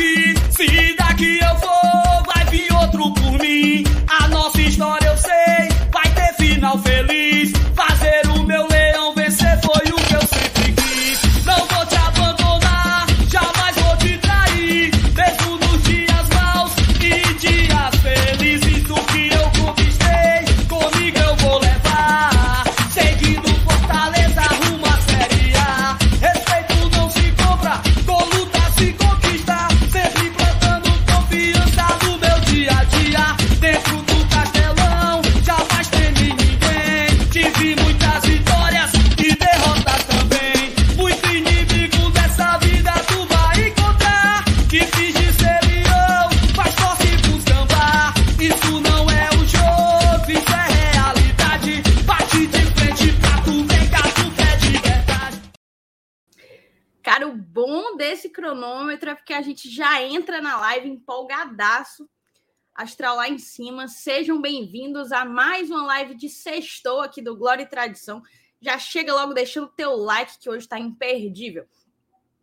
aqui. Empolgadaço. Astral lá em cima. Sejam bem-vindos a mais uma live de sextou aqui do Glória e Tradição. Já chega logo deixando o teu like, que hoje está imperdível.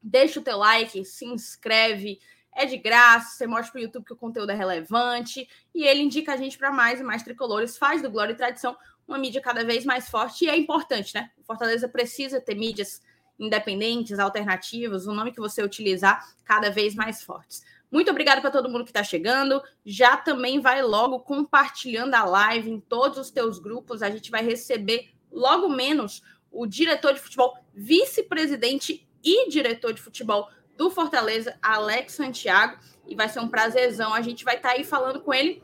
Deixa o teu like, se inscreve, é de graça, você mostra para o YouTube que o conteúdo é relevante e ele indica a gente para mais e mais tricolores, faz do Glória e Tradição uma mídia cada vez mais forte e é importante, né? Fortaleza precisa ter mídias independentes, alternativas, o nome que você utilizar, cada vez mais fortes. Muito obrigado para todo mundo que está chegando. Já também vai logo compartilhando a live em todos os teus grupos. A gente vai receber logo menos o diretor de futebol, vice-presidente e diretor de futebol do Fortaleza, Alex Santiago, e vai ser um prazerzão. A gente vai estar tá aí falando com ele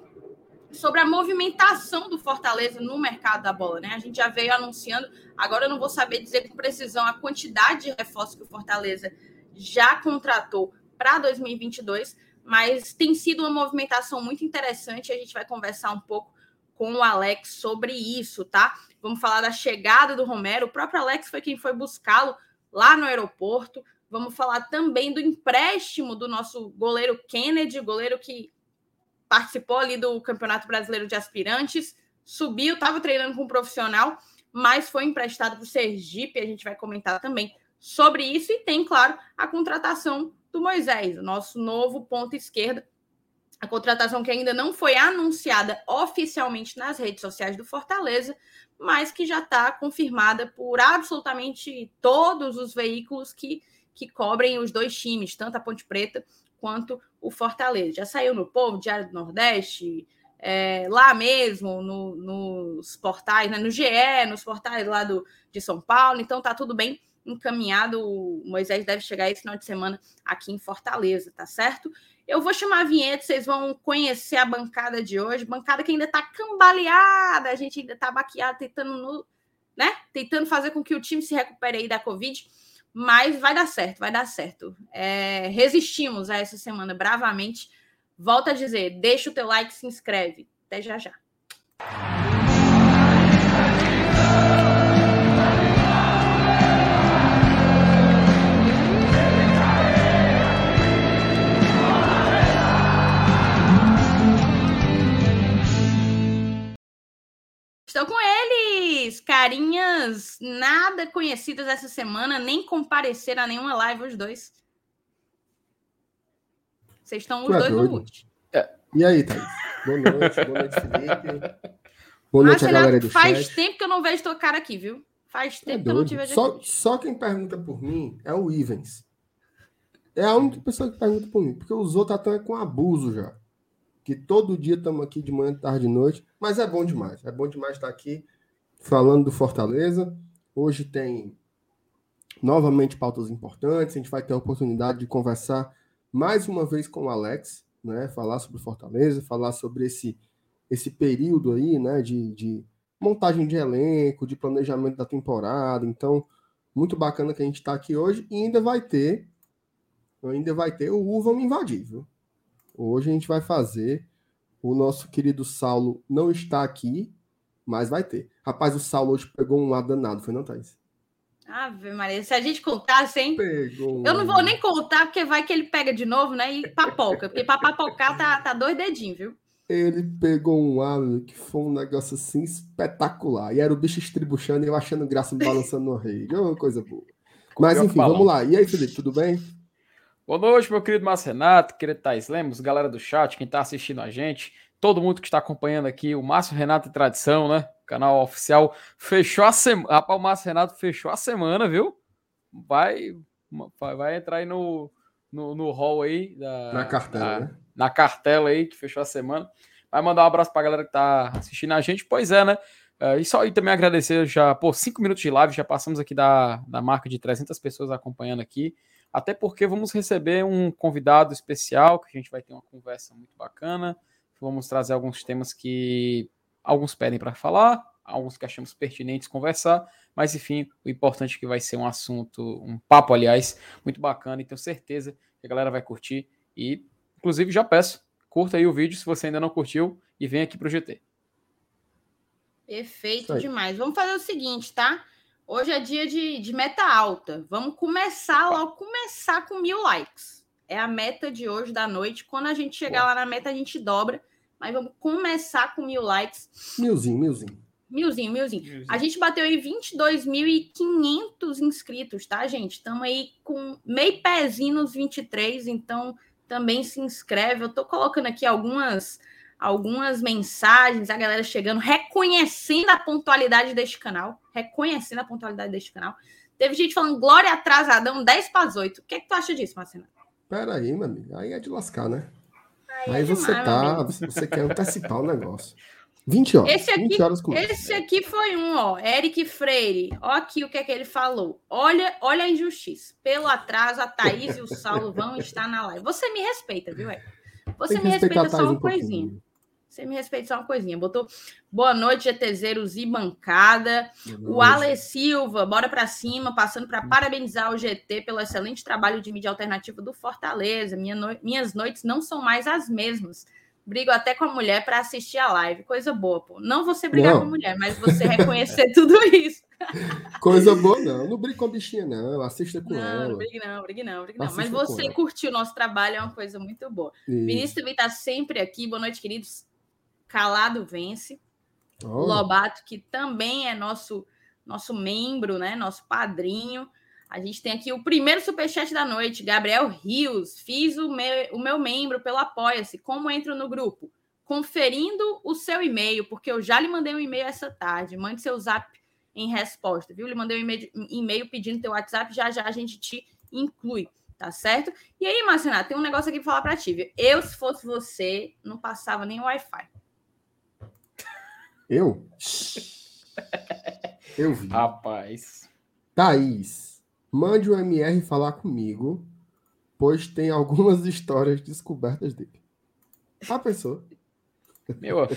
sobre a movimentação do Fortaleza no mercado da bola, né? A gente já veio anunciando, agora eu não vou saber dizer com precisão a quantidade de reforços que o Fortaleza já contratou para 2022, mas tem sido uma movimentação muito interessante. A gente vai conversar um pouco com o Alex sobre isso, tá? Vamos falar da chegada do Romero. O próprio Alex foi quem foi buscá-lo lá no aeroporto. Vamos falar também do empréstimo do nosso goleiro Kennedy, goleiro que participou ali do Campeonato Brasileiro de Aspirantes, subiu, estava treinando com um profissional, mas foi emprestado para o Sergipe. A gente vai comentar também sobre isso. E tem, claro, a contratação do Moisés, o nosso novo ponto esquerda. A contratação que ainda não foi anunciada oficialmente nas redes sociais do Fortaleza, mas que já está confirmada por absolutamente todos os veículos que, que cobrem os dois times, tanto a Ponte Preta quanto o Fortaleza. Já saiu no Povo, Diário do Nordeste, é, lá mesmo, no, nos portais, né, no GE, nos portais lá do, de São Paulo, então tá tudo bem encaminhado. Moisés deve chegar esse final de semana aqui em Fortaleza, tá certo? Eu vou chamar a vinheta, vocês vão conhecer a bancada de hoje, bancada que ainda tá cambaleada, a gente ainda tá baqueado, tentando, no, né? Tentando fazer com que o time se recupere aí da Covid, mas vai dar certo, vai dar certo. É, resistimos a essa semana bravamente. Volto a dizer, deixa o teu like, se inscreve. Até já já. Estou com eles, carinhas nada conhecidas essa semana, nem compareceram a nenhuma live os dois. Vocês estão os é dois no doido? mute. E aí, Thaís? Boa noite, boa noite, Felipe. Boa noite, a galera do faz chat. tempo que eu não vejo tua cara aqui, viu? Faz É tempo que eu não te vejo Só, aqui. só quem pergunta por mim é o Ivens. É a única pessoa que pergunta por mim, porque os outros estão com abuso já. Que todo dia estamos aqui de manhã, tarde, de noite, mas é bom demais. É bom demais estar aqui falando do Fortaleza. Hoje tem novamente pautas importantes. A gente vai ter a oportunidade de conversar mais uma vez com o Alex, né? Falar sobre Fortaleza, falar sobre esse, esse período aí, né? De, de montagem de elenco, de planejamento da temporada. Então, muito bacana que a gente está aqui hoje e ainda vai ter, ainda vai ter o U Vamos Invadir, viu? Hoje a gente vai fazer. O nosso querido Saulo não está aqui, mas vai ter. Rapaz, o Saulo hoje pegou um lado danado, foi não, Thaís? Ave Maria, se a gente contasse, hein? Pegou. Eu não vou nem contar, porque vai que ele pega de novo, né? E papoca. Porque pra papocar tá, tá dois dedinhos, viu? Ele pegou um aro que foi um negócio assim espetacular. E era o bicho estribuchando e eu achando graça me balançando no rei. É uma coisa boa. Mas enfim, vamos lá. E aí, Felipe, tudo bem? Boa noite, meu querido Márcio Renato, querido Thais Lemos, galera do chat, quem está assistindo a gente, todo mundo que está acompanhando aqui, o Márcio Renato e Tradição, né? Canal oficial fechou a semana. Rapaz, o Márcio Renato fechou a semana, viu? Vai, vai entrar aí no, no, no hall aí. Da, na cartela, da, né? Na cartela aí, que fechou a semana. Vai mandar um abraço para a galera que está assistindo a gente. Pois é, né? Uh, e só aí também agradecer já, pô, cinco minutos de live, já passamos aqui da, da marca de 300 pessoas acompanhando aqui até porque vamos receber um convidado especial, que a gente vai ter uma conversa muito bacana. Vamos trazer alguns temas que alguns pedem para falar, alguns que achamos pertinentes conversar, mas enfim, o importante é que vai ser um assunto, um papo, aliás, muito bacana e tenho certeza que a galera vai curtir. E, inclusive, já peço, curta aí o vídeo se você ainda não curtiu e vem aqui para o GT. Perfeito demais. Vamos fazer o seguinte, tá? Hoje é dia de, de meta alta. Vamos começar logo, começar com mil likes. É a meta de hoje da noite. Quando a gente chegar Boa. lá na meta, a gente dobra. Mas vamos começar com mil likes. Milzinho, milzinho. Milzinho, milzinho. milzinho. A gente bateu aí 22.500 inscritos, tá, gente? Estamos aí com meio pezinho nos 23, então também se inscreve. Eu tô colocando aqui algumas algumas mensagens, a galera chegando, reconhecendo a pontualidade deste canal, reconhecendo a pontualidade deste canal. Teve gente falando Glória atrasadão 10 para as 8. O que, é que tu acha disso, Marcelo? Peraí, meu amigo. Aí é de lascar, né? Aí, aí é você demais, tá. Você quer antecipar o negócio. 20 horas. Esse aqui, horas esse aqui foi um, ó. Eric Freire. Ó, aqui o que é que ele falou. Olha, olha a injustiça. Pelo atraso, a Thaís e o Saulo vão estar na live. Você me respeita, viu, Eric? Você me respeita só uma um coisinha. Você me respeita só uma coisinha. Botou boa noite, GTZeros e bancada. O Ale Silva, bora para cima, passando para parabenizar o GT pelo excelente trabalho de mídia alternativa do Fortaleza. Minha no... Minhas noites não são mais as mesmas. Brigo até com a mulher para assistir a live. Coisa boa, pô. Não você brigar não. com a mulher, mas você reconhecer tudo isso. Coisa boa, não. Não brigue com a bichinha, não. Assista com não, ela. Não, brigue não, brigue não, brigue não. Mas você curtiu o nosso trabalho, é uma coisa muito boa. Isso. Vinícius também está sempre aqui. Boa noite, queridos. Calado Vence. Oh. Lobato, que também é nosso nosso membro, né? Nosso padrinho. A gente tem aqui o primeiro superchat da noite, Gabriel Rios. Fiz o meu, o meu membro pelo Apoia-se. Como entro no grupo? Conferindo o seu e-mail, porque eu já lhe mandei um e-mail essa tarde. Mande seu zap em resposta, viu? Lhe mandei um e-mail pedindo teu WhatsApp, já já a gente te inclui, tá certo? E aí, Marcinato, tem um negócio aqui para falar para ti. Viu? Eu, se fosse você, não passava nem Wi-Fi. Eu? Eu vi. Rapaz. Thaís, mande o MR falar comigo, pois tem algumas histórias descobertas dele. A pessoa. Meu.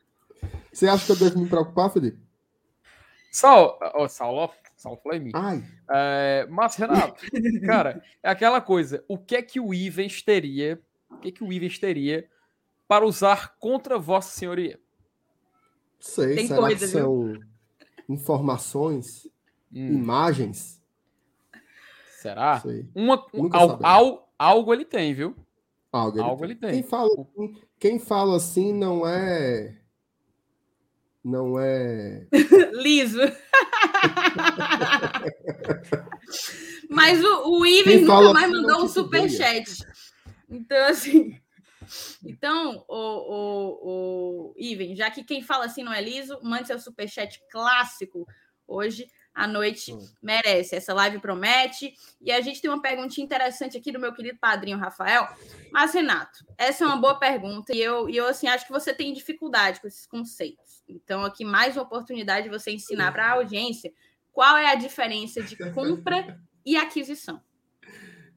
Você acha que eu devo me preocupar, Felipe? Saulo, oh, Saulo, Saulo. Ai. É, mas, Renato, cara, é aquela coisa. O que é que o Ivens teria? O que é que o Ivens teria para usar contra Vossa Senhoria? Sei, Tem será coisa, que são informações, hum. imagens? Será? Uma, um, al, algo ele tem, viu? Algo, ele, algo tem. ele tem. Quem fala, quem fala assim não é. Não é. Liso. Mas o, o Ivan nunca mais assim mandou um superchat. Então, assim. Então, o, o, o Iven, já que quem fala assim não é liso, mande seu superchat clássico hoje à noite hum. merece. Essa live promete. E a gente tem uma perguntinha interessante aqui do meu querido padrinho Rafael. Mas, Renato, essa é uma boa pergunta e eu, e eu assim, acho que você tem dificuldade com esses conceitos. Então, aqui mais uma oportunidade de você ensinar para a audiência qual é a diferença de compra e aquisição.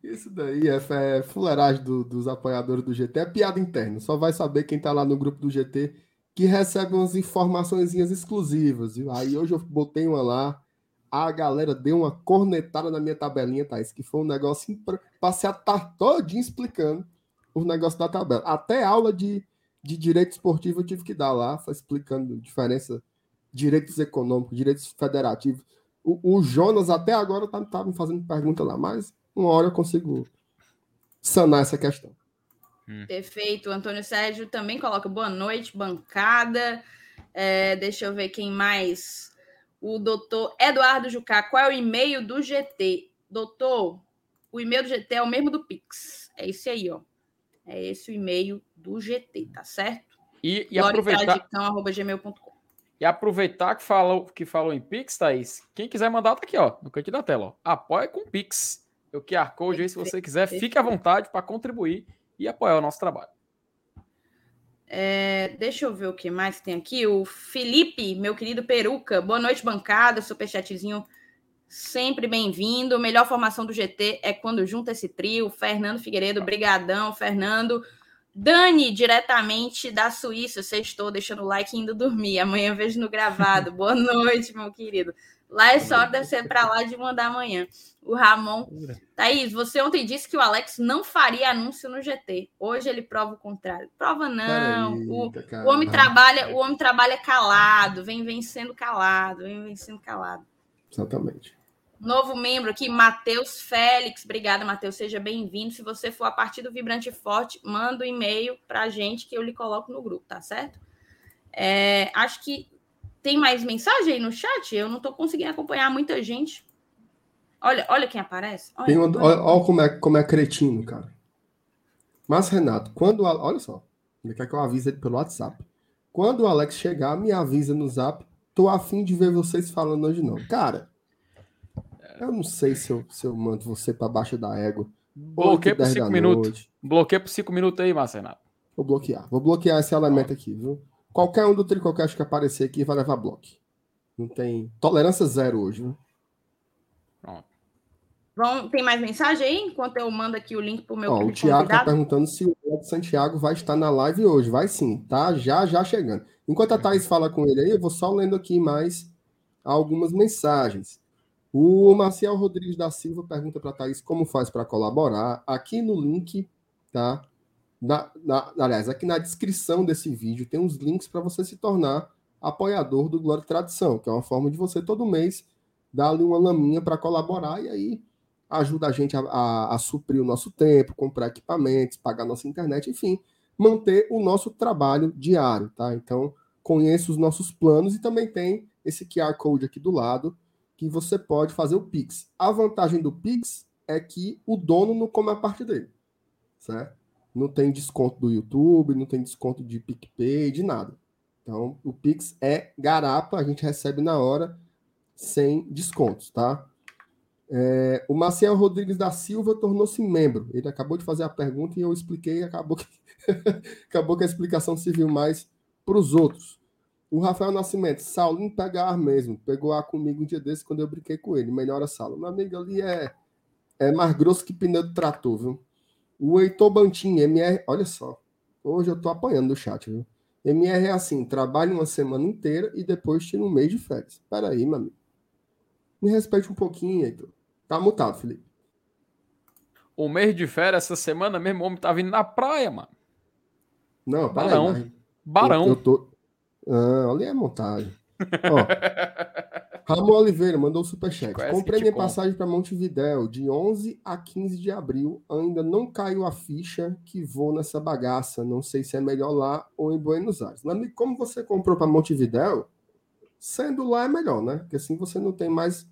Isso daí é, é fuleiragem do, dos apoiadores do GT, é piada interna. Só vai saber quem tá lá no grupo do GT que recebe umas informações exclusivas. Viu? Aí hoje eu botei uma lá, a galera deu uma cornetada na minha tabelinha, Thaís, que foi um negócio para se atar todinho explicando os negócios da tabela. Até aula de, de direito esportivo eu tive que dar lá, explicando diferença, direitos econômicos, direitos federativos. O, o Jonas até agora tá, tá me fazendo pergunta lá, mas uma hora eu consigo sanar essa questão. Hum. Perfeito. Antônio Sérgio também coloca boa noite, bancada. É, deixa eu ver quem mais. O doutor Eduardo Jucá, qual é o e-mail do GT? Doutor, o e-mail do GT é o mesmo do Pix. É esse aí, ó. É esse o e-mail do GT, tá certo? E, e aproveitar, e aproveitar que falou, que falou em Pix, Thaís, quem quiser mandar tá aqui, ó, no canto da tela, ó. Apoia com Pix. O QR Code aí, se você quiser, fique à vontade para contribuir e apoiar o nosso trabalho. É, deixa eu ver o que mais tem aqui. O Felipe, meu querido Peruca, boa noite, bancada. Superchatzinho sempre bem-vindo. Melhor formação do GT é quando junta esse trio. Fernando Figueiredo, brigadão. Fernando. Dani, diretamente da Suíça. Sextou, deixando o like e indo dormir. Amanhã vejo no gravado. Boa noite, meu querido. Lá é só deve ser para lá de mandar amanhã. O Ramon. Thaís, você ontem disse que o Alex não faria anúncio no GT. Hoje ele prova o contrário. Prova não. O, o homem trabalha, o homem trabalha calado, vem vencendo calado, vem vencendo calado. Exatamente. Novo membro aqui, Matheus Félix. Obrigada, Matheus. Seja bem-vindo. Se você for a partir do Vibrante Forte, manda um e-mail para a gente que eu lhe coloco no grupo, tá certo? É, acho que tem mais mensagem aí no chat? Eu não estou conseguindo acompanhar muita gente. Olha, olha quem aparece. Olha, Tem uma- olha. olha, como, é, como é cretino, cara. Mas, Renato, quando. a- Olha só. Ele quer que eu avise ele pelo WhatsApp. Quando o Alex chegar, me avisa no zap. Tô afim de ver vocês falando hoje, não. Cara, eu não sei se eu, se eu mando você pra baixo da égua. Bloqueia Oito, por dez 5 da minutos. noite. Bloqueia por 5 minutos aí, Marcenato. Vou bloquear. Vou bloquear esse elemento aqui, viu? Qualquer um do Tricocast que aparecer aqui vai levar bloco. Não tem. Tolerância zero hoje, viu? Vão, tem mais mensagem aí? Enquanto eu mando aqui o link pro meu Ó, o querido Thiago tá convidado. perguntando se o Santiago vai estar na live hoje. Vai sim, tá? Já, já chegando. Enquanto a Thaís fala com ele aí, eu vou só lendo aqui mais algumas mensagens. O Marcial Rodrigues da Silva pergunta para a Thaís como faz para colaborar. Aqui no link, tá? Na, na- aliás, aqui na descrição desse vídeo tem uns links para você se tornar apoiador do Glória e Tradição, que é uma forma de você todo mês dar ali uma laminha para colaborar e aí ajuda a gente a, a- a suprir o nosso tempo, comprar equipamentos, pagar nossa internet, enfim, manter o nosso trabalho diário, tá? Então, conheça os nossos planos e também tem esse QR Code aqui do lado que você pode fazer o Pix. A vantagem do Pix é que o dono não come a parte dele, certo? Não tem desconto do YouTube, não tem desconto de PicPay, de nada. Então, o Pix é garapa, a gente recebe na hora sem descontos, tá? É, o Marcel Rodrigues da Silva tornou-se membro. Ele acabou de fazer a pergunta e eu expliquei, acabou que, acabou que a explicação serviu mais para os outros. O Rafael Nascimento, Saulinho pega ar mesmo. Pegou ar comigo um dia desse quando eu brinquei com ele. Melhora Saulo. Meu amigo ali é, é mais grosso que pneu de trator, viu? O Heitor Bantin, MR. Olha só. Hoje eu tô apanhando no chat, viu? MR é assim: trabalha uma semana inteira e depois tira um mês de férias. Peraí, meu amigo. Me respeite um pouquinho, Heitor. Tá mutado, Felipe. O mês de férias, essa semana mesmo, o homem tá vindo na praia, mano. Não, peraí. Barão. Barão. Eu, eu tô... Ah, ali é montagem. Ó, Ramon Oliveira mandou o superchat. Comprei minha compra. passagem para Montevidéu de 11 a 15 de abril. Ainda não caiu a ficha que vou nessa bagaça. Não sei se é melhor lá ou em Buenos Aires. Meu amigo, como você comprou para Montevidéu, sendo lá é melhor, né? Porque assim você não tem mais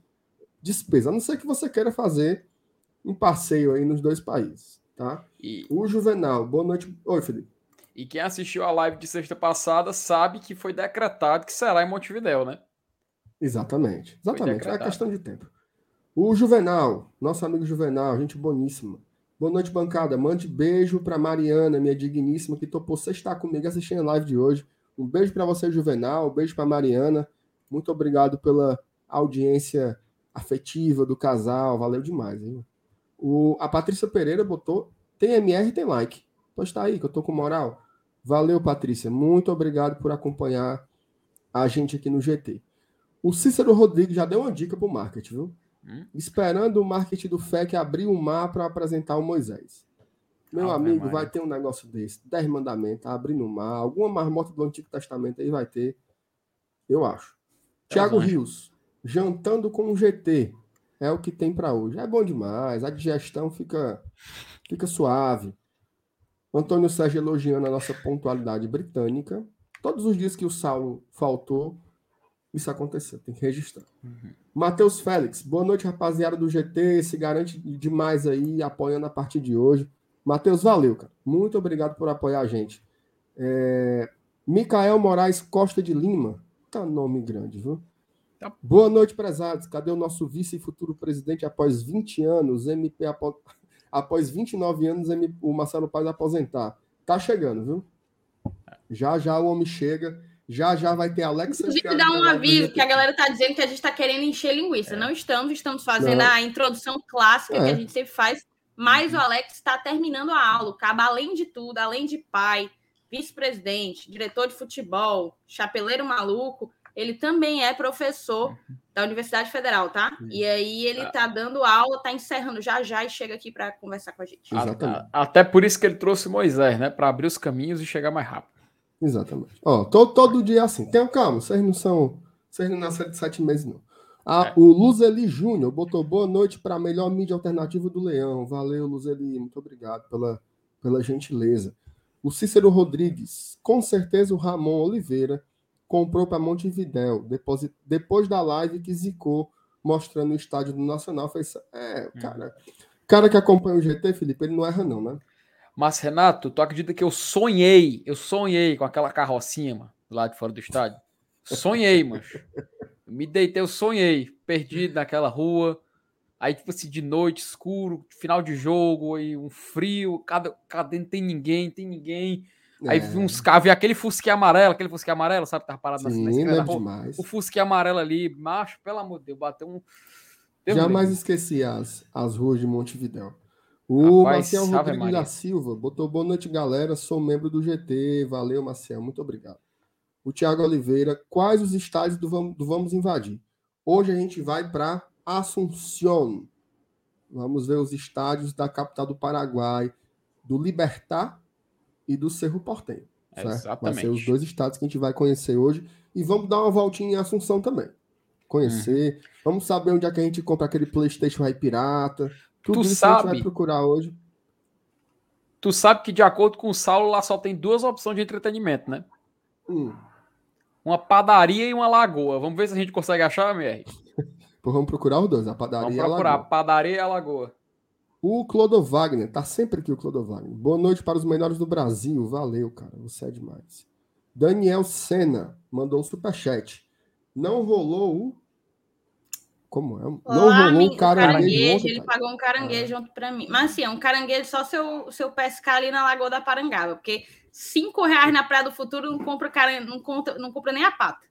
despesa. A não ser que você queira fazer um passeio aí nos dois países, tá? E, O Juvenal, boa noite. Oi, Felipe. e quem assistiu a live de sexta passada sabe que foi decretado que será em Montevidéu, né? Exatamente, exatamente. É decretado. questão de tempo. O Juvenal, nosso amigo Juvenal, gente boníssima. Boa noite, bancada. Mande beijo para Mariana, minha digníssima, que topou você estar comigo assistindo a live de hoje. Um beijo para você, Juvenal. Um beijo para Mariana. Muito obrigado pela audiência afetiva do casal. Valeu demais, hein? O, a Patrícia Pereira botou: tem MR, tem like. Pois tá aí, que eu tô com moral. Valeu, Patrícia. Muito obrigado por acompanhar a gente aqui no GT. O Cícero Rodrigues já deu uma dica pro marketing, viu? Hum? Esperando o marketing do FEC abrir o mar para apresentar o Moisés. Meu Ave amigo, vai ter um negócio desse. Dez mandamentos, abrindo o mar, alguma marmota do Antigo Testamento aí vai ter. Eu acho. Tiago anjos. Rios, jantando com o GT. É o que tem para hoje. É bom demais. A digestão fica, fica suave. Antônio Sérgio elogiando a nossa pontualidade britânica. Todos os dias que o Saulo faltou, isso aconteceu. Tem que registrar. Matheus Félix, boa noite, rapaziada do GT. Se garante demais aí, apoiando a partir de hoje. Matheus, valeu, cara. Muito obrigado por apoiar a gente. É... Micael Moraes Costa de Lima. Tá nome grande, viu? Tá. Boa noite, prezados. Cadê o nosso vice e futuro presidente após 20 anos? MP apo... após 29 anos, o Marcelo Paz aposentar. Tá chegando, viu? Já já o homem chega. Já já vai ter Alex Inclusive, dar um aviso que a galera tá dizendo que a gente está querendo encher linguiça. É. Não estamos, estamos fazendo Não. a introdução clássica é. que a gente sempre faz, mas o Alex está terminando a aula. O Cabo, além de tudo, além de pai, vice-presidente, diretor de futebol, chapeleiro maluco, ele também é professor uhum. da Universidade Federal, tá? E aí ele tá dando aula, tá encerrando já já e chega aqui para conversar com a gente. Exatamente. Até por isso que ele trouxe Moisés, né? Para abrir os caminhos e chegar mais rápido. Exatamente. Ó, todo, todo dia é assim. Tenham calma, vocês não são. Vocês não nasceram de sete meses, não. Ah, é. O Luzeli Júnior botou boa noite para a melhor mídia alternativa do Leão. Valeu, Luzeli. Muito obrigado pela, pela gentileza. O Cícero Rodrigues. Com certeza o Ramon Oliveira comprou para Montevidéu. Depois, depois da live que zicou, mostrando o estádio do Nacional. Fez, é, uhum. cara. Cara que acompanha o GT, Felipe, ele não erra, não, né? Mas, Renato, tu acredita que eu sonhei, eu sonhei com aquela carrocinha, mano, lá de fora do estádio? Sonhei, mano. Me deitei, eu sonhei, perdido naquela rua. Aí, tipo assim, de noite, escuro, final de jogo, aí um frio, cada, cada não tem ninguém, tem ninguém. É. Aí vi uns carros, vi aquele fusquinha amarelo, aquele fusquinha amarelo, sabe, tava parado Sim, na esquina da rua. Demais. O fusquinha amarelo ali, macho, pelo amor de Deus, bateu um. Deus Jamais esqueci as, as ruas de Montevidéu. O Rapaz, Marcial Rodrigues da Silva botou boa noite, galera. Sou membro do GT. Valeu, Marcial. Muito obrigado. O Tiago Oliveira, quais os estádios do Vamos, do Vamos Invadir? Hoje a gente vai para Assunção. Vamos ver os estádios da capital do Paraguai, do Libertar e do Cerro Portenho. Certo? Vai ser os dois estados que a gente vai conhecer hoje. E vamos dar uma voltinha em Assunção também. Conhecer. Uhum. Vamos saber onde é que a gente compra aquele PlayStation High Pirata. Tudo tu sabe, vai procurar hoje. Tu sabe que, de acordo com o Saulo, lá só tem duas opções de entretenimento, né? Hum. Uma padaria e uma lagoa. Vamos ver se a gente consegue achar, MR. vamos procurar os dois, a padaria vamos procurar, e a lagoa. padaria e a lagoa. O Clodo Wagner, tá sempre aqui o Clodo Wagner. Boa noite para os melhores do Brasil. Valeu, cara. Você é demais. Daniel Senna mandou um superchat. Não rolou o como é? Não Lá, rolou um caranguejo. caranguejo ontem, ele cara. pagou um caranguejo ah. ontem para mim. Mas assim, é um caranguejo só se eu, se eu pescar ali na Lagoa da Parangaba, porque cinco reais na Praia do Futuro não compra, cara, não, compra, não compra nem a pata.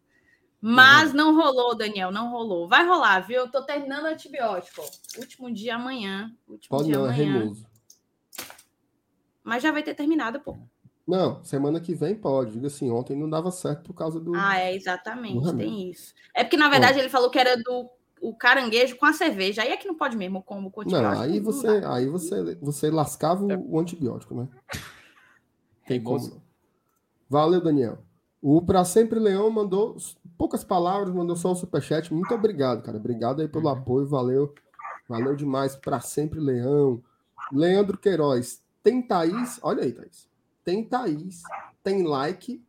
Mas uhum. não rolou, Daniel, não rolou. Vai rolar, viu? Eu tô terminando o antibiótico. Último dia amanhã. Último Pode dia não, é amanhã. é remoso. Mas já vai ter terminado, pô. Não, semana que vem pode. Diga assim, ontem não dava certo por causa do. Ah, é, exatamente. Tem isso. É porque, na verdade, ele falou que era do o caranguejo com a cerveja. Aí é que não pode mesmo como Não, aí você, aí você, você lascava é. o antibiótico, né? Tem como. Valeu, Daniel. O Pra Sempre Leão mandou poucas palavras, mandou só o superchat. Muito obrigado, cara. Obrigado aí pelo uhum. apoio, valeu. Valeu demais. Pra Sempre Leão. Leandro Queiroz. Tem Thaís, olha aí, Thaís. Tem Thaís, tem like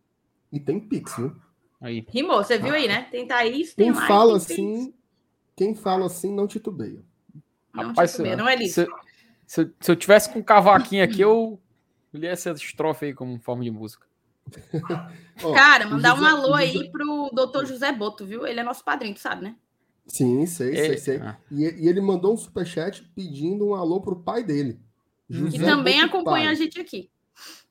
e tem pix, viu? Aí. Rimou, você viu aí, né? Tem Thaís, tem Quem like. fala assim, quem fala assim não titubeia. Não Rapaz, titubeia, não é isso. Se, se, se, eu tivesse com um cavaquinho aqui, eu lia essa estrofe aí como forma de música. Cara, mandar José, um alô José... aí pro doutor José Boto, viu? Ele é nosso padrinho, tu sabe, né? Sim, sei, sei, sei. Ah. E, e, ele mandou um superchat pedindo um alô pro pai dele. José e também Boto acompanha pai. a gente aqui.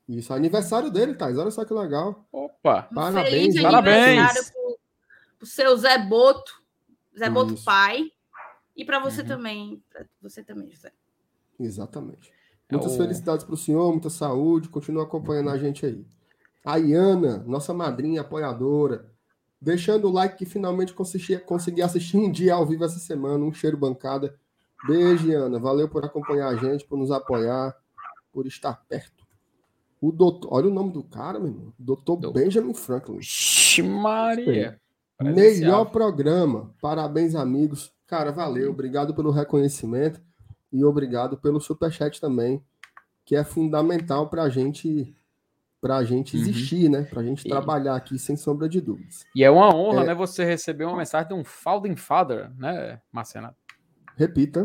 Isso, aniversário dele, Thais. Olha só que legal. Opa! Parabéns, parabéns. Pro, pro seu Zé Boto. Zé Boto pai. E para você uhum. também, para você também, José. Exatamente. Muitas é o... felicidades para o senhor, muita saúde, continua acompanhando a gente aí. A Iana, nossa madrinha apoiadora, deixando o like que finalmente consegui, consegui assistir um dia ao vivo essa semana, um cheiro bancada. Beijo, Iana. Valeu por acompanhar a gente, por nos apoiar, por estar perto. O doutor, olha o nome do cara, meu irmão. Doutor Benjamin Franklin. Maria. Melhor programa. Parabéns, amigos. Cara, valeu. Obrigado pelo reconhecimento e obrigado pelo superchat também, que é fundamental para a gente para a gente Uhum. existir, né? Para a gente E- trabalhar aqui sem sombra de dúvidas. E é uma honra, É. né, você receber uma mensagem de um founding father, né, Marcena? Repita.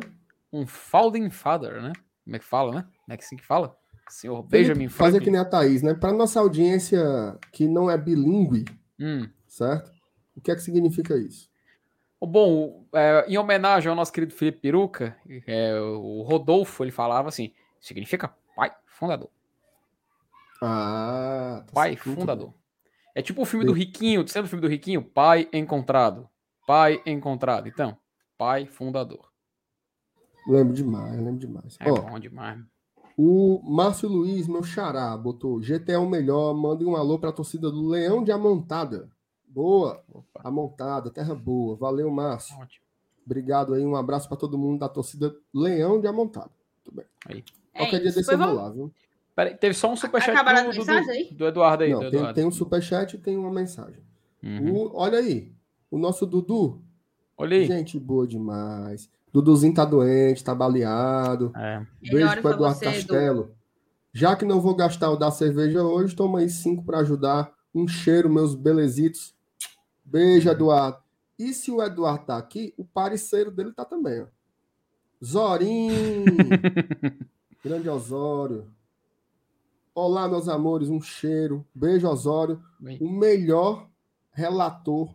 Um founding father, né? Como é que fala, né? Como é que assim que fala? Senhor Benjamin fazer Franklin. que nem a Thaís, né? Para nossa audiência que não é bilíngue, Hum. certo? O que é que significa isso? Bom, é, em homenagem ao nosso querido Felipe Peruca, é, o Rodolfo, ele falava assim, significa pai fundador. Ah, tá Pai fundador. bem. É tipo o filme do Riquinho, sendo o filme do Riquinho, pai encontrado. Pai encontrado. Então, pai fundador. Lembro demais, lembro demais. É Ó, bom demais. o Márcio Luiz, meu xará, botou GT é o melhor, mande um alô para a torcida do Leão de Amontada. Boa, Opa, Amontada, terra boa. Valeu, Márcio. ótimo. Obrigado aí, um abraço para todo mundo da torcida Leão de Amontada. É Qualquer dia desse eu vou lá, viu? Peraí, teve só um superchat do, do, aí? do Eduardo aí. Não, do tem, Eduardo. tem um superchat e tem uma mensagem. Uhum. O- olha aí, o nosso Dudu, Olha aí. gente boa demais. Duduzinho tá doente, tá baleado. É. Beijo pro Eduardo você, Edu. Castelo. Já que não vou gastar o da cerveja hoje, toma aí cinco para ajudar. Um cheiro, meus belezitos. Beijo, Eduardo. E se o Eduardo tá aqui, o parceiro dele tá também, ó. Zorinho! Grande Osório. Olá, meus amores, um cheiro. Beijo, Osório. Bem. O melhor relator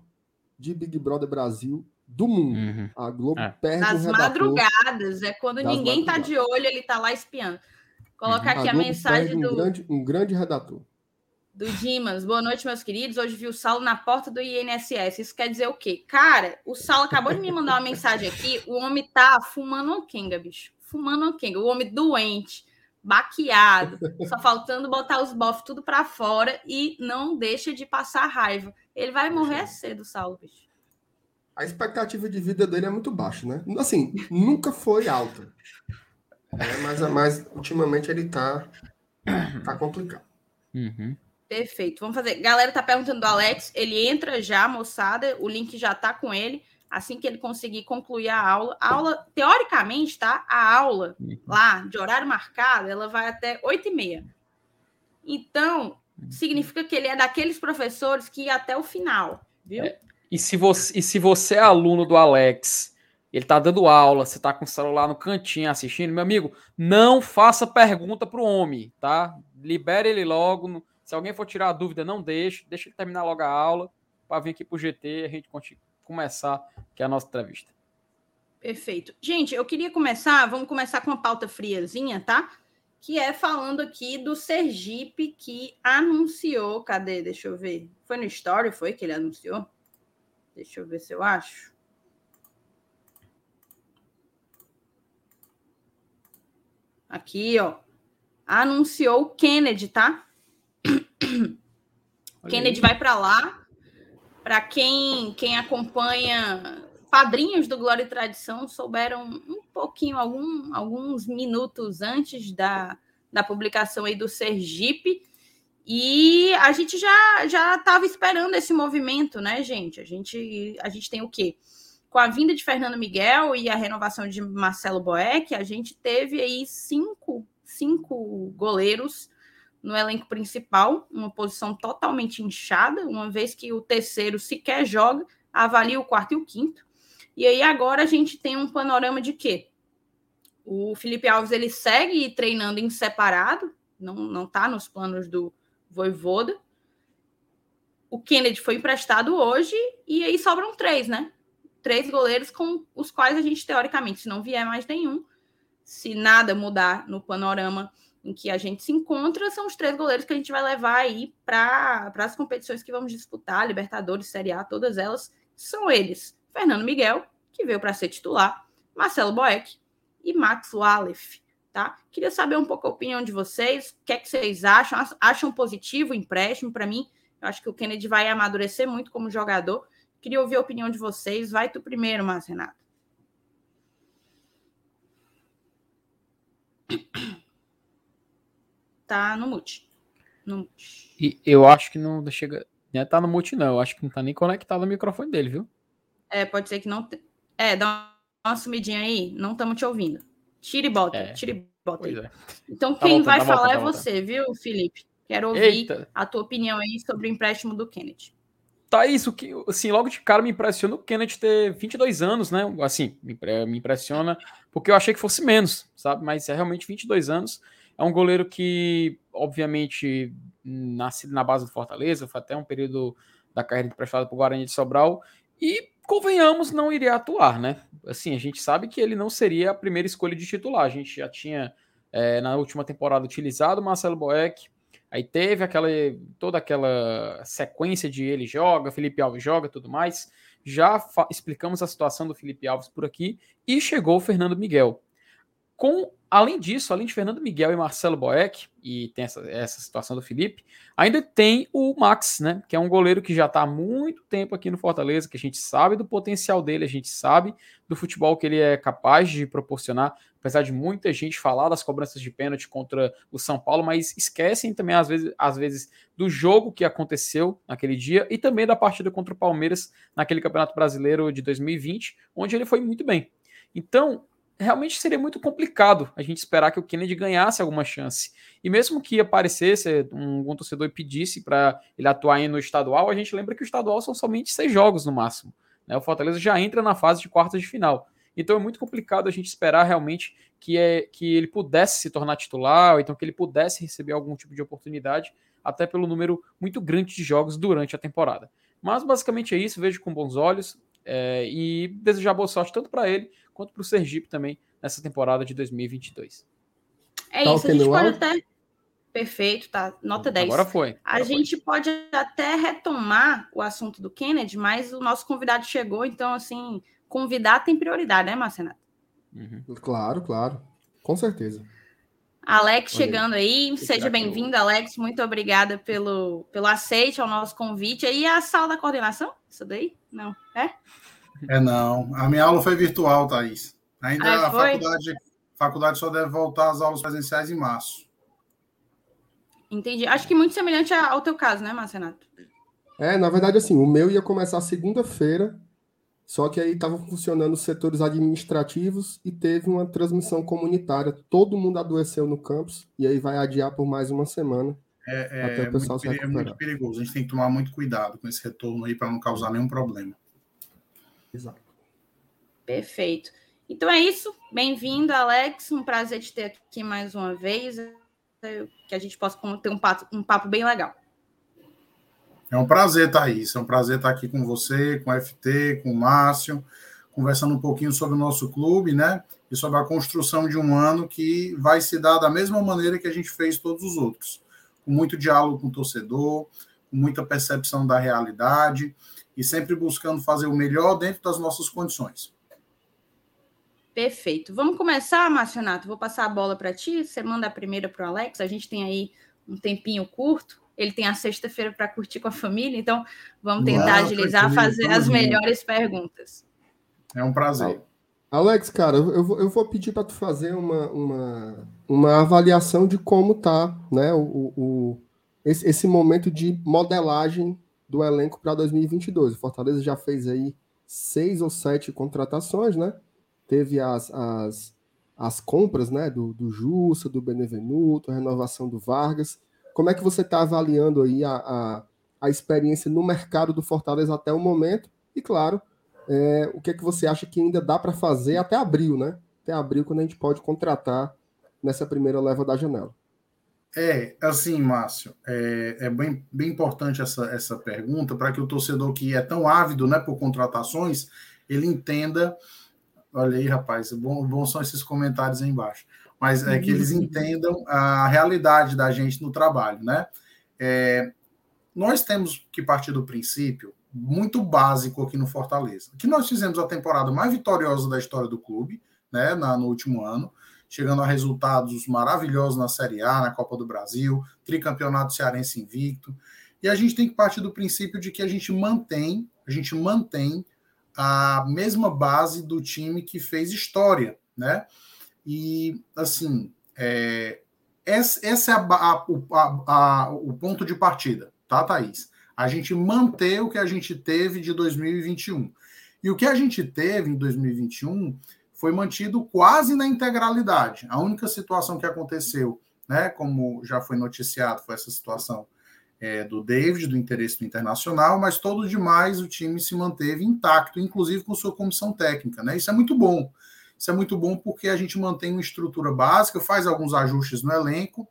de Big Brother Brasil do mundo. Uhum. A Globo É. perde Nas um redator. madrugadas, é quando ninguém tá madrugadas. de olho, ele tá lá espiando. Colocar A aqui a Globo mensagem perde um do, grande, um grande redator. Do Dimas. Boa noite, meus queridos. Hoje vi o Saulo na porta do INSS. Isso quer dizer o quê? Cara, o Saulo acabou de me mandar uma mensagem aqui. O homem tá fumando uma quenga, bicho. Fumando uma quenga. O homem doente, baqueado, só faltando botar os bofs tudo pra fora e não deixa de passar raiva. Ele vai morrer cedo, Saulo, bicho. A expectativa de vida dele é muito baixa, né? Assim, nunca foi alta. É, mas, mas ultimamente ele tá, tá complicado. Uhum. Perfeito. Vamos fazer. Galera tá perguntando do Alex. Ele entra já, moçada. O link já tá com ele. Assim que ele conseguir concluir a aula. A aula, teoricamente, tá? A aula lá de horário marcado, ela vai até 8 e meia. Então, significa que ele é daqueles professores que ia até o final, viu? E se você, e se você é aluno do Alex, ele tá dando aula, você tá com o celular no cantinho assistindo, meu amigo, não faça pergunta pro homem, tá? Libere ele logo. no- Se alguém for tirar a dúvida, não deixe, deixa ele terminar logo a aula para vir aqui pro GT e a gente começar que é a nossa entrevista. Perfeito. Gente, eu queria começar, vamos começar com uma pauta friazinha, tá? Que é falando aqui do Sergipe que anunciou, cadê? Deixa eu ver. Foi no Story, foi que ele anunciou? Deixa eu ver se eu acho. Aqui, ó. Anunciou o Kennedy, tá? Olha Kennedy aí. vai para lá. Para quem, quem acompanha padrinhos do Glória e Tradição, souberam um pouquinho, algum, alguns minutos antes da, da publicação aí do Sergipe. E a gente já já estava esperando esse movimento, né, gente? A gente a gente tem o quê? Com a vinda de Fernando Miguel e a renovação de Marcelo Boeck, a gente teve aí cinco, cinco goleiros no elenco principal, uma posição totalmente inchada, uma vez que o terceiro sequer joga, avalia o quarto e o quinto. E aí agora a gente tem um panorama de quê? O Felipe Alves ele segue treinando em separado, não não tá nos planos do Voivoda. O Kennedy foi emprestado hoje e aí sobram três, né? Três goleiros com os quais a gente teoricamente, se não vier mais nenhum, se nada mudar no panorama em que a gente se encontra, são os três goleiros que a gente vai levar aí para as competições que vamos disputar, Libertadores, Série A, todas elas são eles. Fernando Miguel, que veio para ser titular, Marcelo Boeck e Max Wallef, tá? Queria saber um pouco a opinião de vocês, o que é que vocês acham? Acham positivo o empréstimo para mim? Eu acho que o Kennedy vai amadurecer muito como jogador. Queria ouvir a opinião de vocês. Vai tu primeiro, Márcio Renato. Tá no mute. No mute. E eu acho que não chega. Né, tá no mute, não. Eu acho que não tá nem conectado o microfone dele, viu? É, pode ser que não. te- É, dá uma sumidinha aí. Não estamos te ouvindo. Tira e bota. É. Tira e bota é. Então, Tá quem voltando, vai tá falar voltando, é tá voltando. você, viu, Felipe? Quero ouvir Eita. a tua opinião aí sobre o empréstimo do Kennedy. Tá isso que assim, logo de cara me impressiona o Kennedy ter 22 anos, né? Assim, me impressiona porque eu achei que fosse menos, sabe? Mas é realmente 22 anos. É um goleiro que, obviamente, nasce na base do Fortaleza, foi até um período da carreira emprestada para o Guarani de Sobral e convenhamos, não iria atuar, né? Assim, a gente sabe que ele não seria a primeira escolha de titular. A gente já tinha é, na última temporada utilizado o Marcelo Boeck, aí teve aquela toda aquela sequência de ele joga, Felipe Alves joga, tudo mais. Já explicamos a situação do Felipe Alves por aqui e chegou o Fernando Miguel. Com Além disso, além de Fernando Miguel e Marcelo Boeck, e tem essa, essa situação do Felipe, ainda tem o Max, né? Que é um goleiro que já está há muito tempo aqui no Fortaleza, que a gente sabe do potencial dele, a gente sabe do futebol que ele é capaz de proporcionar, apesar de muita gente falar das cobranças de pênalti contra o São Paulo, mas esquecem também, às vezes, às vezes, do jogo que aconteceu naquele dia e também da partida contra o Palmeiras naquele Campeonato Brasileiro de 2020, onde ele foi muito bem. Então, realmente seria muito complicado a gente esperar que o Kennedy ganhasse alguma chance. E mesmo que aparecesse um, um torcedor pedisse para ele atuar no estadual, a gente lembra que o estadual são somente seis jogos no máximo. Né? O Fortaleza já entra na fase de quartas de final. Então é muito complicado a gente esperar realmente que, é, que ele pudesse se tornar titular, ou então que ele pudesse receber algum tipo de oportunidade, até pelo número muito grande de jogos durante a temporada. Mas basicamente é isso, vejo com bons olhos é, e desejar boa sorte tanto para ele quanto para o Sergipe também nessa temporada de 2022. É tá isso, a gente pode até. Perfeito, tá? Nota 10. Agora foi. Agora a gente foi. pode até retomar o assunto do Kennedy, mas o nosso convidado chegou, então, assim, convidar tem prioridade, né, Marcenato? Uhum. Claro, claro. Com certeza. Alex chegando aí, seja bem-vindo, Alex. Muito obrigada pelo, pelo aceite ao nosso convite. E a sala da coordenação? Isso daí? Não, é? É não. A minha aula foi virtual, Thaís. Ainda ah, a faculdade, faculdade só deve voltar às aulas presenciais em março. Entendi. Acho que muito semelhante ao teu caso, né, Marcenato? É, na verdade, assim, o meu ia começar segunda-feira, só que aí estavam funcionando os setores administrativos e teve uma transmissão comunitária. Todo mundo adoeceu no campus e aí vai adiar por mais uma semana. É, é, até o pessoal muito, se é muito perigoso. A gente tem que tomar muito cuidado com esse retorno aí para não causar nenhum problema. Exato. Perfeito. Então é isso. Bem-vindo, Alex. Um prazer te ter aqui mais uma vez. Que a gente possa ter um papo, um papo bem legal. É um prazer, Thaís. É um prazer estar aqui com você, com o FT, com o Márcio, conversando um pouquinho sobre o nosso clube, né? E sobre a construção de um ano que vai se dar da mesma maneira que a gente fez todos os outros. Com muito diálogo com o torcedor, com muita percepção da realidade e sempre buscando fazer o melhor dentro das nossas condições. Perfeito. Vamos começar, Marcionato. Vou passar a bola para ti. Você manda a primeira para o Alex. A gente tem aí um tempinho curto. Ele tem a sexta-feira para curtir com a família, então vamos tentar Uau, agilizar, fazer as melhores perguntas. É um prazer. Alex, cara, eu vou, eu vou pedir para tu fazer uma, uma, uma avaliação de como tá, né, o, o esse, esse momento de modelagem do elenco para 2022. O Fortaleza já fez aí seis ou sete contratações, né? Teve as, as, as compras, né? Do, do Jussa, do Benevenuto, a renovação do Vargas. Como é que você está avaliando aí a, a, a, experiência no mercado do Fortaleza até o momento? E, claro, é, o que é que você acha que ainda dá para fazer até abril, né? Até abril, quando a gente pode contratar nessa primeira leva da janela. É, assim, Márcio, é, é bem, bem importante essa, essa pergunta para que o torcedor que é tão ávido né, por contratações, ele entenda. Olha aí, rapaz, bom, bom são esses comentários aí embaixo. Mas é que eles entendam a realidade da gente no trabalho, né? É, nós temos que partir do princípio muito básico aqui no Fortaleza, que nós fizemos a temporada mais vitoriosa da história do clube, né, na, no último ano chegando a resultados maravilhosos na Série A, na Copa do Brasil, tricampeonato cearense invicto. E a gente tem que partir do princípio de que a gente mantém, a gente mantém a mesma base do time que fez história, né? E assim, é, essa, essa é a, a, a, o ponto de partida, tá, Thaís? A gente manter o que a gente teve de 2021. E o que a gente teve em 2021 foi mantido quase na integralidade. A única situação que aconteceu né? Como já foi noticiado, foi essa situação é, do David, do interesse do internacional, mas todo demais o time se manteve intacto, inclusive com sua comissão técnica, né? Isso é muito bom. Isso é muito bom porque a gente mantém uma estrutura básica, faz alguns ajustes no elenco,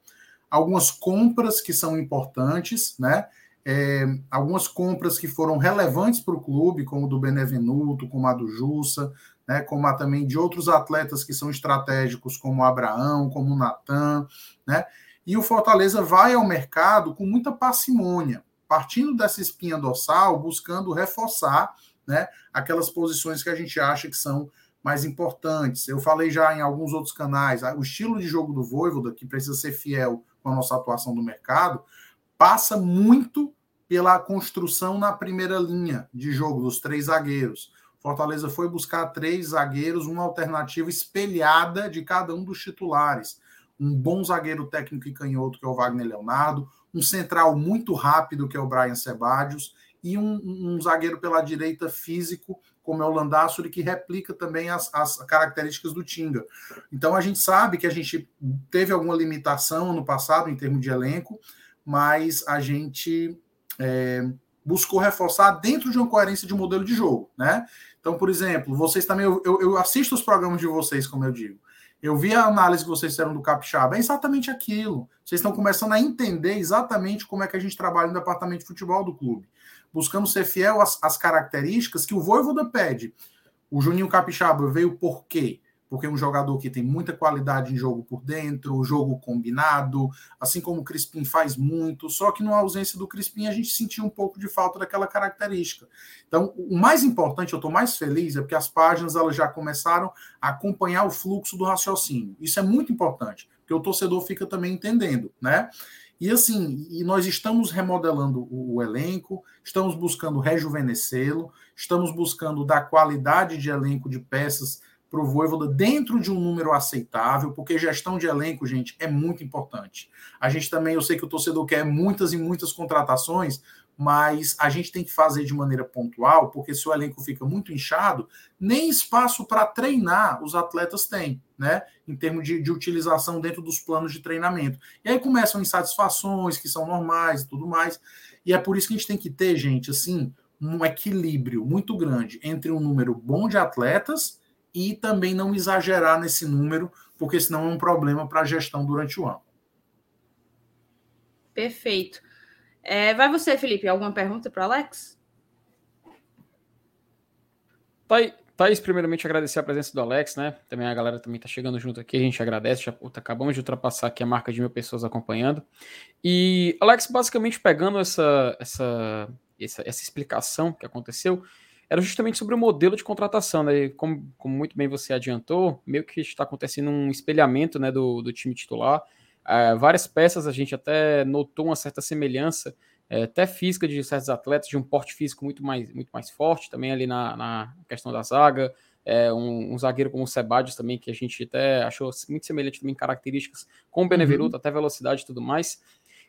algumas compras que são importantes, né? É, algumas compras que foram relevantes para o clube, como do Benevenuto, como a do Jussa, né, como também de outros atletas que são estratégicos, como Abraão, como Natan, né? E o Fortaleza vai ao mercado com muita parcimônia, partindo dessa espinha dorsal, buscando reforçar né, aquelas posições que a gente acha que são mais importantes. Eu falei já em alguns outros canais, o estilo de jogo do Voivoda, que precisa ser fiel com a nossa atuação no mercado, passa muito pela construção na primeira linha de jogo dos três zagueiros. Fortaleza foi buscar três zagueiros, uma alternativa espelhada de cada um dos titulares. Um bom zagueiro técnico e canhoto, que é o Wagner Leonardo, um central muito rápido, que é o Brian Sebadios, e um, um zagueiro pela direita físico, como é o Landassuri, que replica também as, as, características do Tinga. Então a gente sabe que a gente teve alguma limitação no passado em termos de elenco, mas a gente é, buscou reforçar dentro de uma coerência de modelo de jogo, né? Então, por exemplo, vocês também, eu, eu assisto os programas de vocês, como eu digo. Eu vi a análise que vocês fizeram do Capixaba, é exatamente aquilo. Vocês estão começando a entender exatamente como é que a gente trabalha no departamento de futebol do clube buscando ser fiel às, às características que o Voivoda pede. O Juninho Capixaba veio por quê? Porque é um jogador que tem muita qualidade em jogo por dentro, jogo combinado, assim como o Crispim faz muito, só que na ausência do Crispim a gente sentiu um pouco de falta daquela característica. Então, o mais importante, eu estou mais feliz, é porque as páginas elas já começaram a acompanhar o fluxo do raciocínio. Isso é muito importante, porque o torcedor fica também entendendo, né? E assim, e nós estamos remodelando o, elenco, estamos buscando rejuvenescê-lo, estamos buscando dar qualidade de elenco de peças para o Voivoda dentro de um número aceitável, porque gestão de elenco, gente, é muito importante. A gente também, eu sei que o torcedor quer muitas e muitas contratações, mas a gente tem que fazer de maneira pontual, porque se o elenco fica muito inchado, nem espaço para treinar os atletas têm, né? Em termos de, de, utilização dentro dos planos de treinamento. E aí começam insatisfações que são normais e tudo mais. E é por isso que a gente tem que ter, gente, assim, um equilíbrio muito grande entre um número bom de atletas e também não exagerar nesse número, porque senão é um problema para a gestão durante o ano. Perfeito. É, vai você, Felipe, alguma pergunta para o Alex? Thaís, primeiramente agradecer a presença do Alex, né? Também a galera também tá chegando junto aqui, a gente agradece. Já puta, acabamos de ultrapassar aqui a marca de mil pessoas acompanhando. E, Alex, basicamente pegando essa, essa, essa, essa explicação que aconteceu, era justamente sobre o modelo de contratação, né? Como, como muito bem você adiantou, meio que está acontecendo um espelhamento né, do, do time titular. É, várias peças a gente até notou uma certa semelhança, é, até física de certos atletas, de um porte físico muito mais, muito mais forte, também ali na, na questão da zaga. É, um, um, zagueiro como o Sebadios também, que a gente até achou muito semelhante também em características com o Benevenuto, uhum. até velocidade e tudo mais.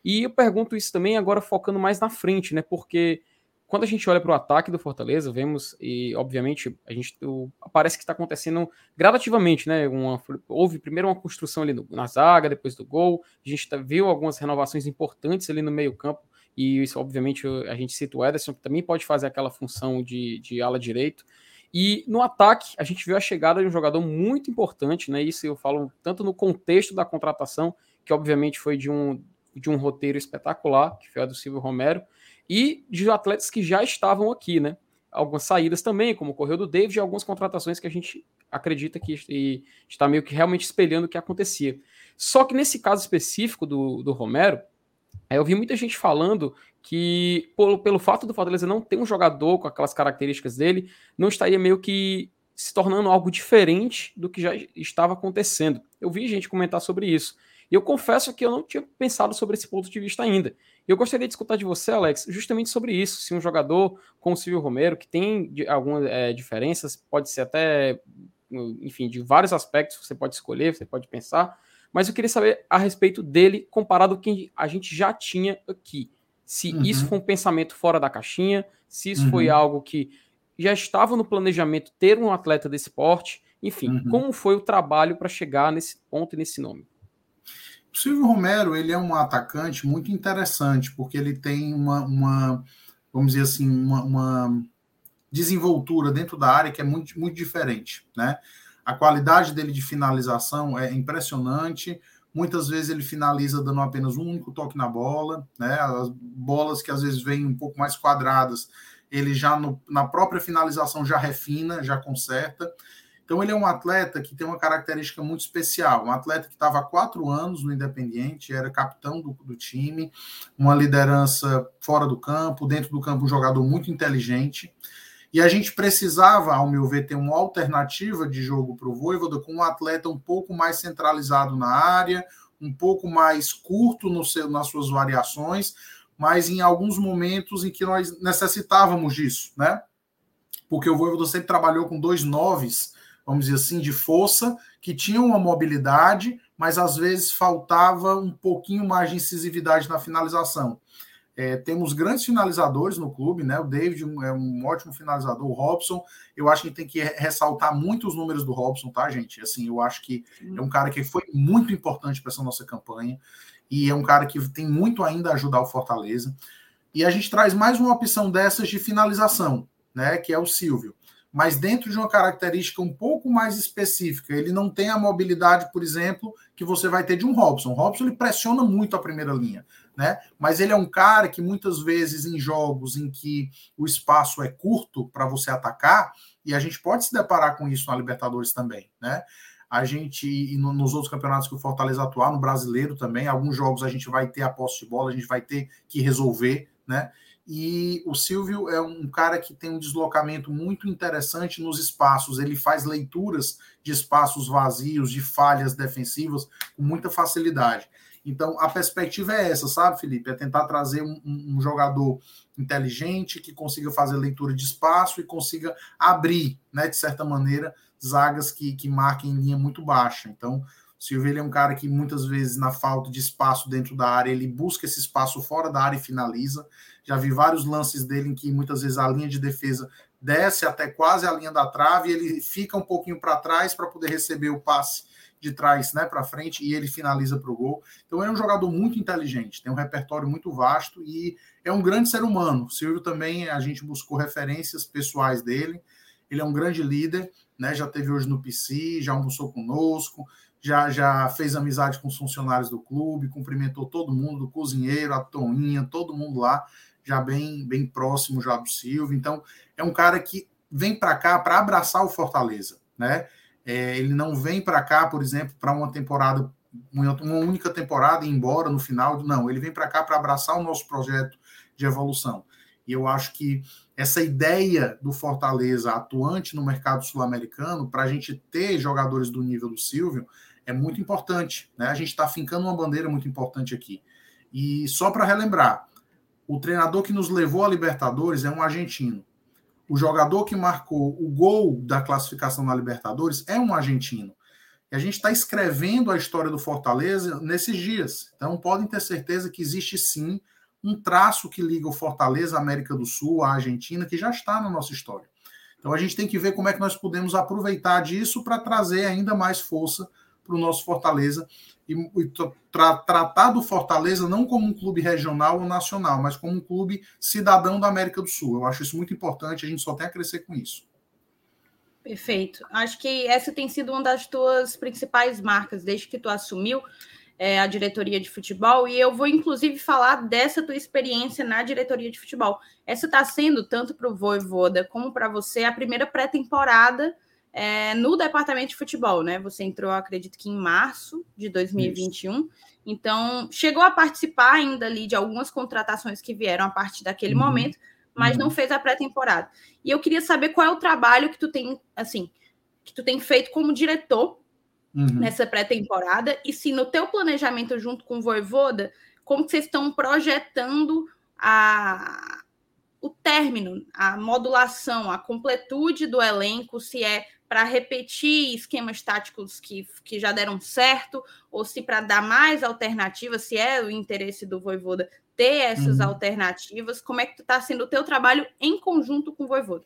E eu pergunto isso também agora focando mais na frente, né? Porque quando a gente olha para o ataque do Fortaleza, vemos, e obviamente, a gente o, parece que está acontecendo gradativamente, né? Uma, houve primeiro uma construção ali no, na zaga, depois do gol, a gente tá, viu algumas renovações importantes ali no meio-campo, e isso, obviamente, a gente cita o Ederson, que também pode fazer aquela função de, de ala direito. E no ataque, a gente viu a chegada de um jogador muito importante, né? Isso eu falo tanto no contexto da contratação, que obviamente foi de um, de um roteiro espetacular, que foi a do Silvio Romero, e de atletas que já estavam aqui, né? Algumas saídas também, como o correu do David, e algumas contratações que a gente acredita que está meio que realmente espelhando o que acontecia. Só que nesse caso específico do, do Romero, eu vi muita gente falando que, pelo, pelo fato do Fortaleza não ter um jogador com aquelas características dele, não estaria meio que se tornando algo diferente do que já estava acontecendo. Eu vi gente comentar sobre isso. E eu confesso que eu não tinha pensado sobre esse ponto de vista ainda. E eu gostaria de escutar de você, Alex, justamente sobre isso. Se um jogador como o Silvio Romero, que tem algumas é, diferenças, pode ser até, enfim, de vários aspectos, você pode escolher, você pode pensar, mas eu queria saber a respeito dele comparado com o que a gente já tinha aqui. Se uhum. isso foi um pensamento fora da caixinha, se isso uhum. foi algo que já estava no planejamento ter um atleta desse porte, enfim, uhum. como foi o trabalho para chegar nesse ponto e nesse nome? O Silvio Romero ele é um atacante muito interessante, porque ele tem uma, uma vamos dizer assim, uma, uma, desenvoltura dentro da área que é muito, muito diferente. Né? A qualidade dele de finalização é impressionante. Muitas vezes ele finaliza dando apenas um único toque na bola, né? As bolas que às vezes vêm um pouco mais quadradas, ele já no, na própria finalização já refina, já conserta. Então, ele é um atleta que tem uma característica muito especial. Um atleta que estava há quatro anos no Independiente, era capitão do, do, time, uma liderança fora do campo, dentro do campo, um jogador muito inteligente. E a gente precisava, ao meu ver, ter uma alternativa de jogo para o Voivoda com um atleta um pouco mais centralizado na área, um pouco mais curto no seu, nas suas variações, mas em alguns momentos em que nós necessitávamos disso, né? Porque o Voivoda sempre trabalhou com dois noves vamos dizer assim, de força, que tinham uma mobilidade, mas às vezes faltava um pouquinho mais de incisividade na finalização. É, temos grandes finalizadores no clube, né? O David é um ótimo finalizador, o Robson. Eu acho que tem que ressaltar muito os números do Robson, tá, gente? Assim, eu acho que é um cara que foi muito importante para essa nossa campanha e é um cara que tem muito ainda a ajudar o Fortaleza. E a gente traz mais uma opção dessas de finalização, né? Que é o Silvio mas dentro de uma característica um pouco mais específica. Ele não tem a mobilidade, por exemplo, que você vai ter de um Robson. O Robson ele pressiona muito a primeira linha, né? Mas ele é um cara que muitas vezes em jogos em que o espaço é curto para você atacar, e a gente pode se deparar com isso na Libertadores também, né? A gente, e nos outros campeonatos que o Fortaleza atuar, no brasileiro também, alguns jogos a gente vai ter a posse de bola, a gente vai ter que resolver, né? E o Silvio é um cara que tem um deslocamento muito interessante nos espaços. Ele faz leituras de espaços vazios, de falhas defensivas, com muita facilidade. Então, a perspectiva é essa, sabe, Felipe? É tentar trazer um, um, jogador inteligente que consiga fazer leitura de espaço e consiga abrir, né, de certa maneira, zagas que, que marquem em linha muito baixa. Então, o Silvio ele é um cara que muitas vezes, na falta de espaço dentro da área, ele busca esse espaço fora da área e finaliza. Já vi vários lances dele em que muitas vezes a linha de defesa desce até quase a linha da trave e ele fica um pouquinho para trás para poder receber o passe de trás né, para frente e ele finaliza para o gol. Então ele é um jogador muito inteligente, tem um repertório muito vasto e é um grande ser humano. O Silvio também, a gente buscou referências pessoais dele. Ele é um grande líder, né? Já teve hoje no PC, já almoçou conosco, já, já fez amizade com os funcionários do clube, cumprimentou todo mundo, o cozinheiro, a Toninha, todo mundo lá já bem, bem próximo já do Silvio. Então, é um cara que vem para cá para abraçar o Fortaleza, né? É, ele não vem para cá, por exemplo, para uma temporada, uma única temporada e ir embora no final. Não, ele vem para cá para abraçar o nosso projeto de evolução. E eu acho que essa ideia do Fortaleza atuante no mercado sul-americano, para a gente ter jogadores do nível do Silvio, é muito importante. Né? A gente está fincando uma bandeira muito importante aqui. E só para relembrar, o treinador que nos levou à Libertadores é um argentino. O jogador que marcou o gol da classificação na Libertadores é um argentino. E a gente está escrevendo a história do Fortaleza nesses dias. Então podem ter certeza que existe sim um traço que liga o Fortaleza à América do Sul, à Argentina, que já está na nossa história. Então a gente tem que ver como é que nós podemos aproveitar disso para trazer ainda mais força para o nosso Fortaleza e, e tra, tratar do Fortaleza não como um clube regional ou nacional, mas como um clube cidadão da América do Sul. Eu acho isso muito importante, a gente só tem a crescer com isso. Perfeito. Acho que essa tem sido uma das tuas principais marcas desde que tu assumiu é, a diretoria de futebol, e eu vou inclusive falar dessa tua experiência na diretoria de futebol. Essa está sendo, tanto para o Voivoda como para você, a primeira pré-temporada é, no departamento de futebol, né? Você entrou, acredito que em março de 2021. Isso. Então, chegou a participar ainda ali de algumas contratações que vieram a partir daquele uhum. momento, mas uhum. não fez a pré-temporada. E eu queria saber qual é o trabalho que tu tem, assim, que tu tem feito como diretor uhum. nessa pré-temporada e se no teu planejamento junto com o Voivoda, como que vocês estão projetando a o término, a modulação, a completude do elenco, se é para repetir esquemas táticos que, que já deram certo, ou se para dar mais alternativas, se é o interesse do Voivoda ter essas uhum. alternativas, como é que está sendo o teu trabalho em conjunto com o Voivoda?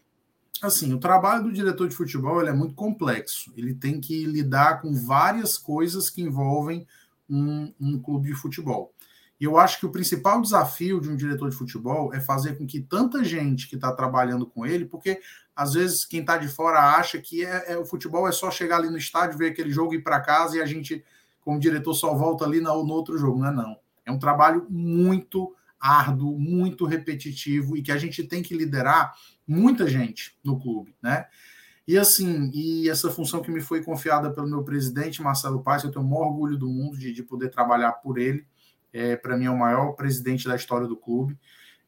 Assim, o trabalho do diretor de futebol é muito complexo. Ele tem que lidar com várias coisas que envolvem um, um clube de futebol. E eu acho que o principal desafio de um diretor de futebol é fazer com que tanta gente que está trabalhando com ele, porque às vezes quem está de fora acha que é, é, o futebol é só chegar ali no estádio, ver aquele jogo ir para casa e a gente, como diretor, só volta ali no, no outro jogo. Não é não. É um trabalho muito árduo, muito repetitivo e que a gente tem que liderar muita gente no clube, né? E assim, e essa função que me foi confiada pelo meu presidente, Marcelo Paes, eu tenho o maior orgulho do mundo de, de poder trabalhar por ele é, para mim é o maior presidente da história do clube.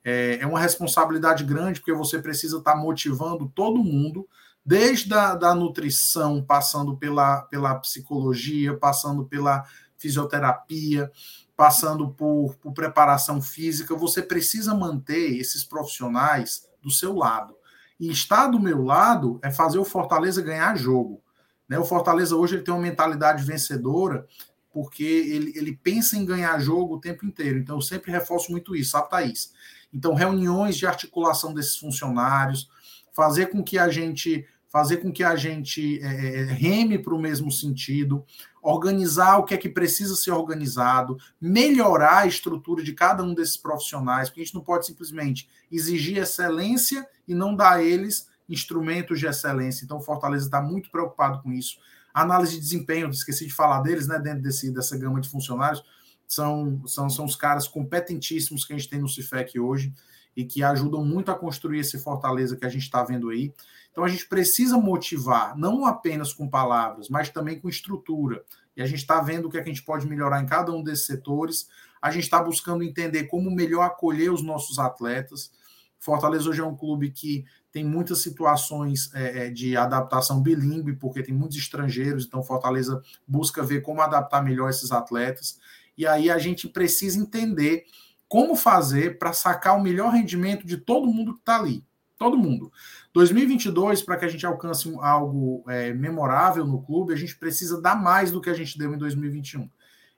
É, é, uma responsabilidade grande, porque você precisa estar tá motivando todo mundo, desde a da nutrição, passando pela, pela psicologia, passando pela fisioterapia, passando por, por preparação física. Você precisa manter esses profissionais do seu lado. E estar do meu lado é fazer o Fortaleza ganhar jogo. Né? O Fortaleza hoje ele tem uma mentalidade vencedora porque ele, ele pensa em ganhar jogo o tempo inteiro. Então, eu sempre reforço muito isso, sabe, Thaís? Então, reuniões de articulação desses funcionários, fazer com que a gente fazer com que a gente é, é reme para o mesmo sentido, organizar o que é que precisa ser organizado, melhorar a estrutura de cada um desses profissionais, porque a gente não pode simplesmente exigir excelência e não dar a eles instrumentos de excelência. Então, Fortaleza está muito preocupado com isso. Análise de desempenho, esqueci de falar deles, né? Dentro desse, dessa gama de funcionários, são, são, são os caras competentíssimos que a gente tem no CIFEC hoje e que ajudam muito a construir esse Fortaleza que a gente está vendo aí. Então a gente precisa motivar, não apenas com palavras, mas também com estrutura. E a gente está vendo o que, é que a gente pode melhorar em cada um desses setores. A gente está buscando entender como melhor acolher os nossos atletas. Fortaleza hoje é um clube que tem muitas situações é, é, de adaptação bilíngue, porque tem muitos estrangeiros, então Fortaleza busca ver como adaptar melhor esses atletas. E aí a gente precisa entender como fazer para sacar o melhor rendimento de todo mundo que está ali. Todo mundo. 2022, para que a gente alcance algo é, memorável no clube, a gente precisa dar mais do que a gente deu em 2021.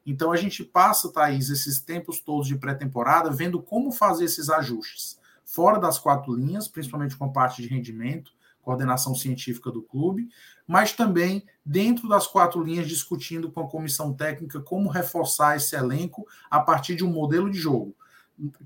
Então a gente passa, Thaís, esses tempos todos de pré-temporada vendo como fazer esses ajustes fora das quatro linhas, principalmente com a parte de rendimento, coordenação científica do clube, mas também dentro das quatro linhas, discutindo com a comissão técnica como reforçar esse elenco a partir de um modelo de jogo.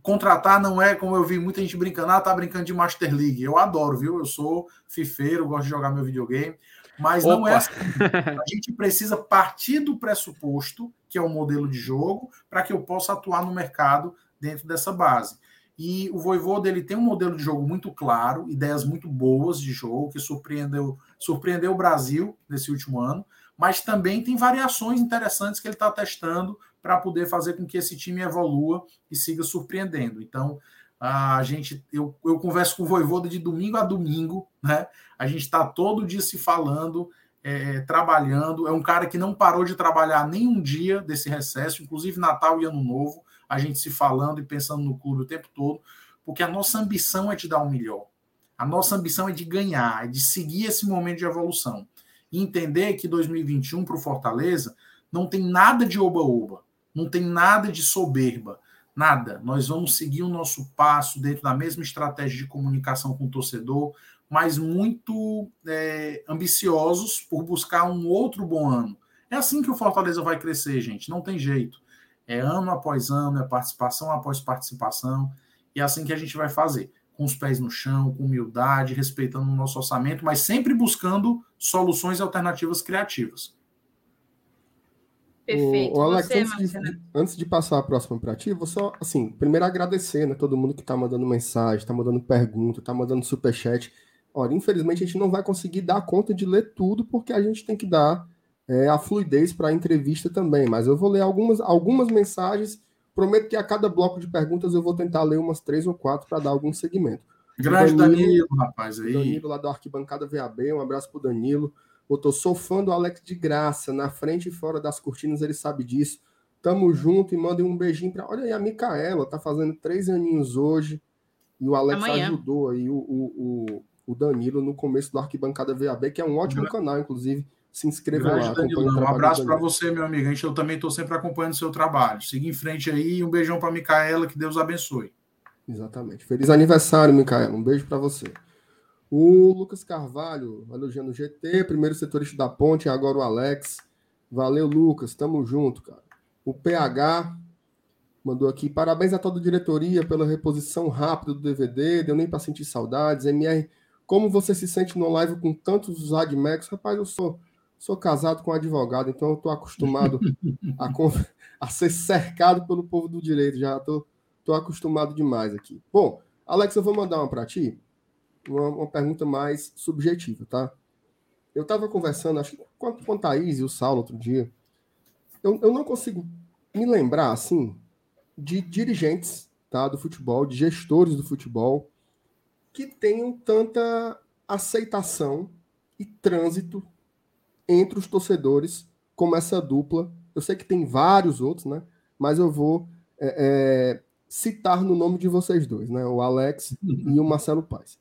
Contratar não é, como eu vi muita gente brincando, ah, tá brincando de Master League. Eu adoro, viu? Eu sou fifeiro, gosto de jogar meu videogame, mas Opa. não é assim. A gente precisa partir do pressuposto, que é o modelo de jogo, para que eu possa atuar no mercado dentro dessa base. E o Voivoda ele tem um modelo de jogo muito claro, ideias muito boas de jogo, que surpreendeu, surpreendeu o Brasil nesse último ano, mas também tem variações interessantes que ele está testando para poder fazer com que esse time evolua e siga surpreendendo. Então, a gente, eu, eu converso com o Voivoda de domingo a domingo, né? A gente está todo dia se falando, é, trabalhando. É um cara que não parou de trabalhar nenhum dia desse recesso, inclusive Natal e Ano Novo a gente se falando e pensando no clube o tempo todo, porque a nossa ambição é de dar o um melhor. A nossa ambição é de ganhar, é de seguir esse momento de evolução. E entender que 2021 para o Fortaleza não tem nada de oba-oba, não tem nada de soberba, nada. Nós vamos seguir o nosso passo dentro da mesma estratégia de comunicação com o torcedor, mas muito é, ambiciosos por buscar um outro bom ano. É assim que o Fortaleza vai crescer, gente, não tem jeito. É ano após ano, é participação após participação, e é assim que a gente vai fazer, com os pés no chão, com humildade, respeitando o nosso orçamento, mas sempre buscando soluções alternativas criativas. Perfeito. O, Alex, Você, antes, de, antes, de, passar a próxima para ti, vou só, assim, primeiro agradecer, né, todo mundo que está mandando mensagem, está mandando pergunta, está mandando superchat. Olha, infelizmente a gente não vai conseguir dar conta de ler tudo, porque a gente tem que dar é, a fluidez para a entrevista também. Mas eu vou ler algumas, algumas mensagens. Prometo que a cada bloco de perguntas eu vou tentar ler umas três ou quatro para dar algum segmento. Grande Danilo, Danilo, rapaz. Aí. Danilo lá da Arquibancada VAB, um abraço para Danilo. Eu tô sou fã do Alex de graça, na frente e fora das cortinas, ele sabe disso. Tamo junto e mandem um beijinho para. Olha aí, a Micaela tá fazendo três aninhos hoje. E o Alex Amanhã. ajudou aí o, o, o, o Danilo no começo do Arquibancada VAB, que é um ótimo canal, inclusive se inscreva lá. Um abraço para você, meu amigo. Gente, eu também estou sempre acompanhando o seu trabalho. Siga em frente aí. Um beijão para a Micaela, que Deus abençoe. Exatamente. Feliz aniversário, Micaela. Um beijo para você. O Lucas Carvalho, elogiando o GT, primeiro setorista da ponte, agora o Alex. Valeu, Lucas. Tamo junto, cara. O PH mandou aqui, parabéns a toda a diretoria pela reposição rápida do DVD, deu nem para sentir saudades. MR, como você se sente no live com tantos admex? Rapaz, eu sou, sou casado com um advogado, então eu estou acostumado a, a, ser cercado pelo povo do direito, já estou tô, tô acostumado demais aqui. Bom, Alex, eu vou mandar uma para ti, uma, uma, pergunta mais subjetiva, tá? Eu estava conversando, acho que com, com a Thaís e o Saulo outro dia, eu, eu não consigo me lembrar, assim, de dirigentes tá, do futebol, de gestores do futebol, que tenham tanta aceitação e trânsito entre os torcedores como essa dupla. Eu sei que tem vários outros, né? Mas eu vou é, é, citar no nome de vocês dois, né? O Alex e o Marcelo Paz.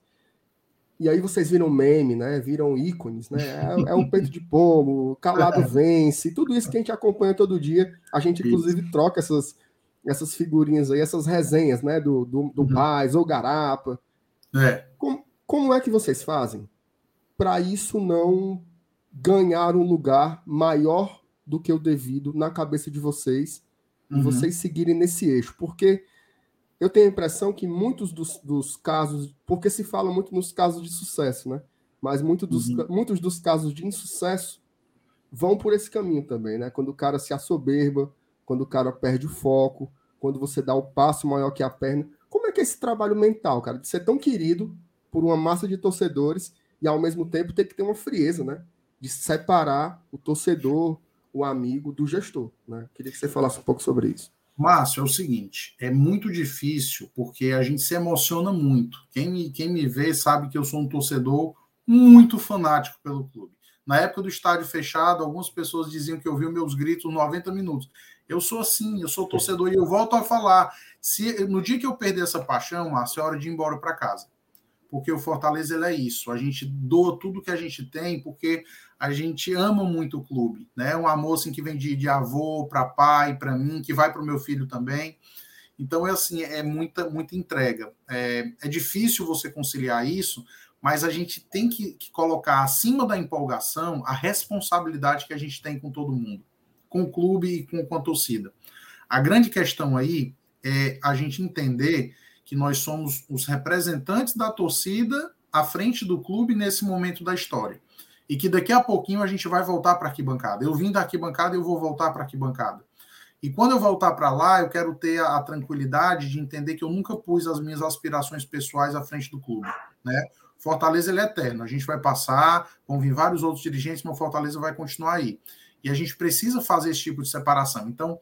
E aí vocês viram meme, né? Viram ícones, né? É, é o peito de pomo, calado vence, tudo isso que a gente acompanha todo dia. A gente, inclusive, troca essas, essas figurinhas aí, essas resenhas, né? Do, do, do uhum. Paz ou Garapa. É. Como, como é que vocês fazem para isso não ganhar um lugar maior do que o devido na cabeça de vocês uhum. e vocês seguirem nesse eixo? Porque eu tenho a impressão que muitos dos, dos, casos, porque se fala muito nos casos de sucesso, né? Mas muito dos, uhum. muitos dos casos de insucesso vão por esse caminho também, né? Quando o cara se assoberba, quando o cara perde o foco, quando você dá o passo maior que a perna. Como é que é esse trabalho mental, cara, de ser tão querido por uma massa de torcedores e ao mesmo tempo ter que ter uma frieza, né? De separar o torcedor, o amigo do gestor, né? Queria que você falasse um pouco sobre isso. Márcio, é o seguinte, é muito difícil porque a gente se emociona muito. Quem me, quem me vê sabe que eu sou um torcedor muito fanático pelo clube. Na época do estádio fechado, algumas pessoas diziam que ouviam meus gritos 90 minutos. Eu sou assim, eu sou torcedor e eu volto a falar. Se no dia que eu perder essa paixão, Márcio, é hora de ir embora para casa. Porque o Fortaleza ele é isso. A gente doa tudo que a gente tem porque a gente ama muito o clube, né? Um amor assim que vem de, de avô para pai, para mim, que vai para o meu filho também. Então é assim, é muita muita entrega. É, é difícil você conciliar isso, mas a gente tem que, que colocar acima da empolgação a responsabilidade que a gente tem com todo mundo com o clube e com, com a torcida. A grande questão aí é a gente entender que nós somos os representantes da torcida à frente do clube nesse momento da história. E que daqui a pouquinho a gente vai voltar para arquibancada. Eu vim da arquibancada e eu vou voltar para arquibancada. E quando eu voltar para lá, eu quero ter a, a, tranquilidade de entender que eu nunca pus as minhas aspirações pessoais à frente do clube. Né? Fortaleza ele é eterno. A gente vai passar, vão vir vários outros dirigentes, mas Fortaleza vai continuar aí. E a gente precisa fazer esse tipo de separação. Então,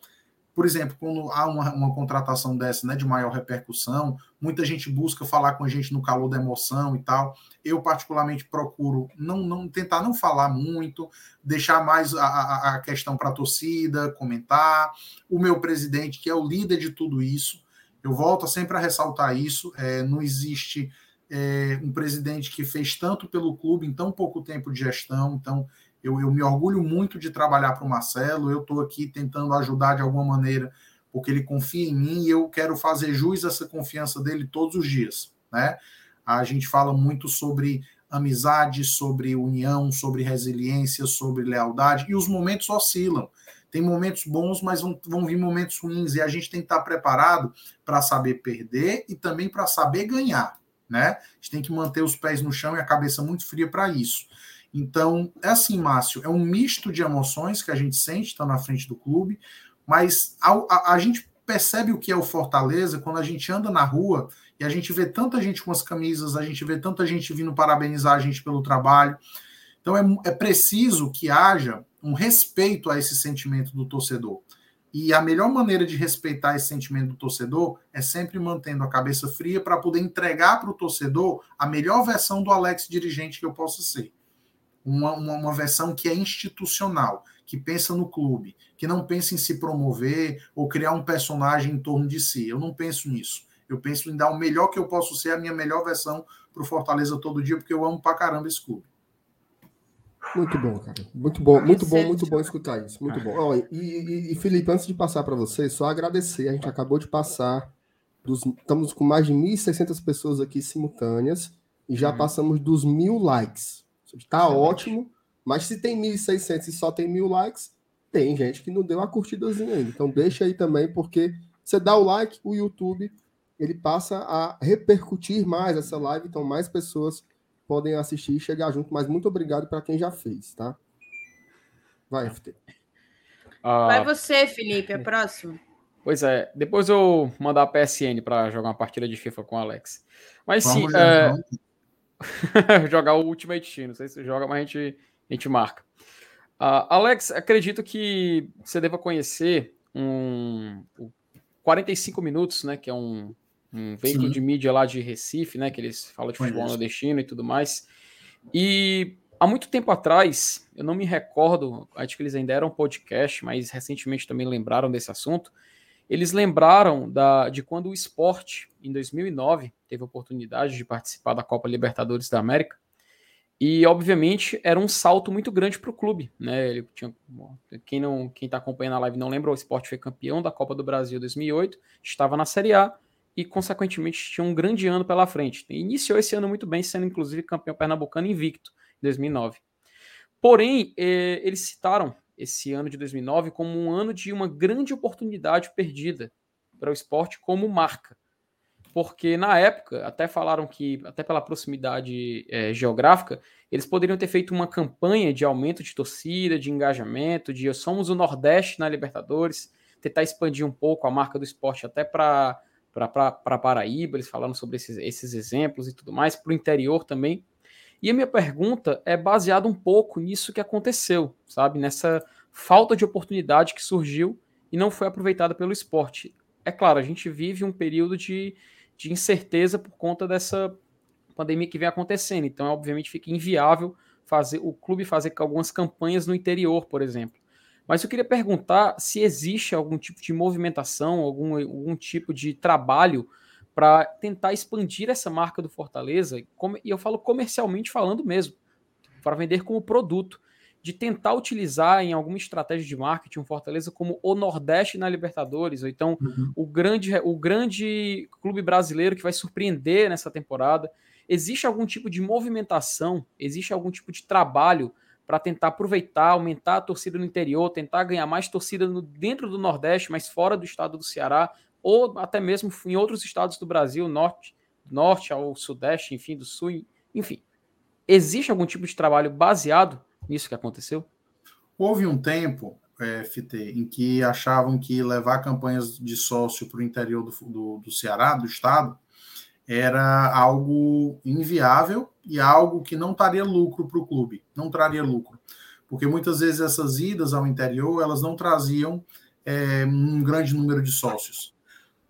por exemplo, quando há uma, uma, contratação dessa, né, de maior repercussão, muita gente busca falar com a gente no calor da emoção e tal. Eu, particularmente, procuro não, não tentar não falar muito, deixar mais a, a, questão para a torcida, comentar. O meu presidente, que é o líder de tudo isso, eu volto sempre a ressaltar isso. É, não existe é, um presidente que fez tanto pelo clube em tão pouco tempo de gestão. Então, eu, eu me orgulho muito de trabalhar para o Marcelo. Eu estou aqui tentando ajudar de alguma maneira, porque ele confia em mim e eu quero fazer jus a essa confiança dele todos os dias. Né? A gente fala muito sobre amizade, sobre união, sobre resiliência, sobre lealdade, e os momentos oscilam. Tem momentos bons, mas vão, vão vir momentos ruins, e a gente tem que estar preparado para saber perder e também para saber ganhar. Né? A gente tem que manter os pés no chão e a cabeça muito fria para isso. Então, é assim, Márcio, é um misto de emoções que a gente sente, está na frente do clube, mas a, a, a, gente percebe o que é o Fortaleza quando a gente anda na rua e a gente vê tanta gente com as camisas, a gente vê tanta gente vindo parabenizar a gente pelo trabalho. Então, é, é preciso que haja um respeito a esse sentimento do torcedor. E a melhor maneira de respeitar esse sentimento do torcedor é sempre mantendo a cabeça fria para poder entregar para o torcedor a melhor versão do Alex dirigente que eu possa ser uma, uma, uma, versão que é institucional, que pensa no clube, que não pensa em se promover ou criar um personagem em torno de si. Eu não penso nisso. Eu penso em dar o melhor que eu posso ser, a minha melhor versão para o Fortaleza todo dia, porque eu amo pra caramba esse clube. Muito bom, cara. Muito bom, muito bom, muito bom escutar isso. Muito bom. Oh, e, e, e, Felipe, antes de passar para você, só agradecer. A gente acabou de passar. Dos, estamos com mais de 1.600 pessoas aqui simultâneas e já uhum. passamos dos mil likes. Está ótimo, mas se tem 1.600 e só tem mil likes, tem gente que não deu a curtidazinha ainda. Então deixa aí também, porque você dá o like, o YouTube ele passa a repercutir mais essa live, então mais pessoas podem assistir e chegar junto. Mas muito obrigado para quem já fez, tá? Vai, FT. Ah, Vai você, Felipe, a próxima. Pois é, depois eu mandar a PSN para jogar uma partida de FIFA com o Alex. Mas Vamos sim, é... jogar o Ultimate Team, não sei se você joga, mas a gente, a gente marca. Uh, Alex, acredito que você deva conhecer um 45 minutos, né, que é um, um veículo Sim. de mídia lá de Recife, né? Que eles falam de futebol nordestino e tudo mais. E há muito tempo atrás, eu não me recordo, acho que eles ainda eram podcast, mas recentemente também lembraram desse assunto. Eles lembraram da, de quando o esporte, em 2009, teve a oportunidade de participar da Copa Libertadores da América. E, obviamente, era um salto muito grande para o clube. Né? Ele tinha, quem não, quem está acompanhando a live não lembra, o esporte foi campeão da Copa do Brasil 2008, estava na Série A, e, consequentemente, tinha um grande ano pela frente. Iniciou esse ano muito bem, sendo inclusive campeão pernambucano invicto em 2009. Porém, eh, eles citaram esse ano de 2009 como um ano de uma grande oportunidade perdida para o esporte como marca. Porque na época, até falaram que, até pela proximidade eh, geográfica, eles poderiam ter feito uma campanha de aumento de torcida, de engajamento, de somos o Nordeste na Libertadores, tentar expandir um pouco a marca do esporte até para para Paraíba, eles falaram sobre esses, esses exemplos e tudo mais, para o interior também. E a minha pergunta é baseada um pouco nisso que aconteceu, sabe? Nessa falta de oportunidade que surgiu e não foi aproveitada pelo esporte. É claro, a gente vive um período de, de incerteza por conta dessa pandemia que vem acontecendo. Então, obviamente, fica inviável fazer o clube fazer algumas campanhas no interior, por exemplo. Mas eu queria perguntar se existe algum tipo de movimentação, algum, algum tipo de trabalho para tentar expandir essa marca do Fortaleza, e eu falo comercialmente falando mesmo, para vender como produto, de tentar utilizar em alguma estratégia de marketing o Fortaleza como o Nordeste na Libertadores, ou então uhum. o, grande, o grande clube brasileiro que vai surpreender nessa temporada. Existe algum tipo de movimentação, existe algum tipo de trabalho para tentar aproveitar, aumentar a torcida no interior, tentar ganhar mais torcida no, dentro do Nordeste, mas fora do estado do Ceará, ou até mesmo em outros estados do Brasil, norte, norte ao sudeste, enfim, do sul, enfim. Existe algum tipo de trabalho baseado nisso que aconteceu? Houve um tempo, é, FT, em que achavam que levar campanhas de sócio para o interior do, do, do Ceará, do estado, era algo inviável e algo que não traria lucro para o clube, não traria lucro, porque muitas vezes essas idas ao interior elas não traziam é, um grande número de sócios.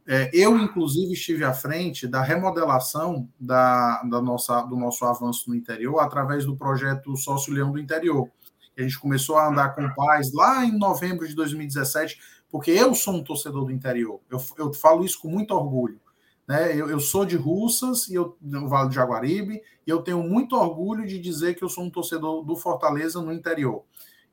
É, eu, inclusive, estive à frente da remodelação da, da nossa, do nosso avanço no interior através do projeto Sócio Leão do Interior. A gente começou a andar com pais lá em novembro de 2017, porque eu sou um torcedor do interior. Eu, eu falo isso com muito orgulho. Né? Eu, eu, sou de Russas e eu no Vale do Jaguaribe e eu tenho muito orgulho de dizer que eu sou um torcedor do Fortaleza no interior.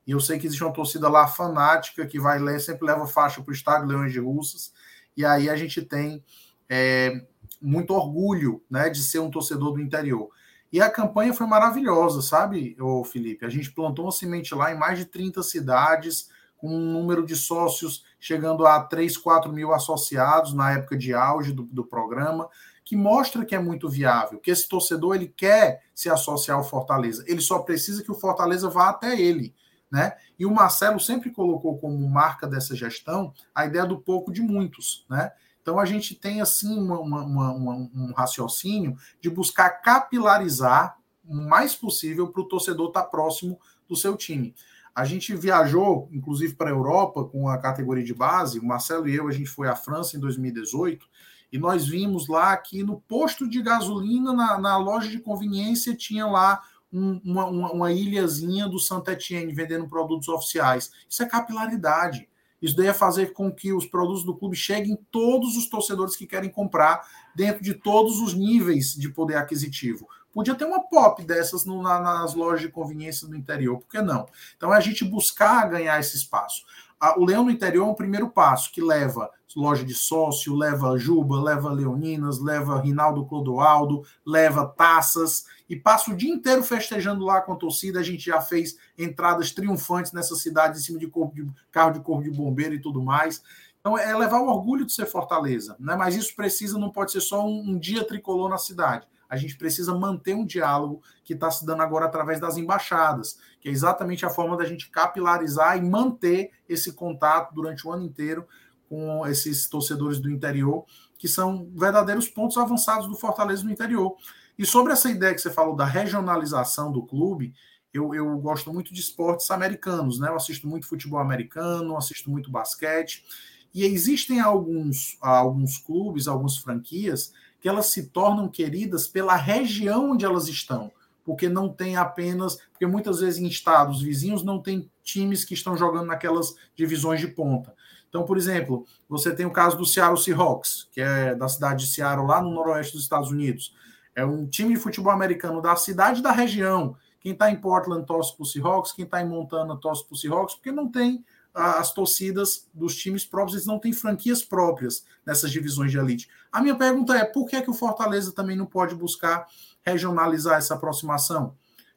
E eu sei que existe uma torcida lá fanática que vai ler, sempre leva faixa para o estádio Leões de Russas. E aí a gente tem é, muito orgulho né, de ser um torcedor do interior. E a campanha foi maravilhosa, sabe, ô Felipe? A gente plantou uma semente lá em mais de 30 cidades com um número de sócios chegando a 3, 4 mil associados na época de auge do, do programa, que mostra que é muito viável, que esse torcedor ele quer se associar ao Fortaleza, ele só precisa que o Fortaleza vá até ele. Né? E o Marcelo sempre colocou como marca dessa gestão a ideia do pouco de muitos. Né? Então a gente tem assim uma, uma, uma, um raciocínio de buscar capilarizar o mais possível para o torcedor estar próximo do seu time. A gente viajou, inclusive, para a Europa com a categoria de base. O Marcelo e eu, a gente foi à França em 2018 e nós vimos lá que no posto de gasolina, na, na loja de conveniência, tinha lá um, uma, uma, uma, ilhazinha do Santa Etienne vendendo produtos oficiais. Isso é capilaridade. Isso daí é fazer com que os produtos do clube cheguem todos os torcedores que querem comprar, dentro de todos os níveis de poder aquisitivo. Podia ter uma pop dessas no, na, nas lojas de conveniência do interior, por que não? Então é a gente buscar ganhar esse espaço. a, o Leão no Interior é um primeiro passo que leva loja de sócio, leva Juba, leva Leoninas, leva Rinaldo Clodoaldo, leva taças e passa o dia inteiro festejando lá com a torcida. A gente já fez entradas triunfantes nessa cidade em cima de, de carro de corpo de bombeiro e tudo mais. Então é levar o orgulho de ser Fortaleza, né? Mas isso precisa, não pode ser só um, um dia tricolor na cidade. A gente precisa manter um diálogo que está se dando agora através das embaixadas, que é exatamente a forma da gente capilarizar e manter esse contato durante o ano inteiro com esses torcedores do interior, que são verdadeiros pontos avançados do Fortaleza no interior. E sobre essa ideia que você falou da regionalização do clube, eu, eu gosto muito de esportes americanos, né? Eu assisto muito futebol americano, assisto muito basquete. E existem alguns, alguns clubes, algumas franquias, que elas se tornam queridas pela região onde elas estão. Porque não tem apenas. Porque muitas vezes em estados vizinhos não tem times que estão jogando naquelas divisões de ponta. Então, por exemplo, você tem o caso do Seattle Seahawks, que é da cidade de Seattle, lá no noroeste dos Estados Unidos. É um time de futebol americano da cidade da região. Quem está em Portland torce para o Seahawks, quem está em Montana torce para o Seahawks, porque não tem as torcidas dos times próprios, eles não têm franquias próprias nessas divisões de elite. A minha pergunta é: por que, é que o Fortaleza também não pode buscar regionalizar essa aproximação?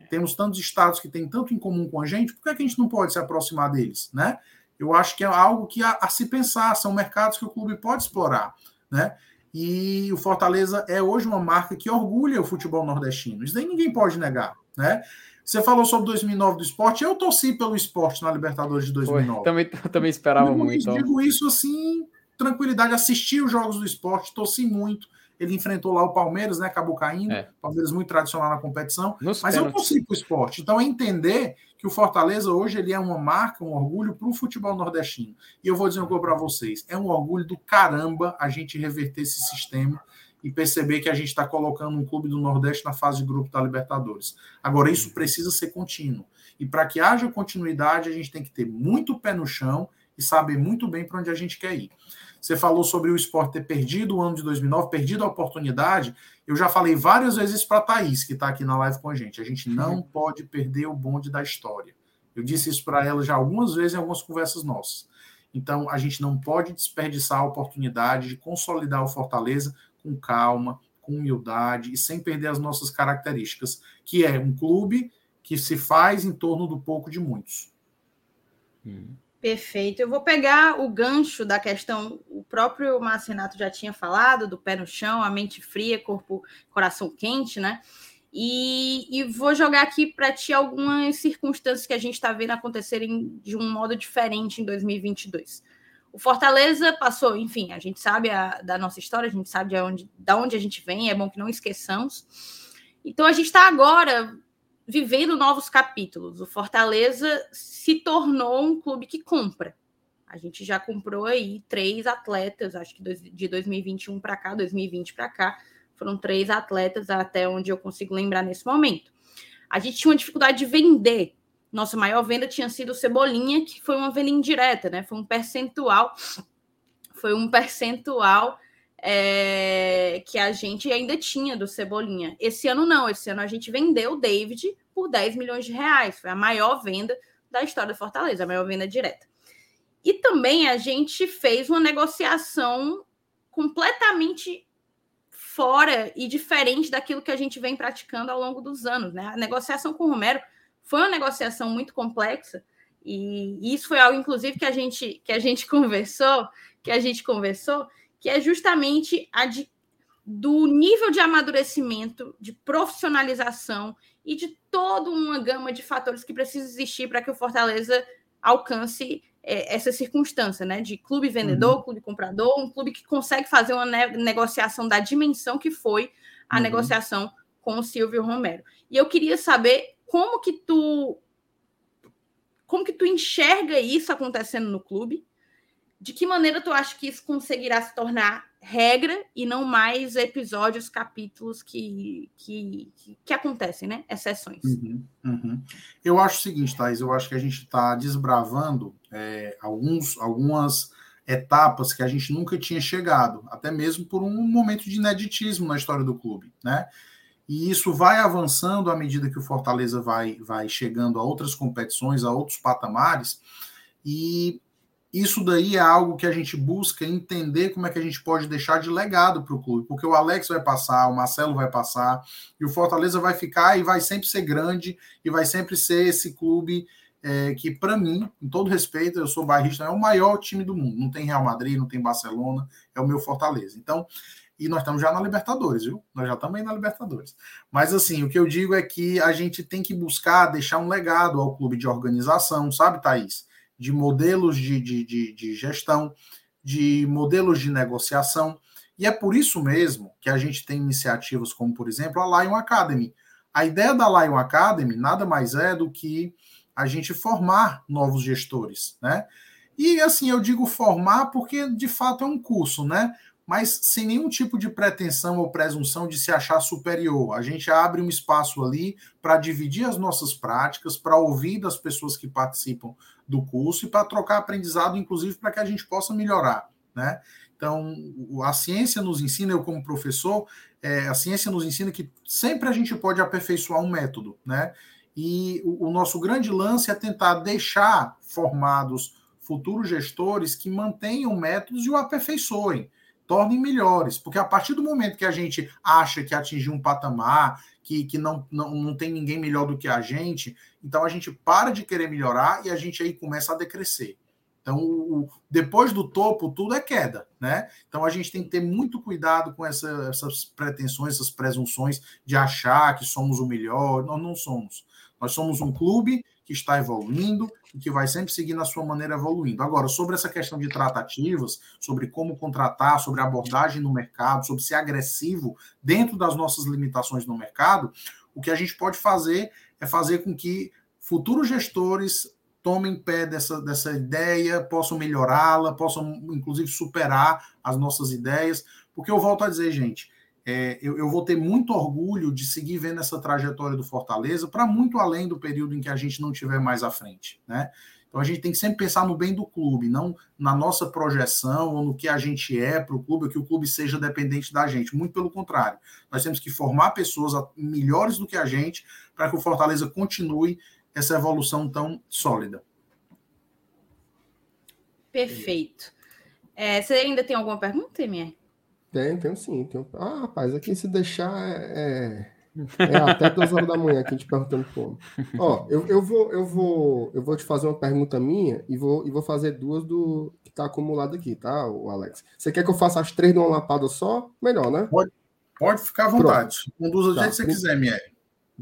Temos tantos estados que têm tanto em comum com a gente, por que, é que a gente não pode se aproximar deles? Né? Eu acho que é algo que a, a se pensar, são mercados que o clube pode explorar. Né? E o Fortaleza é hoje uma marca que orgulha o futebol nordestino. Isso daí ninguém pode negar. Né? Você falou sobre 2009 do esporte. Eu torci pelo esporte na Libertadores de 2009. Foi, também, também esperava eu muito. Eu digo isso assim, tranquilidade. Assisti os jogos do esporte, torci muito. Ele enfrentou lá o Palmeiras, né? Acabou caindo. É. Palmeiras muito tradicional na competição. Nos mas pênaltis. eu torci para o esporte. Então entender que o Fortaleza hoje ele é uma marca, um orgulho para o futebol nordestino. E eu vou dizer uma coisa para vocês: é um orgulho do caramba a gente reverter esse sistema e perceber que a gente está colocando um clube do Nordeste na fase de grupo da Libertadores. Agora, isso uhum. precisa ser contínuo. E para que haja continuidade, a gente tem que ter muito pé no chão e saber muito bem para onde a gente quer ir. Você falou sobre o esporte ter perdido o ano de 2009, perdido a oportunidade. Eu já falei várias vezes para a Thaís, que está aqui na live com a gente. A gente não uhum. pode perder o bonde da história. Eu disse isso para ela já algumas vezes em algumas conversas nossas. Então, a gente não pode desperdiçar a oportunidade de consolidar o Fortaleza com calma, com humildade e sem perder as nossas características, que é um clube que se faz em torno do pouco de muitos. Perfeito. Eu vou pegar o gancho da questão, o próprio Marcenato já tinha falado, do pé no chão, a mente fria, corpo, coração quente, né? E, e vou jogar aqui para ti algumas circunstâncias que a gente está vendo acontecerem de um modo diferente em 2022. O Fortaleza passou, enfim, a gente sabe a, da nossa história, a gente sabe de onde, da onde a gente vem, é bom que não esqueçamos. Então a gente está agora vivendo novos capítulos. O Fortaleza se tornou um clube que compra. A gente já comprou aí três atletas, acho que de 2021 para cá, 2020 para cá, foram três atletas até onde eu consigo lembrar nesse momento. A gente tinha uma dificuldade de vender nossa maior venda tinha sido o Cebolinha, que foi uma venda indireta, né? Foi um percentual, foi um percentual é, que a gente ainda tinha do Cebolinha. Esse ano não, esse ano a gente vendeu o David por 10 milhões de reais. Foi a maior venda da história do Fortaleza, a maior venda direta. E também a gente fez uma negociação completamente fora e diferente daquilo que a gente vem praticando ao longo dos anos, né? A negociação com o Romero foi uma negociação muito complexa e isso foi algo, inclusive, que a gente que a gente conversou, que a gente conversou, que é justamente a de, do nível de amadurecimento, de profissionalização e de toda uma gama de fatores que precisa existir para que o Fortaleza alcance é, essa circunstância, né? De clube vendedor, uhum. clube comprador, um clube que consegue fazer uma ne negociação da dimensão que foi a uhum. negociação com o Silvio Romero. E eu queria saber como que tu como que tu enxerga isso acontecendo no clube? De que maneira tu acha que isso conseguirá se tornar regra e não mais episódios, capítulos que, que, que acontecem, né? Exceções. Uhum, uhum. Eu acho o seguinte, Thais, eu acho que a gente está desbravando é, alguns, algumas etapas que a gente nunca tinha chegado, até mesmo por um momento de ineditismo na história do clube, né? E isso vai avançando à medida que o Fortaleza vai, vai chegando a outras competições, a outros patamares. E isso daí é algo que a gente busca entender como é que a gente pode deixar de legado para o clube, porque o Alex vai passar, o Marcelo vai passar, e o Fortaleza vai ficar e vai sempre ser grande, e vai sempre ser esse clube é, que, para mim, com todo respeito, eu sou bairrista, é o maior time do mundo. Não tem Real Madrid, não tem Barcelona, é o meu Fortaleza. Então, e nós estamos já na Libertadores, viu? Nós já estamos aí na Libertadores. Mas assim, o que eu digo é que a gente tem que buscar deixar um legado ao clube de organização, sabe, Thaís? De modelos de, de, de, de gestão, de modelos de negociação. E é por isso mesmo que a gente tem iniciativas como, por exemplo, a Lion Academy. A ideia da Lion Academy nada mais é do que a gente formar novos gestores, né? E assim, eu digo formar porque de fato é um curso, né? Mas sem nenhum tipo de pretensão ou presunção de se achar superior. A gente abre um espaço ali para dividir as nossas práticas, para ouvir das pessoas que participam do curso e para trocar aprendizado, inclusive para que a gente possa melhorar, né? Então, a ciência nos ensina, eu como professor, é, a ciência nos ensina que sempre a gente pode aperfeiçoar um método, né? E o, o nosso grande lance é tentar deixar formados futuros gestores que mantenham métodos e o aperfeiçoem tornem melhores, porque a partir do momento que a gente acha que atingiu um patamar, que, que não, não, não tem ninguém melhor do que a gente, então a gente para de querer melhorar e a gente aí começa a decrescer. Então, o, depois do topo, tudo é queda, né? Então, a gente tem que ter muito cuidado com essa, essas pretensões, essas presunções de achar que somos o melhor. Nós não somos. Nós somos um clube que está evoluindo e que vai sempre seguir na sua maneira evoluindo. Agora, sobre essa questão de tratativas, sobre como contratar, sobre abordagem no mercado, sobre ser agressivo dentro das nossas limitações no mercado, o que a gente pode fazer é fazer com que futuros gestores tomem pé dessa, dessa ideia, possam melhorá-la, possam, inclusive, superar as nossas ideias, porque eu volto a dizer, gente, é, eu, eu, vou ter muito orgulho de seguir vendo essa trajetória do Fortaleza para muito além do período em que a gente não tiver mais à frente, né? Então a gente tem que sempre pensar no bem do clube, não na nossa projeção ou no que a gente é para o clube, que o clube seja dependente da gente. Muito pelo contrário, nós temos que formar pessoas melhores do que a gente para que o Fortaleza continue essa evolução tão sólida. Perfeito. É, você ainda tem alguma pergunta, Emir? Tem, tem sim. Tem... Ah, rapaz, aqui se deixar é, é, é até duas horas da manhã que a gente perguntando como. Ó, eu, eu, vou, eu, vou, eu vou te fazer uma pergunta minha e vou, e vou fazer duas do que tá acumulado aqui, tá, o Alex? Você quer que eu faça as três numa lapada só? Melhor, né? Pode, pode ficar à vontade. Um dos tá. que você quiser, Mier.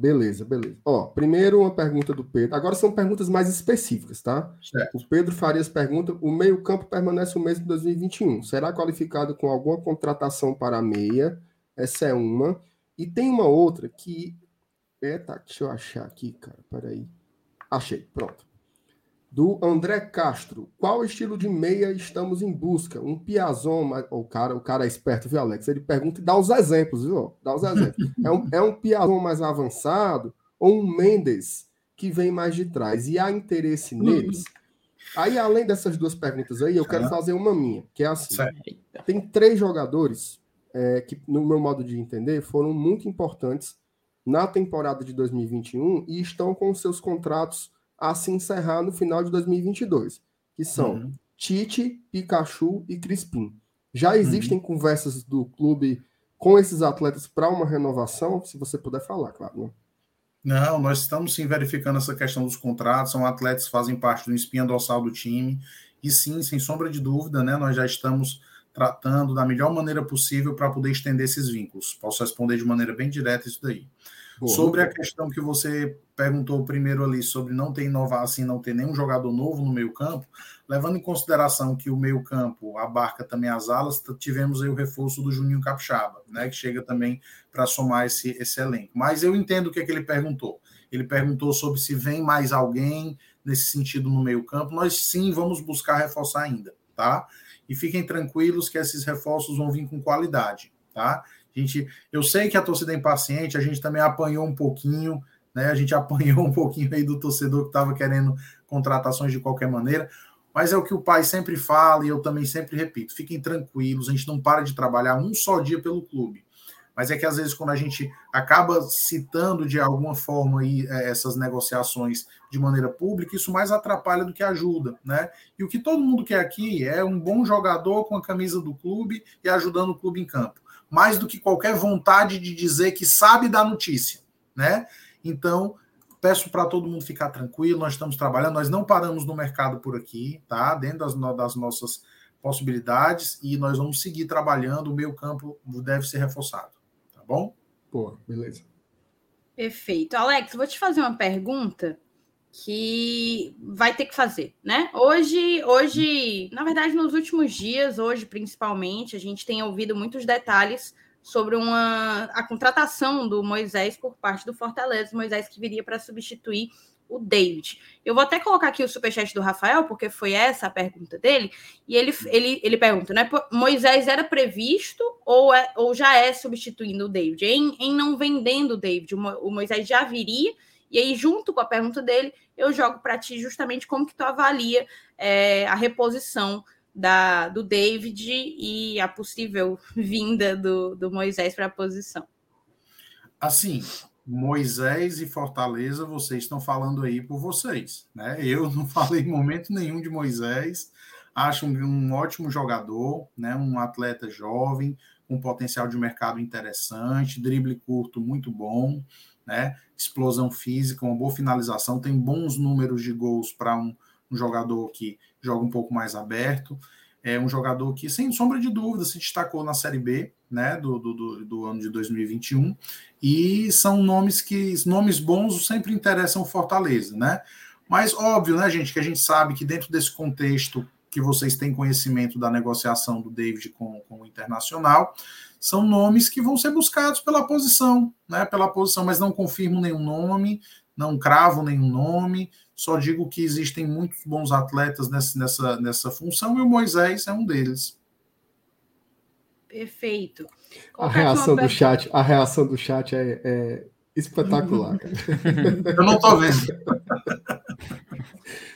Beleza, beleza. Ó, primeiro uma pergunta do Pedro. Agora são perguntas mais específicas, tá? Certo. O Pedro Farias pergunta: o meio-campo permanece o mesmo em 2021. Será qualificado com alguma contratação para a meia? Essa é uma. E tem uma outra que. Eita, deixa eu achar aqui, cara. Peraí. Achei, pronto do André Castro. Qual estilo de meia estamos em busca? Um Piazon, o cara, o cara é esperto, viu, Alex? Ele pergunta e dá os exemplos, viu? Dá os exemplos. é um, é um Piazon mais avançado ou um Mendes que vem mais de trás? E há interesse neles? Aí, além dessas duas perguntas aí, eu quero fazer uma minha, que é assim: tem três jogadores é, que, no meu modo de entender, foram muito importantes na temporada de 2021 e estão com seus contratos a se encerrar no final de 2022, que são uhum. Tite, Pikachu e Crispim. Já existem uhum. conversas do clube com esses atletas para uma renovação? Se você puder falar, claro. Né? Não, nós estamos sim verificando essa questão dos contratos. São atletas que fazem parte do espinha dorsal do time. E sim, sem sombra de dúvida, né, nós já estamos tratando da melhor maneira possível para poder estender esses vínculos. Posso responder de maneira bem direta isso daí. Boa, sobre a questão que você perguntou primeiro ali sobre não ter inovar assim, não ter nenhum jogador novo no meio campo, levando em consideração que o meio campo abarca também as alas, tivemos aí o reforço do Juninho Capixaba, né, que chega também para somar esse, esse elenco. Mas eu entendo o que, é que ele perguntou. Ele perguntou sobre se vem mais alguém nesse sentido no meio campo. Nós sim vamos buscar reforçar ainda, tá? E fiquem tranquilos que esses reforços vão vir com qualidade, tá? A gente, eu sei que a torcida é impaciente, a gente também apanhou um pouquinho, né? A gente apanhou um pouquinho aí do torcedor que estava querendo contratações de qualquer maneira, mas é o que o pai sempre fala e eu também sempre repito: fiquem tranquilos, a gente não para de trabalhar um só dia pelo clube. Mas é que às vezes quando a gente acaba citando de alguma forma aí, é, essas negociações de maneira pública, isso mais atrapalha do que ajuda, né? E o que todo mundo quer aqui é um bom jogador com a camisa do clube e ajudando o clube em campo, mais do que qualquer vontade de dizer que sabe da notícia, né? Então, peço para todo mundo ficar tranquilo, nós estamos trabalhando, nós não paramos no mercado por aqui, tá? Dentro das, das nossas possibilidades e nós vamos seguir trabalhando, o meio campo deve ser reforçado, tá bom? Pô, beleza. Perfeito. Alex, vou te fazer uma pergunta que vai ter que fazer, né? Hoje, hoje, na verdade, nos últimos dias, hoje principalmente, a gente tem ouvido muitos detalhes sobre uma, a contratação do Moisés por parte do Fortaleza, Moisés que viria para substituir o David. Eu vou até colocar aqui o superchat do Rafael, porque foi essa a pergunta dele, e ele, ele, ele pergunta, né? Moisés era previsto ou, é, ou já é substituindo o David? Em, em não vendendo o David, o Moisés já viria, e aí, junto com a pergunta dele, eu jogo para ti justamente como que tu avalia é, a reposição da, do David e a possível vinda do, do Moisés para a posição. Assim, Moisés e Fortaleza, vocês estão falando aí por vocês, né? Eu não falei em momento nenhum de Moisés. Acho um, um ótimo jogador, né? Um atleta jovem com potencial de mercado interessante, drible curto muito bom, né? Explosão física, uma boa finalização, tem bons números de gols para um, um jogador que joga um pouco mais aberto. É um jogador que, sem sombra de dúvida, se destacou na Série B né, do, do, do ano de 2021. E são nomes que nomes bons sempre interessam o Fortaleza, né? Mas óbvio, né, gente, que a gente sabe que dentro desse contexto que vocês têm conhecimento da negociação do David com, com o Internacional, são nomes que vão ser buscados pela posição, né? Pela posição, mas não confirmo nenhum nome, não cravo nenhum nome, só digo que existem muitos bons atletas nessa, nessa, nessa função e o Moisés é um deles. Perfeito. a reação do chat, a reação do chat é, é espetacular. Eu não estou vendo.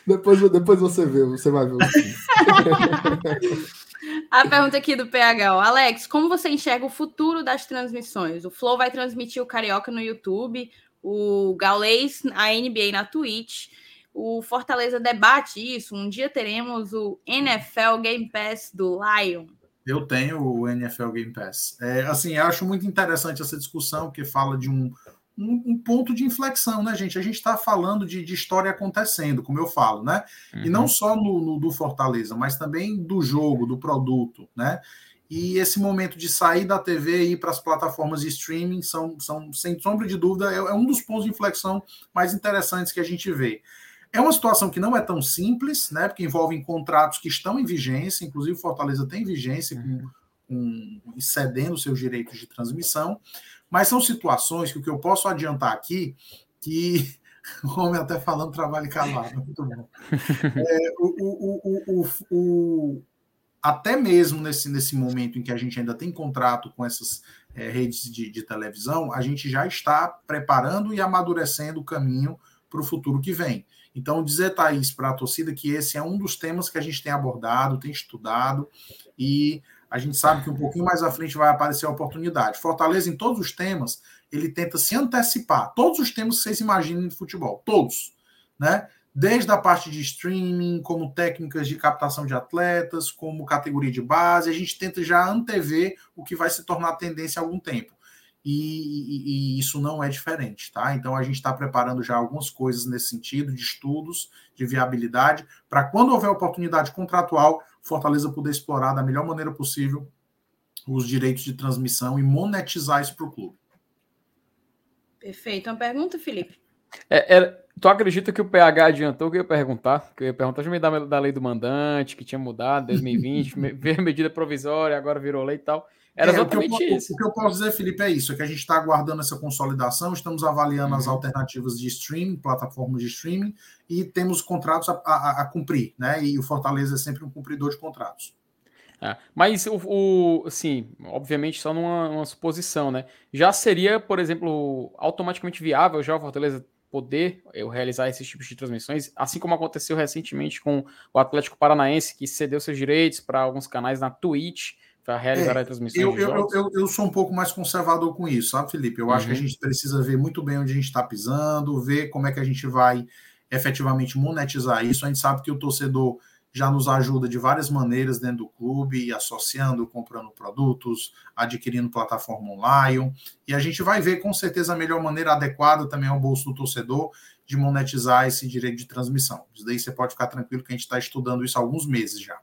depois, depois você vê, você vai ver. A pergunta aqui do PH. Alex, como você enxerga o futuro das transmissões? O Flow vai transmitir o Carioca no YouTube, o Gaulês, a NBA na Twitch. O Fortaleza debate isso. Um dia teremos o NFL Game Pass do Lion. Eu tenho o NFL Game Pass. É, assim, acho muito interessante essa discussão, que fala de um, um, um, ponto de inflexão, né, gente? A gente está falando de, de, história acontecendo, como eu falo, né? Uhum. E não uhum. só no, no, do Fortaleza, mas também do jogo, do produto, né? E esse momento de sair da TV e ir para as plataformas de streaming são, são, sem sombra de dúvida, é, é um dos pontos de inflexão mais interessantes que a gente vê. É uma situação que não é tão simples, né? Porque envolve contratos que estão em vigência, inclusive Fortaleza tem vigência com, com cedendo seus direitos de transmissão, mas são situações que o que eu posso adiantar aqui que o homem até falando trabalho calado, muito bom. É, o, o, o, até mesmo nesse, nesse momento em que a gente ainda tem contrato com essas é, redes de, de televisão, a gente já está preparando e amadurecendo o caminho para o futuro que vem. Então, dizer, Thaís, para a torcida que esse é um dos temas que a gente tem abordado, tem estudado, e a gente sabe que um pouquinho mais à frente vai aparecer a oportunidade. Fortaleza, em todos os temas, ele tenta se antecipar. Todos os temas que vocês imaginem de futebol, todos. Né? Desde a parte de streaming, como técnicas de captação de atletas, como categoria de base, a gente tenta já antever o que vai se tornar tendência há algum tempo e, e, e, isso não é diferente, tá? Então a gente está preparando já algumas coisas nesse sentido, de estudos, de viabilidade, para quando houver oportunidade contratual, Fortaleza poder explorar da melhor maneira possível os direitos de transmissão e monetizar isso para o clube. Perfeito. Uma pergunta, Felipe? É, é, tu acredita que o PH adiantou que eu ia perguntar? Que eu ia perguntar já me da, da lei do mandante, que tinha mudado em 2020, veio medida provisória, agora virou lei e tal. Era é, exatamente o eu, isso. O que eu posso dizer, Felipe, é isso: é que a gente está aguardando essa consolidação, estamos avaliando uhum. as alternativas de streaming, plataformas de streaming, e temos contratos a, a, a, cumprir, né? E o Fortaleza é sempre um cumpridor de contratos. É, mas o, o assim, obviamente só numa, numa, suposição, né? Já seria, por exemplo, automaticamente viável já o Fortaleza poder eu realizar esses tipos de transmissões, assim como aconteceu recentemente com o Atlético Paranaense, que cedeu seus direitos para alguns canais na Twitch Para realizar É, as transmissões Eu, eu, eu, eu sou um pouco mais conservador com isso, sabe, Felipe? Eu acho que a Uhum. gente precisa ver muito bem onde a gente está pisando, ver como é que a gente vai efetivamente monetizar isso. A gente sabe que o torcedor já nos ajuda de várias maneiras dentro do clube, associando, comprando produtos, adquirindo plataforma online. E a gente vai ver com certeza a melhor maneira adequada também ao bolso do torcedor de monetizar esse direito de transmissão. Isso daí você pode ficar tranquilo que a gente está estudando isso há alguns meses já.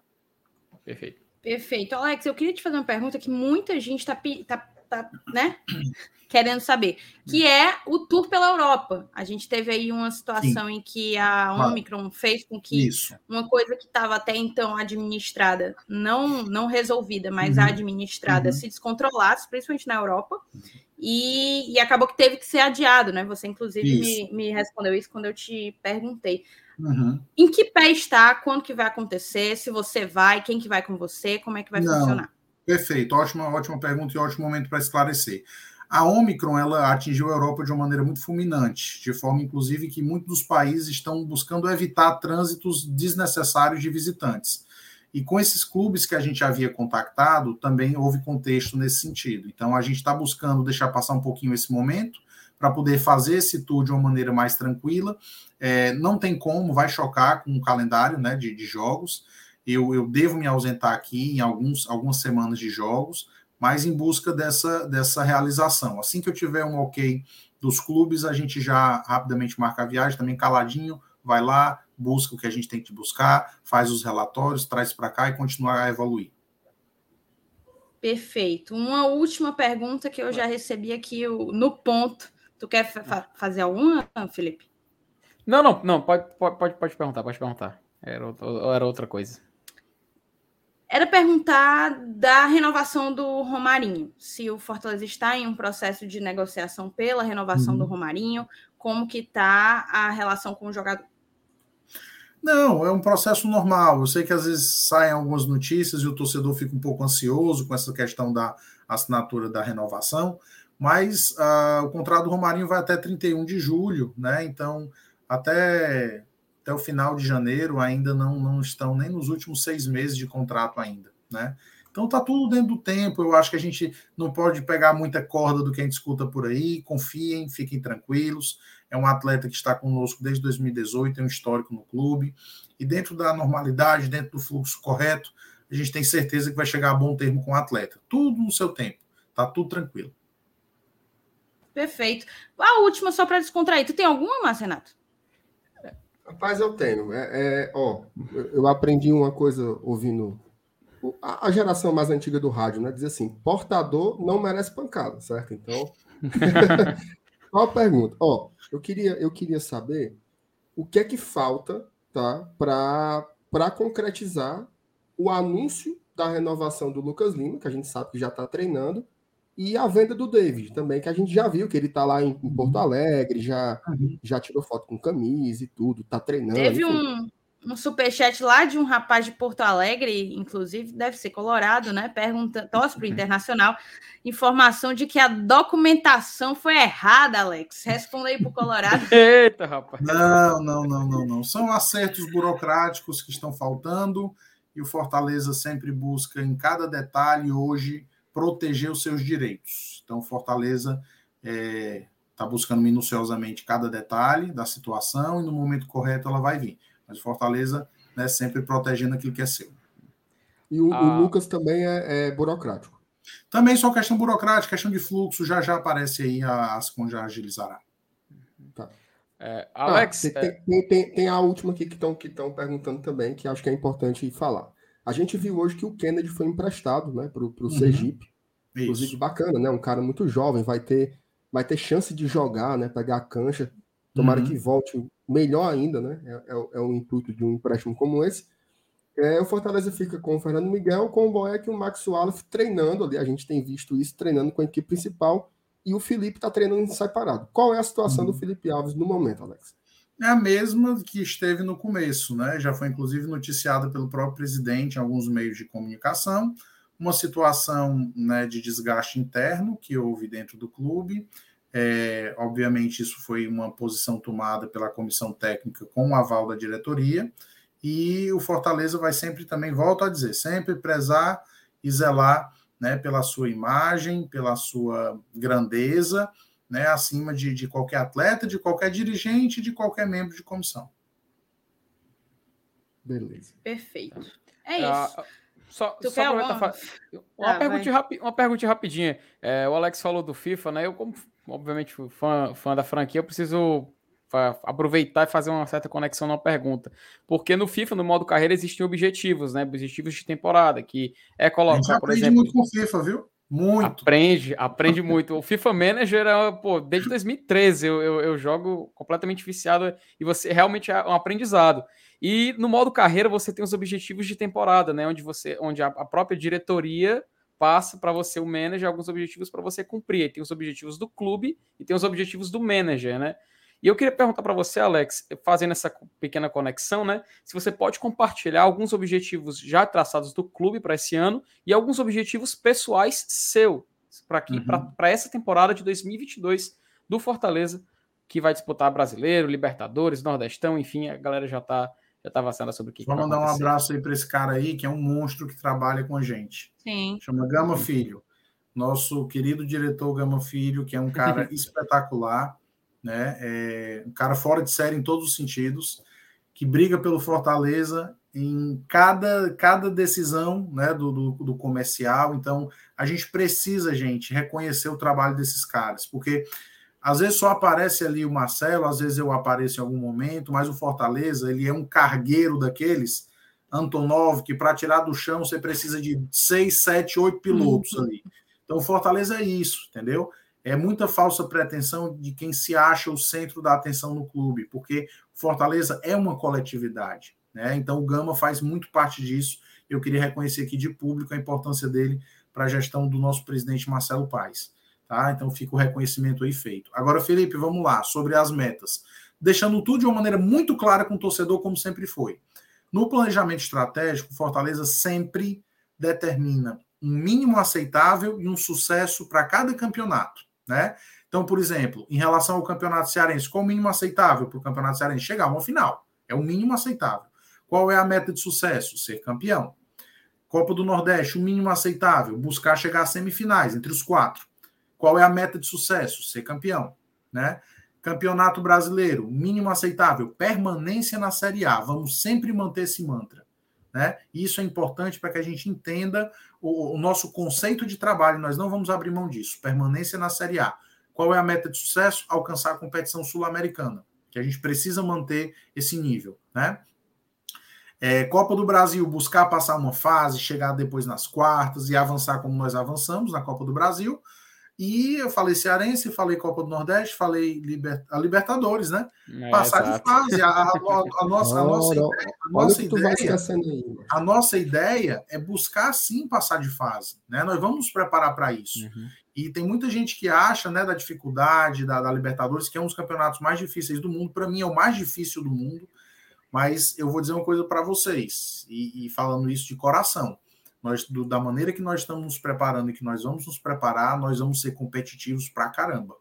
Perfeito. Perfeito. Alex, eu queria te fazer uma pergunta que muita gente está tá, tá, né, querendo saber, que é o tour pela Europa. A gente teve aí uma situação em que a. Omicron fez com que Isso. uma coisa que estava até então administrada, não, não resolvida, mas Uhum. administrada, Uhum. se descontrolasse, principalmente na Europa, e, e acabou que teve que ser adiado, né? Você, inclusive, me, me respondeu isso quando eu te perguntei. Uhum. Em que pé está? Quando que vai acontecer? Se você vai, quem que vai com você? Como é que vai Não. funcionar? Perfeito, ótima, ótima pergunta e ótimo momento para esclarecer. A Omicron ela atingiu a Europa de uma maneira muito fulminante, de forma inclusive que muitos dos países estão buscando evitar trânsitos desnecessários de visitantes. E com esses clubes que a gente havia contactado, também houve contexto nesse sentido. Então a gente está buscando deixar passar um pouquinho esse momento para poder fazer esse tour de uma maneira mais tranquila. É, não tem como, vai chocar com o calendário né, de, de jogos eu, eu devo me ausentar aqui em alguns, algumas semanas de jogos, mas em busca dessa, dessa realização. Assim que eu tiver um ok dos clubes, a gente já rapidamente marca a viagem, também caladinho, vai lá, busca o que a gente tem que buscar, faz os relatórios, traz para cá e continua a evoluir. Perfeito. Uma última pergunta que eu já recebi aqui no ponto. Tu quer fa- fazer alguma, Felipe? Não, não, não, pode, pode, pode, pode perguntar, pode perguntar. Era, outra- era outra coisa. Era perguntar da renovação do Romarinho. Se o Fortaleza está em um processo de negociação pela renovação Uhum. do Romarinho, como que está a relação com o jogador? Não, é um processo normal. Eu sei que às vezes saem algumas notícias e o torcedor fica um pouco ansioso com essa questão da assinatura da renovação, mas ah, o contrato do Romarinho vai até 31 de julho, né? Então, até, até o final de janeiro ainda não, não estão nem nos últimos seis meses de contrato ainda, né? Então tá tudo dentro do tempo. Eu acho que a gente não pode pegar muita corda do que a gente escuta por aí. Confiem, fiquem tranquilos. É um atleta que está conosco desde 2018, tem um histórico no clube. E dentro da normalidade, dentro do fluxo correto, a gente tem certeza que vai chegar a bom termo com o atleta. Tudo no seu tempo. Tá tudo tranquilo. Perfeito. A última, só para descontrair. Tu tem alguma, Renato? Rapaz, eu tenho. É, é, ó, eu aprendi uma coisa ouvindo a, geração mais antiga do rádio, né? Diz assim: portador não merece pancada, certo? Então, qual a pergunta? Ó, eu queria, eu queria saber o que é que falta, tá, para concretizar o anúncio da renovação do Lucas Lima, que a gente sabe que já está treinando, e a venda do David também, que a gente já viu que ele está lá em, em Porto Alegre, já, já tirou foto com camisa e tudo, tá treinando. Teve um, um superchat lá de um rapaz de Porto Alegre, inclusive deve ser colorado, né? Pergunta, torce para o Internacional, informação de que a documentação foi errada, Alex. Responda aí para o Colorado. Eita, rapaz. Não, não, não, não, não. São acertos burocráticos que estão faltando e o Fortaleza sempre busca em cada detalhe hoje proteger os seus direitos. Então, o Fortaleza está buscando minuciosamente cada detalhe da situação e no momento correto ela vai vir. Mas o Fortaleza né, sempre protegendo aquilo que é seu. E o, o Ah. Lucas também é, é burocrático. Também só questão burocrática, questão de fluxo, já já aparece aí a Ascom já agilizará. É, Ah, Alex, tem, é, tem, tem- tem a última aqui que estão que estão perguntando também, que acho que é importante falar. A gente viu hoje que o Kennedy foi emprestado né, para o Uhum. Sergipe. Inclusive, Isso. bacana, né? Um cara muito jovem, vai ter, vai ter chance de jogar, né? Pegar a cancha. Tomara Uhum. que volte melhor ainda, né? É, é, é o intuito de um empréstimo como esse. É, o Fortaleza fica com o Fernando Miguel, com o Boeck e o Max Wallace treinando ali. A gente tem visto isso treinando com a equipe principal. E o Felipe está treinando separado. Qual é a situação Uhum. do Felipe Alves no momento, Alex? É a mesma que esteve no começo, né? Já foi inclusive noticiada pelo próprio presidente em alguns meios de comunicação, uma situação né, de desgaste interno que houve dentro do clube. É, obviamente, isso foi uma posição tomada pela comissão técnica com o aval da diretoria, e o Fortaleza vai sempre também, volto a dizer, sempre prezar e zelar né, pela sua imagem, pela sua grandeza, né, acima de, de qualquer atleta, de qualquer dirigente, de qualquer membro de comissão. Beleza. Perfeito. É ah, isso. só, tu só aproveitar, uma, ah, pergunta rapi, uma pergunta rapidinha. É, o Alex falou do FIFA, né? Eu, como obviamente fã, fã da franquia, eu preciso aproveitar e fazer uma certa conexão na pergunta. Porque no FIFA, no modo carreira, existem objetivos, né? Objetivos de temporada, que é colocar, por exemplo. muito com o FIFA, viu? Muito. Aprende, aprende muito. O FIFA Manager, é, pô, desde 2013 eu, eu, eu, jogo completamente viciado e você realmente é um aprendizado. E no modo carreira você tem os objetivos de temporada, né? Onde você, onde a, a própria diretoria passa para você o manager alguns objetivos para você cumprir. tem os objetivos do clube e tem os objetivos do manager, né? E eu queria perguntar para você, Alex, fazendo essa pequena conexão, né? Se você pode compartilhar alguns objetivos já traçados do clube para esse ano e alguns objetivos pessoais seu para aqui, uhum. para essa temporada de 2022 do Fortaleza, que vai disputar Brasileiro, Libertadores, Nordestão, enfim, a galera já está já tá vacinada sobre o que. Vou mandar um abraço aí para esse cara aí, que é um monstro que trabalha com a gente. Sim. Chama Gama Filho. Nosso querido diretor Gama Filho, que é um cara espetacular né? É um cara fora de série em todos os sentidos, que briga pelo Fortaleza em cada, cada decisão né, do, do, do, comercial. Então, a gente precisa, gente, reconhecer o trabalho desses caras, porque às vezes só aparece ali o Marcelo, às vezes eu apareço em algum momento, mas o Fortaleza, ele é um cargueiro daqueles, Antonov, que para tirar do chão você precisa de seis, sete, oito pilotos uhum. ali. Então, o Fortaleza é isso, entendeu? É muita falsa pretensão de quem se acha o centro da atenção no clube, porque Fortaleza é uma coletividade, né? Então o Gama faz muito parte disso. Eu queria reconhecer aqui de público a importância dele para a gestão do nosso presidente Marcelo Paes, tá? Então fica o reconhecimento aí feito. Agora, Felipe, vamos lá sobre as metas, deixando tudo de uma maneira muito clara com o torcedor, como sempre foi. No planejamento estratégico, Fortaleza sempre determina um mínimo aceitável e um sucesso para cada campeonato né? Então, por exemplo, em relação ao campeonato cearense, qual o mínimo aceitável para o campeonato cearense? Chegar a uma final. É o mínimo aceitável. Qual é a meta de sucesso? Ser campeão. Copa do Nordeste, o mínimo aceitável, buscar chegar às semifinais, entre os quatro. Qual é a meta de sucesso? Ser campeão. Né? Campeonato Brasileiro, mínimo aceitável, permanência na Série A. Vamos sempre manter esse mantra. Né? Isso é importante para que a gente entenda o, o, nosso conceito de trabalho. Nós não vamos abrir mão disso. Permanência na Série A. Qual é a meta de sucesso? Alcançar a competição sul-americana, que a gente precisa manter esse nível. Né? É, Copa do Brasil, buscar passar uma fase, chegar depois nas quartas e avançar como nós avançamos na Copa do Brasil. E eu falei Cearense, falei Copa do Nordeste, falei liber... a Libertadores, né? É, Passar exato. de fase. A, a, a, nossa, a nossa ideia, a nossa ideia, a nossa ideia é buscar sim passar de fase. Né? Nós vamos nos preparar para isso. Uhum. E tem muita gente que acha né, da dificuldade da, da Libertadores, que é um dos campeonatos mais difíceis do mundo. Para mim, é o mais difícil do mundo. Mas eu vou dizer uma coisa para vocês, e, e falando isso de coração nós, do, da maneira que nós estamos nos preparando e que nós vamos nos preparar, nós vamos ser competitivos pra caramba.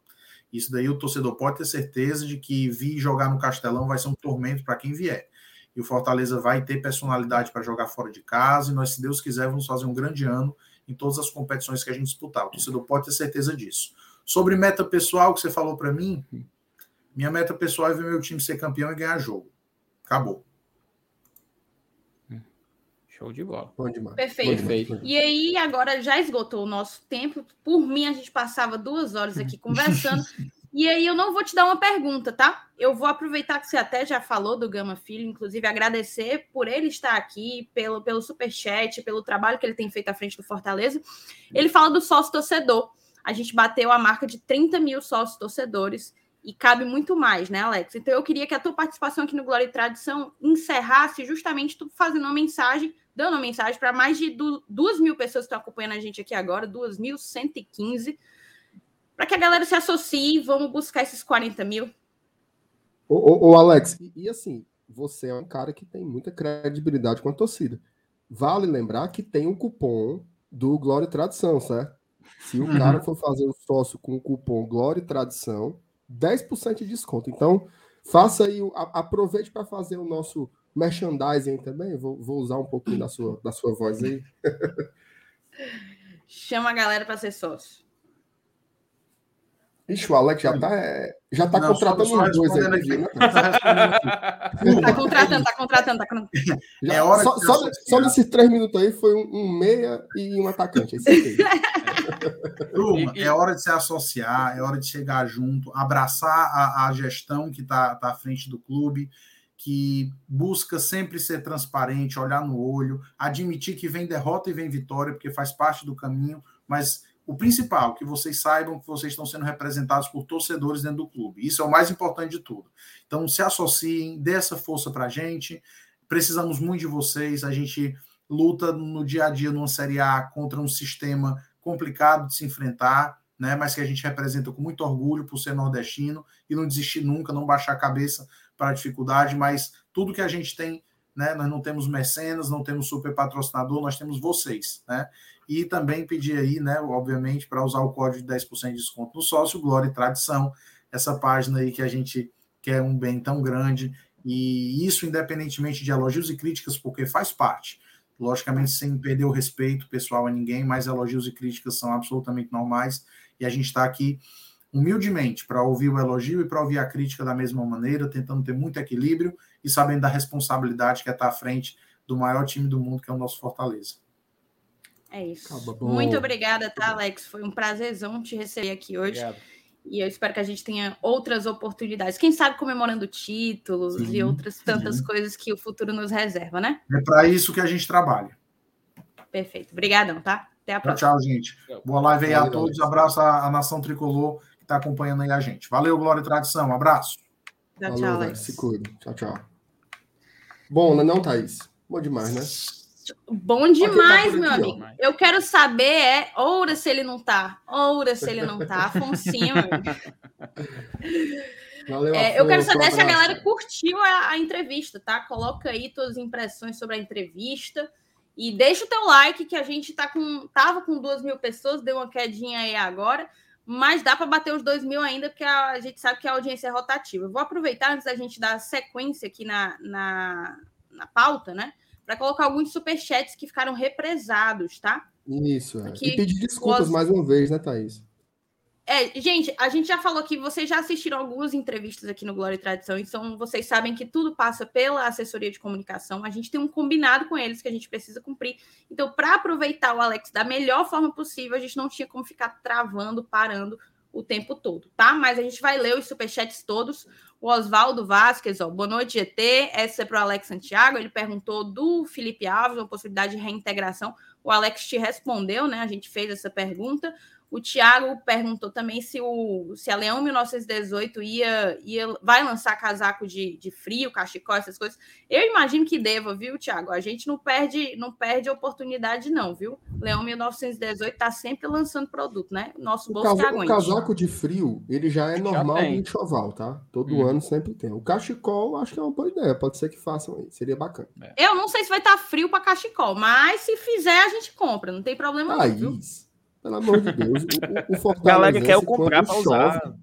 Isso daí o torcedor pode ter certeza de que vir jogar no Castelão vai ser um tormento para quem vier. E o Fortaleza vai ter personalidade para jogar fora de casa, e nós, se Deus quiser, vamos fazer um grande ano em todas as competições que a gente disputar. O torcedor pode ter certeza disso. Sobre meta pessoal que você falou para mim, minha meta pessoal é ver meu time ser campeão e ganhar jogo. Acabou. Show de bola. Bom demais. Perfeito. Perfeito. E aí, agora já esgotou o nosso tempo. Por mim, a gente passava duas horas aqui conversando. e aí, eu não vou te dar uma pergunta, tá? Eu vou aproveitar que você até já falou do Gama Filho, inclusive agradecer por ele estar aqui, pelo, pelo superchat, pelo trabalho que ele tem feito à frente do Fortaleza. Ele fala do sócio torcedor. A gente bateu a marca de 30 mil sócios torcedores e cabe muito mais, né, Alex? Então eu queria que a tua participação aqui no Glória e Tradição encerrasse justamente tu fazendo uma mensagem dando uma mensagem para mais de duas mil pessoas que estão acompanhando a gente aqui agora, 2.115, para que a galera se associe e vamos buscar esses 40 mil. Ô, ô, ô Alex, e, e, assim, você é um cara que tem muita credibilidade com a torcida. Vale lembrar que tem um cupom do Glória e Tradição, certo? Se o uhum. cara for fazer o sócio com o cupom Glória e Tradição, 10% de desconto. Então, faça aí, aproveite para fazer o nosso merchandising também, vou, vou usar um pouquinho da sua, da sua voz aí. Chama a galera para ser sócio. Ixi, o Alex já tá, é, já tá Não, contratando só- só os dois aí. viu, aqui. né? Tá. Tá contratando, tá contratando, tá contratando. Já- É hora só, de só, associar. só nesses três minutos aí foi um, um meia e um atacante. Fez. Turma, é hora de se associar, é hora de chegar junto, abraçar a, a gestão que está tá à frente do clube, que busca sempre ser transparente, olhar no olho, admitir que vem derrota e vem vitória, porque faz parte do caminho, mas o principal, que vocês saibam que vocês estão sendo representados por torcedores dentro do clube. Isso é o mais importante de tudo. Então, se associem, dê essa força para a gente. Precisamos muito de vocês. A gente luta no dia a dia numa Série A contra um sistema complicado de se enfrentar, né? Mas que a gente representa com muito orgulho por ser nordestino e não desistir nunca, não baixar a cabeça para a dificuldade, mas tudo que a gente tem, né? Nós não temos mecenas, não temos super patrocinador, nós temos vocês, né? E também pedir aí, né, obviamente, para usar o código de 10% de desconto no sócio, Glória e Tradição, essa página aí que a gente quer um bem tão grande, e isso independentemente de elogios e críticas, porque faz parte logicamente sem perder o respeito pessoal a ninguém, mas elogios e críticas são absolutamente normais e a gente está aqui humildemente para ouvir o elogio e para ouvir a crítica da mesma maneira, tentando ter muito equilíbrio e sabendo da responsabilidade que é estar à frente do maior time do mundo, que é o nosso Fortaleza. É isso. Muito obrigada, tá, Alex? Foi um prazerzão te receber aqui hoje. Obrigado. E eu espero que a gente tenha outras oportunidades. Quem sabe comemorando títulos Sim, e outras tantas sim. coisas que o futuro nos reserva, né? É para isso que a gente trabalha. Perfeito. Obrigadão, tá? Até a Tchau, próxima. tchau, gente. Boa live aí a todos. Abraço à, nação tricolor está acompanhando aí a gente. Valeu, Glória e Tradição. Abraço. Tchau, Valeu, tchau. Alex. Se cuida. Tchau, tchau. Bom, né, não, Thaís? Bom demais, né? Bom demais, por meu aqui, ó. amigo. Eu quero saber é, oura se ele não tá. Oura se ele não tá. Afonsinho. Valeu, É, eu quero um saber se a galera curtiu a, a entrevista, tá? Coloca aí todas as impressões sobre a entrevista. E deixa o teu like, que a gente tá com, tava com duas mil pessoas, deu uma quedinha aí agora, mas dá para bater os dois mil ainda, porque a, gente sabe que a audiência é rotativa. Eu vou aproveitar antes da gente dar sequência aqui na, na, na pauta, né? Para colocar alguns superchats que ficaram represados, tá? Isso, é. E pedir desculpas os- mais uma vez, né, Thaís? É, gente, a gente já falou que vocês já assistiram algumas entrevistas aqui no Glória e Tradição, então vocês sabem que tudo passa pela assessoria de comunicação. A gente tem um combinado com eles que a gente precisa cumprir. Então, para aproveitar o Alex da melhor forma possível, a gente não tinha como ficar travando, parando o tempo todo, tá? Mas a gente vai ler os superchats todos. O Oswaldo Vasquez, ó, boa noite, GT. Essa é para o Alex Santiago. Ele perguntou do Felipe Alves, uma possibilidade de reintegração. O Alex te respondeu, né? A gente fez essa pergunta. O Thiago perguntou também se, o, se a Leão 1918 ia, ia, vai lançar casaco de, de frio, cachecol, essas coisas. Eu imagino que deva, viu, Thiago? A gente não perde, não perde oportunidade, não, viu? Leão 1918 está sempre lançando produto, né? Nosso O, bolso que casa- o casaco de frio, ele já é normal tem. no enxoval, tá? Todo Hum. ano sempre tem. O cachecol, acho que é uma boa ideia. Pode ser que façam aí. Seria bacana. Eu não sei se vai estar frio para cachecol, mas se fizer, a gente compra. Não tem problema não, viu? Pelo amor de Deus. O, o, o A Fortalezense, galera quer eu comprar pra usar. chove,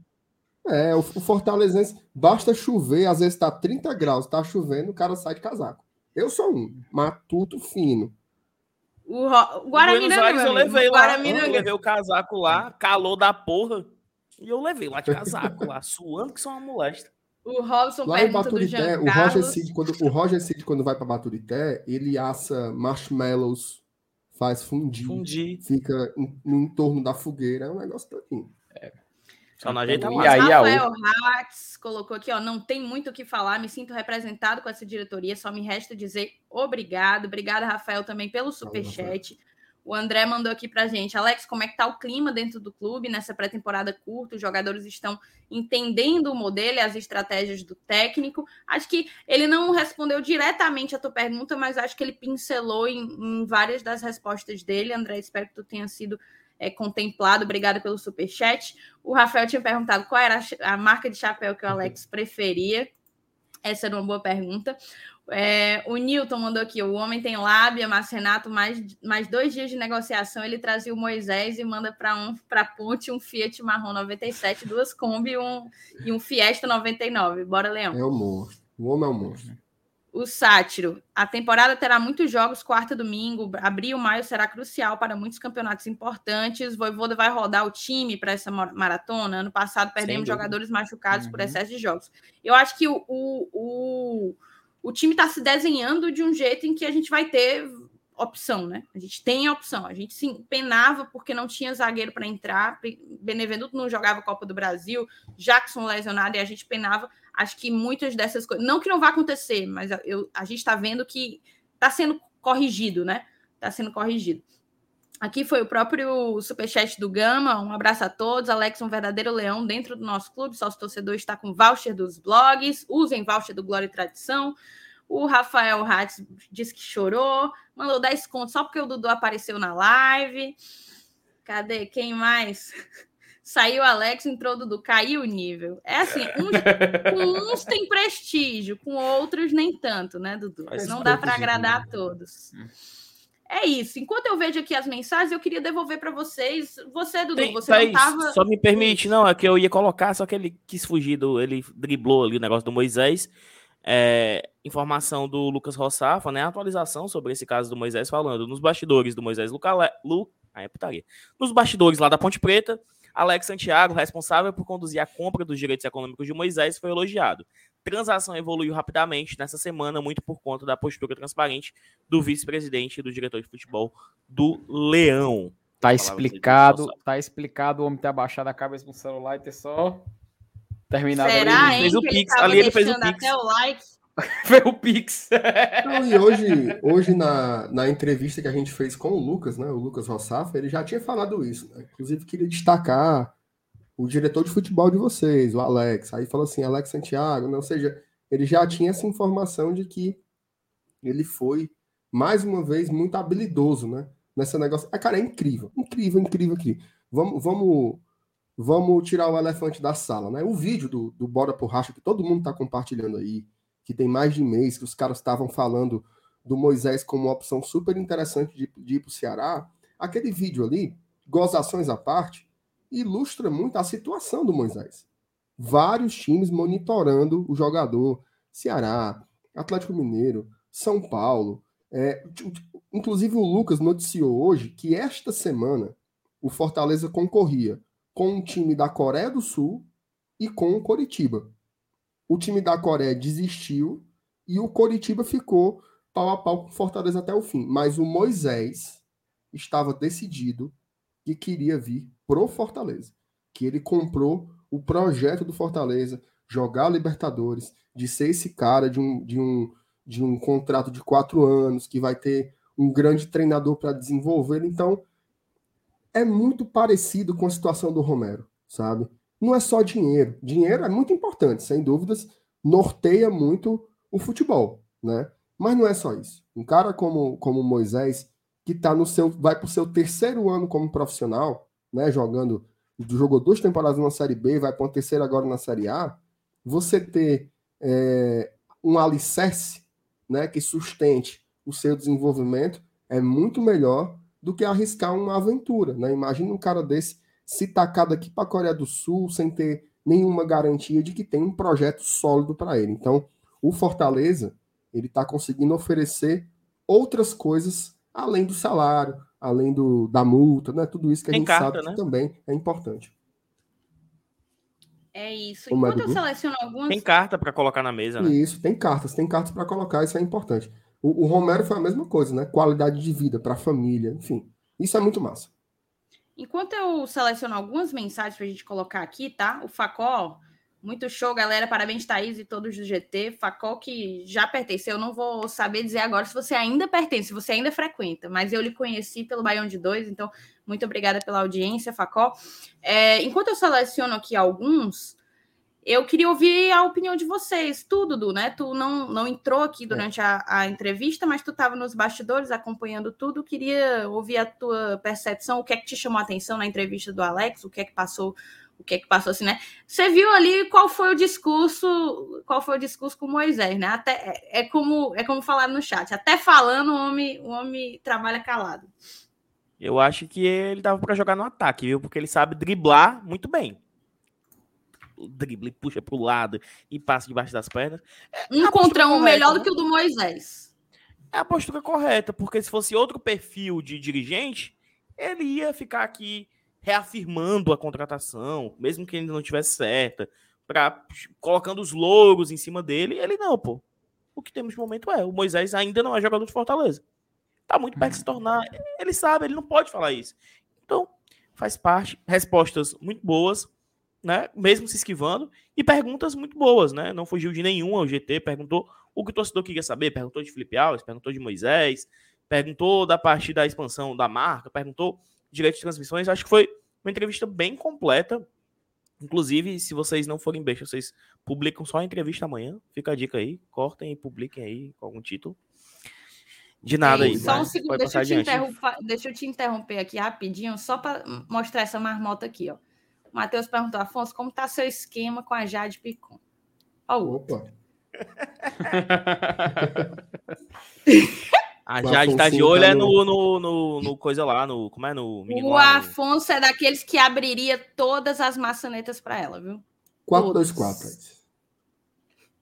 É, o, o Fortalezense, basta chover, às vezes tá 30 graus, tá chovendo, o cara sai de casaco. Eu sou um matuto fino. O, Ro- o Guarani Buenos não, Aires eu levei lá. Guarani Eu não. levei o casaco lá, calor da porra. E eu levei lá de casaco lá, suando que são uma molesta. O Robson Lá em Baturité, Jean o Roger. Cid, quando, o Roger Cid, quando vai para Baturité, ele assa marshmallows, faz fundir, Fundi. fica em, no entorno da fogueira, é um negócio todinho. Só na jeito E mais. aí, Rafael Hatz colocou aqui, ó, não tem muito o que falar, me sinto representado com essa diretoria, só me resta dizer obrigado. Obrigada, Rafael, também pelo superchat. O André mandou aqui pra gente, Alex, como é que tá o clima dentro do clube nessa pré-temporada curta? Os jogadores estão entendendo o modelo e as estratégias do técnico. Acho que ele não respondeu diretamente a tua pergunta, mas acho que ele pincelou em, em várias das respostas dele. André, espero que tu tenha sido é, contemplado. Obrigada pelo superchat. O Rafael tinha perguntado qual era a marca de chapéu que o Alex preferia. Essa era uma boa pergunta. É, o Newton mandou aqui: o homem tem lábia, mas Renato, mais, mais dois dias de negociação, ele trazia o Moisés e manda para um, a ponte um Fiat Marrom 97, duas Kombi um, e um Fiesta 99. Bora, Leão. É o monstro. O homem é o monstro. O Sátiro. A temporada terá muitos jogos, quarta domingo. Abril, maio será crucial para muitos campeonatos importantes. Voivoda vai rodar o time para essa maratona. Ano passado perdemos jogadores machucados uhum. por excesso de jogos. Eu acho que o, o, o, o time está se desenhando de um jeito em que a gente vai ter opção, né? A gente tem opção. A gente se penava porque não tinha zagueiro para entrar. Benevenuto não jogava Copa do Brasil, Jackson lesionado e a gente penava. Acho que muitas dessas coisas, não que não vá acontecer, mas eu, a gente está vendo que está sendo corrigido, né? Está sendo corrigido. Aqui foi o próprio superchat do Gama. Um abraço a todos. Alex, um verdadeiro leão dentro do nosso clube. Sócio torcedor está com voucher dos blogs. Usem voucher do Glória e Tradição. O Rafael Hatz disse que chorou, mandou 10 contos só porque o Dudu apareceu na live. Cadê? Quem mais? Saiu Alex, entrou o Dudu, caiu o nível. É assim, uns, com uns tem prestígio, com outros nem tanto, né, Dudu? Não dá para agradar a todos. É isso. Enquanto eu vejo aqui as mensagens, eu queria devolver para vocês. Você, Dudu, tem, você não tava... Só me permite, não, é que eu ia colocar, só que ele quis fugir do. Ele driblou ali o negócio do Moisés. É, informação do Lucas Rossafa, né? Atualização sobre esse caso do Moisés, falando nos bastidores do Moisés Lucale... Lu... Ah, é putaria. Nos bastidores lá da Ponte Preta, Alex Santiago, responsável por conduzir a compra dos direitos econômicos de Moisés, foi elogiado. Transação evoluiu rapidamente nessa semana, muito por conta da postura transparente do vice-presidente e do diretor de futebol do Leão. Tá explicado, tá explicado o homem ter abaixado a cabeça no celular e ter só terminado Será, ali. Ele fez o Pix. Ali ele fez o Pix. Até o like. fez o Pix. Não, e hoje, hoje na, na entrevista que a gente fez com o Lucas, né? O Lucas Rossafa, ele já tinha falado isso. Né? Inclusive, queria destacar o diretor de futebol de vocês, o Alex. Aí falou assim, Alex Santiago, né? ou seja, ele já tinha essa informação de que ele foi, mais uma vez, muito habilidoso, né? Nesse negócio. Ah, cara, é incrível, incrível, incrível aqui. Vamos, vamos vamos tirar o elefante da sala, né? O vídeo do, do Bora por Racha, que todo mundo está compartilhando aí, que tem mais de mês, que os caras estavam falando do Moisés como uma opção super interessante de, de ir para o Ceará, aquele vídeo ali, gozações à parte, ilustra muito a situação do Moisés. Vários times monitorando o jogador, Ceará, Atlético Mineiro, São Paulo. É, inclusive o Lucas noticiou hoje que esta semana o Fortaleza concorria com um time da Coreia do Sul e com o Coritiba. O time da Coreia desistiu e o Coritiba ficou pau a pau com o Fortaleza até o fim. Mas o Moisés estava decidido que queria vir pro Fortaleza. Que ele comprou o projeto do Fortaleza, jogar Libertadores, de ser esse cara de um, de um, de um contrato de quatro anos, que vai ter um grande treinador para desenvolver. Então, é muito parecido com a situação do Romero, sabe? Não é só dinheiro. Dinheiro é muito importante, sem dúvidas, norteia muito o futebol, né? Mas não é só isso. Um cara como, como Moisés, que tá no seu, vai para o seu terceiro ano como profissional, né? Jogando, jogou duas temporadas na Série B, vai para uma terceira agora na Série A. Você ter é, um alicerce, né? Que sustente o seu desenvolvimento é muito melhor do que arriscar uma aventura, né? Imagina um cara desse se tacar daqui para a Coreia do Sul sem ter nenhuma garantia de que tem um projeto sólido para ele. Então, o Fortaleza, ele está conseguindo oferecer outras coisas além do salário, além do, da multa, né? Tudo isso que a tem gente carta, sabe né? que também é importante. É isso. Como Enquanto é eu seleciono algumas. Tem carta para colocar na mesa, né? Isso, tem cartas, tem cartas para colocar, isso é importante. O, o Romero foi a mesma coisa, né? Qualidade de vida para a família, enfim. Isso é muito massa. Enquanto eu seleciono algumas mensagens para a gente colocar aqui, tá? O Facol, muito show, galera. Parabéns, Thaís e todos do GT. Facol que já pertence. Eu não vou saber dizer agora se você ainda pertence, se você ainda frequenta, mas eu lhe conheci pelo Baião de Dois, então muito obrigada pela audiência, Facol. É, enquanto eu seleciono aqui alguns, eu queria ouvir a opinião de vocês, tudo, Dudu, né? Tu não, não entrou aqui é. durante a, a, entrevista, mas tu estava nos bastidores acompanhando tudo. Queria ouvir a tua percepção, o que é que te chamou a atenção na entrevista do Alex, o que é que passou, o que é que passou assim, né? Você viu ali qual foi o discurso, qual foi o discurso com Moisés, né? Até é, é como é como falaram no chat, até falando o homem, o homem trabalha calado. Eu acho que ele dava para jogar no ataque, viu? Porque ele sabe driblar muito bem. drible, puxa pro lado e passa debaixo das pernas. Um a contra um correta, melhor né? do que o do Moisés. É a postura correta, porque se fosse outro perfil de dirigente, ele ia ficar aqui reafirmando a contratação, mesmo que ainda não tivesse certa, pra, colocando os louros em cima dele. Ele não, pô. O que temos no momento é, o Moisés ainda não é jogador de Fortaleza. Tá muito perto de se tornar. Ele sabe, ele não pode falar isso. Então, faz parte. Respostas muito boas, né? Mesmo se esquivando. E perguntas muito boas, né? Não fugiu de nenhum ao GT, perguntou o que o torcedor queria saber, perguntou de Felipe Alves, perguntou de Moisés, perguntou da parte da expansão da marca, perguntou direito de transmissões. Acho que foi uma entrevista bem completa. Inclusive, se vocês não forem bestas, vocês publicam só a entrevista amanhã. Fica a dica aí, cortem e publiquem aí com algum título. De nada Ei, aí. Só um segundo, deixa eu, deixa eu te interromper aqui rapidinho, só para mostrar essa marmota aqui, ó. O Matheus perguntou, Afonso, como tá seu esquema com a Jade Picon? Ó, o outro. Opa. A Jade tá de Afonso olho tá é no- no, no, no, coisa lá, no. Como é? No menino O lá, Afonso é daqueles que abriria todas as maçanetas para ela, viu? 4-2-4. Ed.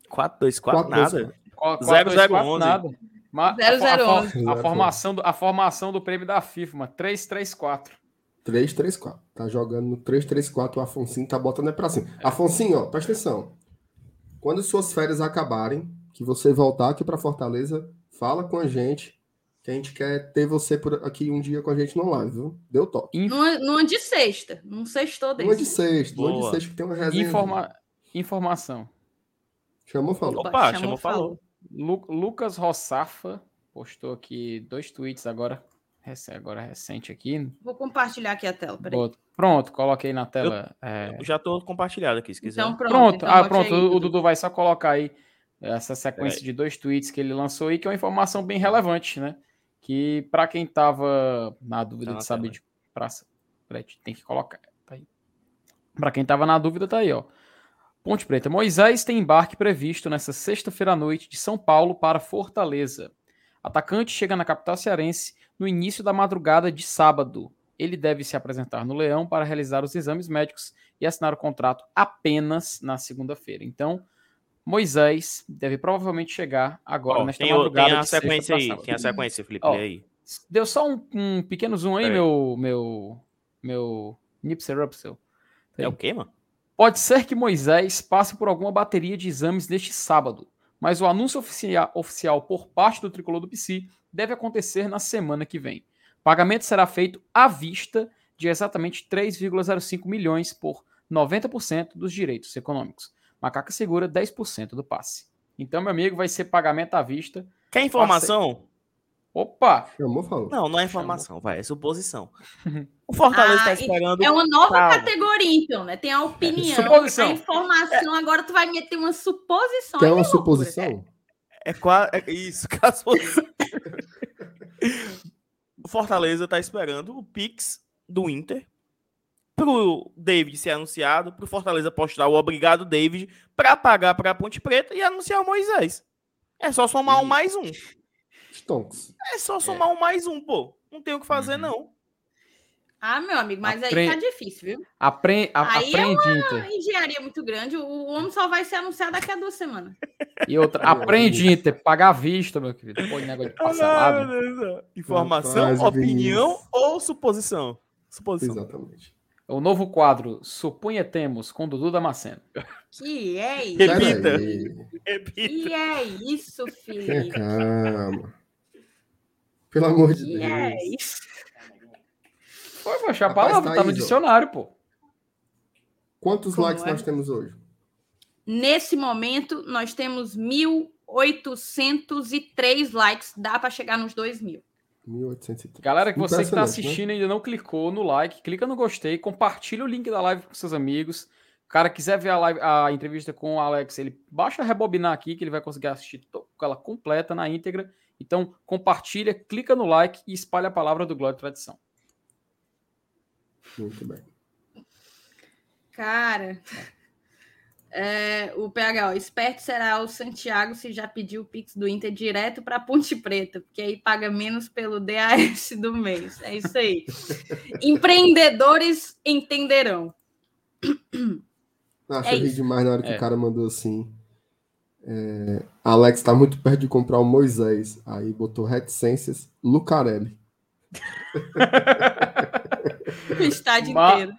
4-2-4, nada. 004 nada. Ma- a- a- 0011. Formação do, a formação do prêmio da FIFA, mano. 3-3-4. 3-3-4. Tá jogando no 3-3-4. O Afonsinho tá botando é pra cima. Afonsinho, ó, presta atenção. Quando suas férias acabarem, que você voltar aqui pra Fortaleza, fala com a gente. Que a gente quer ter você por aqui um dia com a gente no live, viu? Deu toque. Numa, numa de sexta, num sextou desse. Uma de sexta, uma de sexta que tem uma resenha. Informa... Informação. Chamou, falou. Opa, chamou, falou. Lu- Lucas Rossafa postou aqui dois tweets agora. Agora recente aqui. Vou compartilhar aqui a tela, peraí. Pronto, coloquei na tela. é, Eu já tô compartilhado aqui, se quiser. Então pronto. Pronto, então ah, pronto. aí, o, Dudu. Vai só colocar aí essa sequência Peraí. de dois tweets que ele lançou aí, que é uma informação bem relevante, né? Que para quem tava na dúvida Tá de saber de praça, peraí, tem que colocar. Tá. Para quem tava na dúvida, tá aí, ó. Ponte Preta. Moisés tem embarque previsto nesta sexta-feira à noite de São Paulo para Fortaleza. Atacante chega na capital cearense no início da madrugada de sábado. Ele deve se apresentar no Leão para realizar os exames médicos e assinar o contrato apenas na segunda-feira. Então, Moisés deve provavelmente chegar agora Ó, nesta tem, madrugada. tem a sequência aí, tem a sequência, Felipe, lê aí. Deu só um, um pequeno zoom aí, Peraí. meu meu meu Nipsey Russell. É o quê, mano? Pode ser que Moisés passe por alguma bateria de exames neste sábado, mas o anúncio oficia- oficial por parte do tricolor do PC deve acontecer na semana que vem. O pagamento será feito à vista de exatamente 3,05 milhões por 90% dos direitos econômicos. Macaca segura 10% do passe. Então, meu amigo, vai ser pagamento à vista. Quer informação? Opa! Chamou, falou. Não, não é informação, vai, é suposição. O Fortaleza Ah, tá e- esperando. É uma nova Calma. categoria, então, né? Tem a opinião, Suposição. a informação, agora tu vai meter uma suposição. Tem uma loucura. suposição? É quase. É isso, caso fosse. o Fortaleza tá esperando o Pix do Inter pro David ser anunciado, pro Fortaleza postar o obrigado David pra pagar pra Ponte Preta e anunciar o Moisés. É só somar um mais um. Stonks. É só somar um mais um, pô. Não tem o que fazer, Uhum. não. Ah, meu amigo, mas aí Apre- tá difícil, viu? Apre... a- Aí é aprende, Uma Inter. engenharia muito grande. O homem só vai ser anunciado daqui a duas semanas. E outra, aprende, Inter. Pagar à vista, meu querido. Pô, negócio de parcelado. Informação, Rapaz, opinião Vinícius. ou suposição? Suposição. Exatamente. O novo quadro Supunhetemos com Dudu Damasceno. Que é isso? Repita. Repita. Que é isso, Felipe? calma. Pelo amor de Que Deus. é isso? Foi, poxa, a Rapaz, palavra tá tá no dicionário, pô. Quantos Como likes é? nós temos hoje? Nesse momento, nós temos 1.803 likes. Dá para chegar nos 2 mil. 1830. Galera, que você que tá Impressionante, né? assistindo e ainda não clicou no like, clica no gostei, compartilha o link da live com seus amigos. O cara quiser ver a, live, a entrevista com o Alex, ele baixa rebobinar aqui que ele vai conseguir assistir to- ela completa na íntegra. Então, compartilha, clica no like e espalha a palavra do Glória e Tradição. Muito bem. Cara, é, o PH, ó, esperto será o Santiago se já pediu o Pix do Inter direto para Ponte Preta, porque aí paga menos pelo DAS do mês. É isso aí. Empreendedores entenderão. Nossa, É eu ri isso. demais na hora que É. o cara mandou assim. é, Alex tá muito perto de comprar o Moisés. Aí botou reticências Lucarelli. O estádio Ma- inteiro.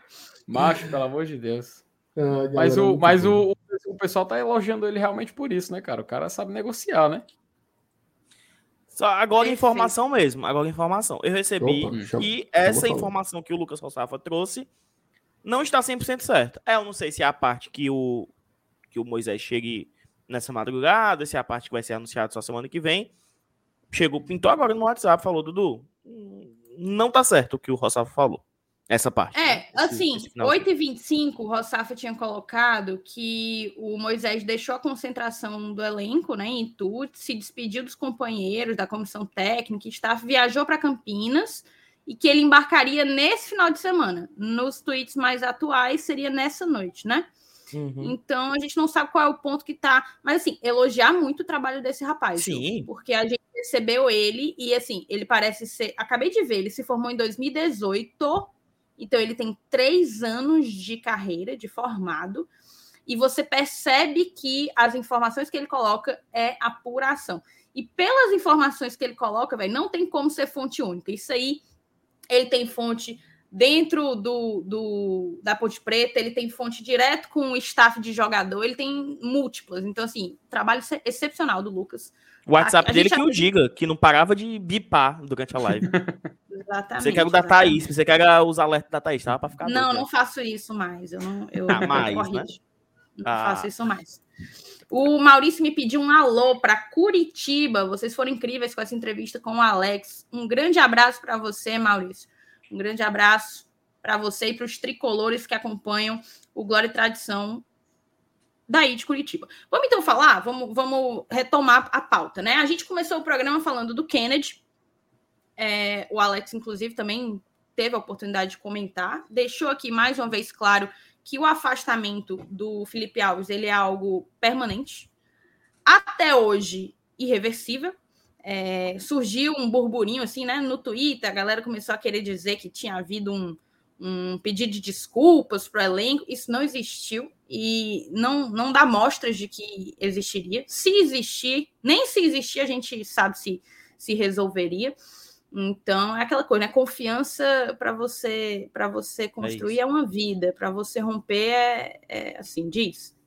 Macho, pelo amor de Deus. Ah, Mas, o, muito mas o, o pessoal tá elogiando ele realmente por isso, né, cara? O cara sabe negociar, né? Só agora informação mesmo. Agora informação. Eu recebi Opa, e essa informação que o Lucas Rossafa trouxe não está 100% certa. É, eu não sei se é a parte que o, que o Moisés chegue nessa madrugada, se é a parte que vai ser anunciada só semana que vem. Chegou, pintou agora no WhatsApp, falou, Dudu, hum, não tá certo o que o Rossafa falou. Essa parte. É, assim, Esse finalzinho. 8h25, o Rossafa tinha colocado que o Moisés deixou a concentração do elenco, né, em Itu, se despediu dos companheiros da comissão técnica, staff, viajou para Campinas e que ele embarcaria nesse final de semana. Nos tweets mais atuais, seria nessa noite, né? Uhum. Então a gente não sabe qual é o ponto que tá. Mas assim, elogiar muito o trabalho desse rapaz. viu? Sim. Porque a gente recebeu ele e assim, ele parece ser. Acabei de ver, ele se formou em 2018. Então ele tem três anos de carreira, de formado. E você percebe que as informações que ele coloca é apuração. E pelas informações que ele coloca, velho, não tem como ser fonte única. Isso aí, ele tem fonte dentro do, do da Ponte Preta, ele tem fonte direto com o staff de jogador, ele tem múltiplas. Então, assim, trabalho ex- excepcional do Lucas. O WhatsApp a dele gente que o diga, que não parava de bipar durante a live. Exatamente. Você quer o da. Thaís, você quer os alertas da Thaís, tava pra ficar Não, doido, não faço isso mais. Eu não eu, Ah, eu mais, corrijo. né? Não Ah. faço isso mais. O Maurício me pediu um alô para Curitiba. Vocês foram incríveis com essa entrevista com o Alex. Um grande abraço para você, Maurício. Um grande abraço para você e para os tricolores que acompanham o Glória e Tradição daí de Curitiba. Vamos então falar, vamos, vamos retomar a pauta, né? A gente começou o programa falando do Kennedy. É, o Alex, inclusive, também teve a oportunidade de comentar. Deixou aqui mais uma vez claro que o afastamento do Felipe Alves ele é algo permanente. Até hoje, irreversível. É, surgiu um burburinho assim, né? No Twitter, a galera começou a querer dizer que tinha havido um, um pedido de desculpas para o elenco. Isso não existiu e não, não dá mostras de que existiria. Se existir, nem se existir, a gente sabe se, se resolveria. Então é aquela coisa, né? Confiança para você para você construir isso. é, uma vida, para você romper é, é assim diz.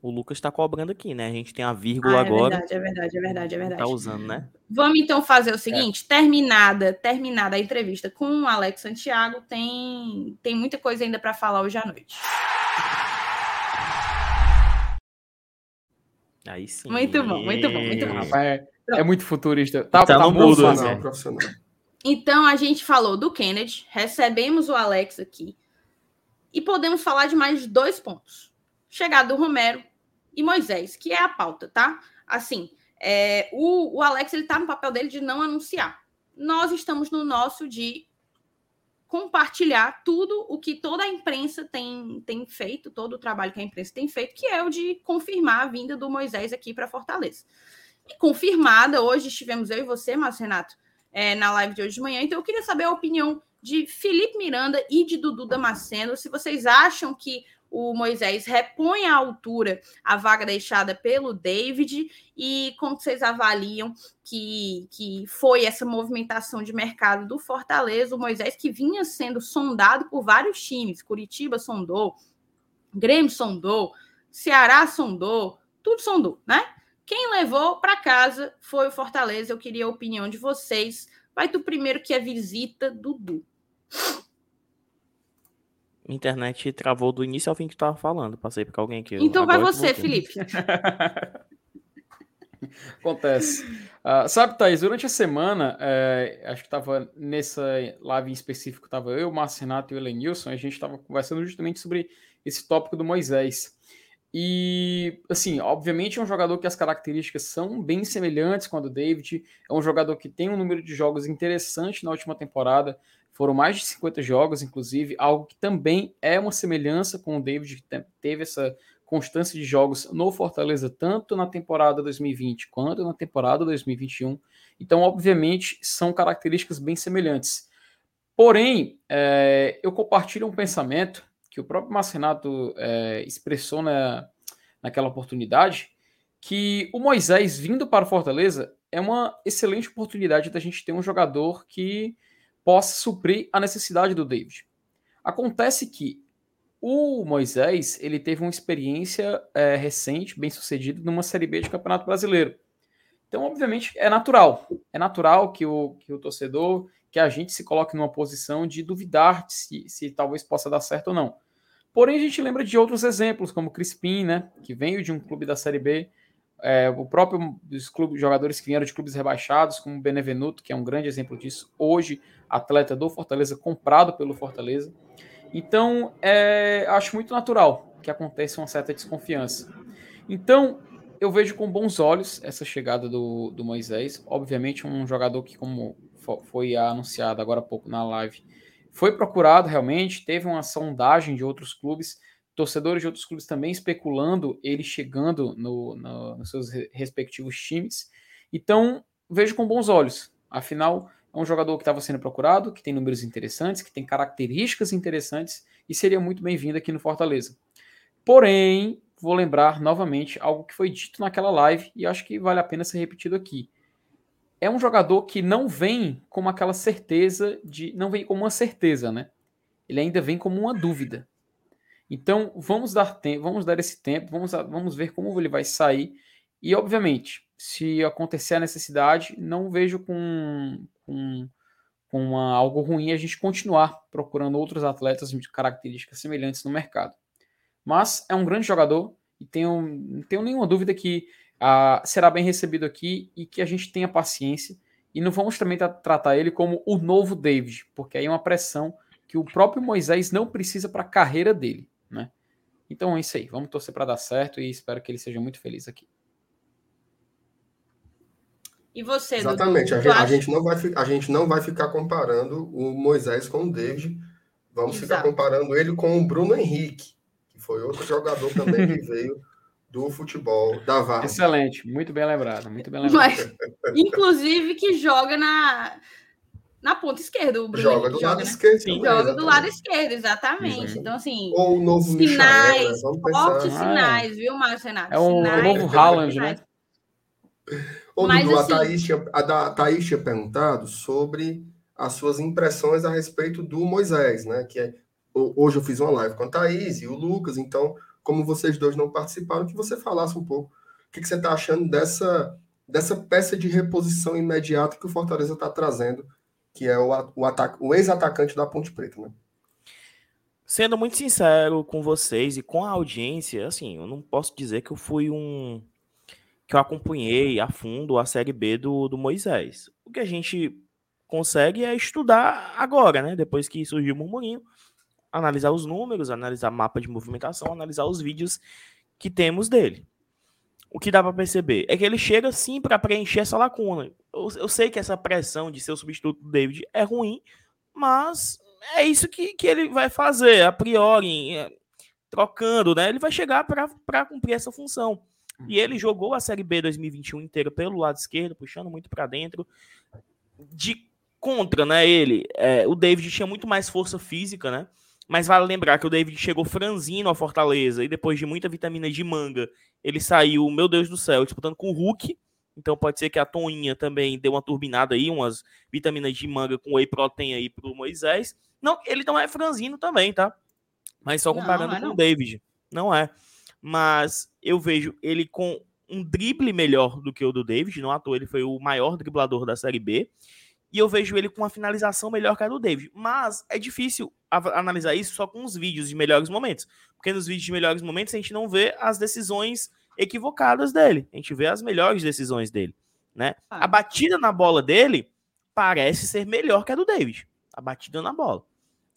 O Lucas tá cobrando aqui, né? A gente tem a Ah, vírgula é agora. verdade, é verdade, é verdade, é verdade. Tá usando, né? Vamos então fazer É. o seguinte, terminada, terminada a entrevista com o Alex Santiago, tem tem muita coisa ainda para falar hoje à noite. Aí sim. Muito bom, muito bom, muito bom. Rapaz, é, é muito futurista. Tá, Tá tá, mudo, profissional. Então a gente falou do Kennedy, recebemos o Alex aqui e podemos falar de mais dois pontos: chegada do Romero e Moisés, que é a pauta, tá? Assim, é, o, o Alex ele tá no papel dele de não anunciar. Nós estamos no nosso de compartilhar tudo o que toda a imprensa tem, tem feito, todo o trabalho que a imprensa tem feito, que é o de confirmar a vinda do Moisés aqui para Fortaleza. E confirmada, hoje estivemos eu e você, Márcio Renato, é, na live de hoje de manhã. Então, eu queria saber a opinião de Felipe Miranda e de Dudu Damasceno. Se vocês acham que o Moisés repõe à altura a vaga deixada pelo David e como vocês avaliam que, que foi essa movimentação de mercado do Fortaleza, o Moisés que vinha sendo sondado por vários times, Curitiba sondou, Grêmio sondou, Ceará sondou, tudo sondou, né? Quem levou para casa foi o Fortaleza. Eu queria a opinião de vocês. Vai tu primeiro que é visita, Dudu. Internet travou do início ao fim que tu tava falando. Passei pra alguém aqui. Então vai que você. Felipe. Acontece. Ah, sabe, Thaís, durante a semana, é, acho que estava nessa live em específico, estava eu, o Márcio Renato e o Elenilson, a gente estava conversando justamente sobre esse tópico do Moisés. E, assim, obviamente é um jogador que as características são bem semelhantes com a do David, é um jogador que tem um número de jogos interessante na última temporada, foram mais de 50 jogos, inclusive, algo que também é uma semelhança com o David, que te- teve essa constância de jogos no Fortaleza, tanto na temporada 2020 quanto na temporada 2021. Então, obviamente, são características bem semelhantes. Porém, é, eu compartilho um pensamento que o próprio Marcenato é, expressou na, naquela oportunidade, que o Moisés vindo para o Fortaleza é uma excelente oportunidade da gente ter um jogador que possa suprir a necessidade do David. Acontece que o Moisés ele teve uma experiência é, recente, bem sucedida, numa Série B de Campeonato Brasileiro. Então, obviamente, é natural. É natural que o, que o torcedor, que a gente se coloque numa posição de duvidar se, se talvez possa dar certo ou não. Porém, a gente lembra de outros exemplos, como Crispim, né, que veio de um clube da Série B, é, o próprio dos clubes, jogadores que vieram de clubes rebaixados, como Benevenuto, que é um grande exemplo disso, hoje atleta do Fortaleza, comprado pelo Fortaleza. Então, é, acho muito natural que aconteça uma certa desconfiança. Então, eu vejo com bons olhos essa chegada do, do Moisés. Obviamente, um jogador que, como foi anunciado agora há pouco na live, foi procurado realmente, teve uma sondagem de outros clubes, torcedores de outros clubes também especulando ele chegando no, no, nos seus respectivos times. Então, vejo com bons olhos. Afinal, é um jogador que estava sendo procurado, que tem números interessantes, que tem características interessantes e seria muito bem-vindo aqui no Fortaleza. Porém, vou lembrar novamente algo que foi dito naquela live e acho que vale a pena ser repetido aqui. É um jogador que não vem com aquela certeza de. Não vem como uma certeza, né? Ele ainda vem como uma dúvida. Então, vamos dar tempo, vamos dar esse tempo, vamos, vamos ver como ele vai sair. E, obviamente, se acontecer a necessidade, não vejo com, com, com uma, algo ruim a gente continuar procurando outros atletas de características semelhantes no mercado. Mas é um grande jogador e tenho, não tenho nenhuma dúvida que ah, será bem recebido aqui e que a gente tenha paciência. E não vamos também tratar ele como o novo David, porque aí é uma pressão que o próprio Moisés não precisa para a carreira dele. Né? Então é isso aí. Vamos torcer para dar certo e espero que ele seja muito feliz aqui. E você, Exatamente. A, gente, a, gente não vai, a gente não vai ficar comparando o Moisés com o David. Vamos Exato. ficar comparando ele com o Bruno Henrique, que foi outro jogador também que veio do futebol da VAR. Excelente, muito bem lembrado, muito bem lembrado. Mas, inclusive que joga na na ponta esquerda, o Bruno joga do joga, lado né? esquerdo. Sim, joga exatamente. do lado esquerdo, exatamente. Uhum. Então, assim. Ou o novo sinais, Michael, né? fortes sinais, ah, viu, Márcio Renato? É o, sinais, novo Haaland, né? Ô, Mas, Dudu, assim... a, Thaís tinha, a Thaís tinha perguntado sobre as suas impressões a respeito do Moisés, né? Que é, hoje eu fiz uma live com a Thaís e o Lucas, então, como vocês dois não participaram, que você falasse um pouco o que, que você está achando dessa, dessa peça de reposição imediata que o Fortaleza está trazendo, que é o, o, o ex-atacante da Ponte Preta, né? Sendo muito sincero com vocês e com a audiência, assim, eu não posso dizer que eu fui um que eu acompanhei a fundo a Série B do, do Moisés. O que a gente consegue é estudar agora, né? Depois que surgiu o murmurinho, analisar os números, analisar mapa de movimentação, analisar os vídeos que temos dele. O que dá para perceber é que ele chega sim para preencher essa lacuna. Eu, eu, sei que essa pressão de ser o substituto do David é ruim, mas é isso que, que ele vai fazer, a priori, é, trocando, né? Ele vai chegar para cumprir essa função. E ele jogou a Série B 2021 inteira pelo lado esquerdo, puxando muito para dentro. De contra, né? Ele, é, o David tinha muito mais força física, né? Mas vale lembrar que o David chegou franzino à Fortaleza e depois de muita vitamina de manga, ele saiu, meu Deus do céu, disputando com o Hulk. Então pode ser que a Toninha também deu uma turbinada aí, umas vitaminas de manga com whey protein aí pro Moisés. Não, ele não é franzino também, tá? Mas só comparando não, é com não. o David. Não é mas eu vejo ele com um drible melhor do que o do David, não à toa ele foi o maior driblador da Série B, e eu vejo ele com uma finalização melhor que a do David. Mas é difícil analisar isso só com os vídeos de melhores momentos, porque nos vídeos de melhores momentos a gente não vê as decisões equivocadas dele, a gente vê as melhores decisões dele, né? Ah. A batida na bola dele parece ser melhor que a do David, a batida na bola,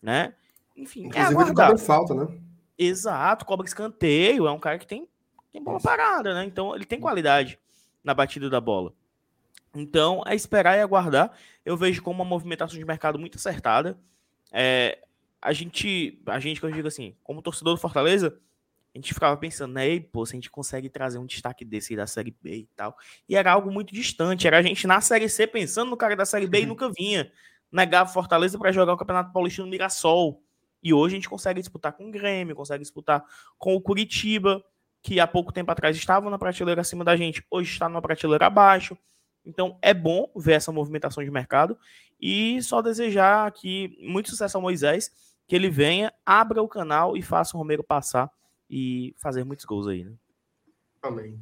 né? Enfim, é Inclusive, é aguardar. ele falta, né? Exato, cobra escanteio, é um cara que tem, tem bola parada, né? Então ele tem qualidade na batida da bola. Então é esperar e aguardar. Eu vejo como uma movimentação de mercado muito acertada. É, a gente, a gente, que eu digo assim, como torcedor do Fortaleza, a gente ficava pensando, né, pô, se a gente consegue trazer um destaque desse da Série B e tal. E era algo muito distante. Era a gente na Série C pensando no cara da Série B e nunca vinha. Negava Fortaleza para jogar o Campeonato Paulista no Mirassol E hoje a gente consegue disputar com o Grêmio, consegue disputar com o Curitiba, que há pouco tempo atrás estava na prateleira acima da gente, hoje está numa prateleira abaixo. Então é bom ver essa movimentação de mercado e só desejar que muito sucesso ao Moisés, que ele venha, abra o canal e faça o Romero passar e fazer muitos gols aí, né? Amém.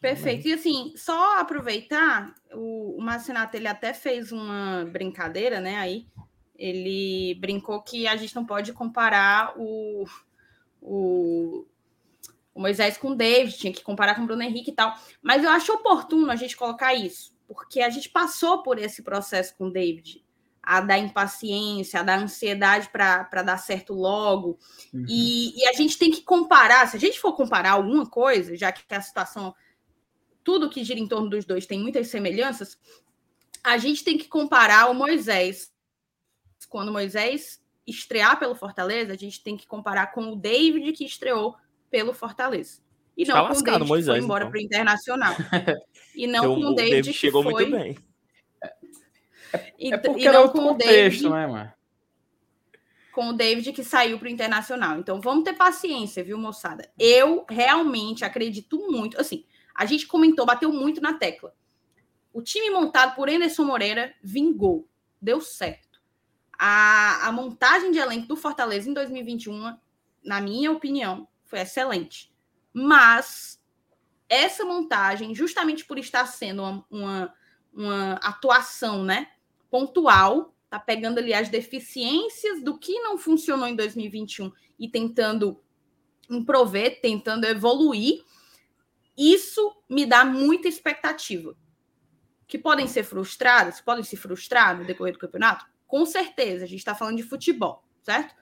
Perfeito. E assim, só aproveitar, o, o Marcinato, ele até fez uma brincadeira, né, aí, ele brincou que a gente não pode comparar o, o, o Moisés com o David, tinha que comparar com o Bruno Henrique e tal, mas eu acho oportuno a gente colocar isso, porque a gente passou por esse processo com o David, a da impaciência, a da ansiedade para dar certo logo. Uhum. E, e, a gente tem que comparar, se a gente for comparar alguma coisa, já que a situação, tudo que gira em torno dos dois tem muitas semelhanças, a gente tem que comparar o Moisés. Quando Moisés estrear pelo Fortaleza, a gente tem que comparar com o David que estreou pelo Fortaleza. E não tá com o David Moisés, que foi embora então. para o Internacional. E não com o David, David que chegou foi... muito bem e, é porque e não com o David, né, mano? Com o David que saiu para o Internacional. Então vamos ter paciência, viu, moçada? Eu realmente acredito muito. Assim, a gente comentou, bateu muito na tecla. O time montado por Anderson Moreira vingou, deu certo. A, a montagem de elenco do Fortaleza em 2021, na minha opinião, foi excelente. Mas essa montagem, justamente por estar sendo uma, uma, uma atuação, né? Pontual, tá pegando ali as deficiências do que não funcionou em 2021 e tentando improver, tentando evoluir. Isso me dá muita expectativa. Que podem ser frustradas, podem se frustrar no decorrer do campeonato? Com certeza, a gente está falando de futebol, certo?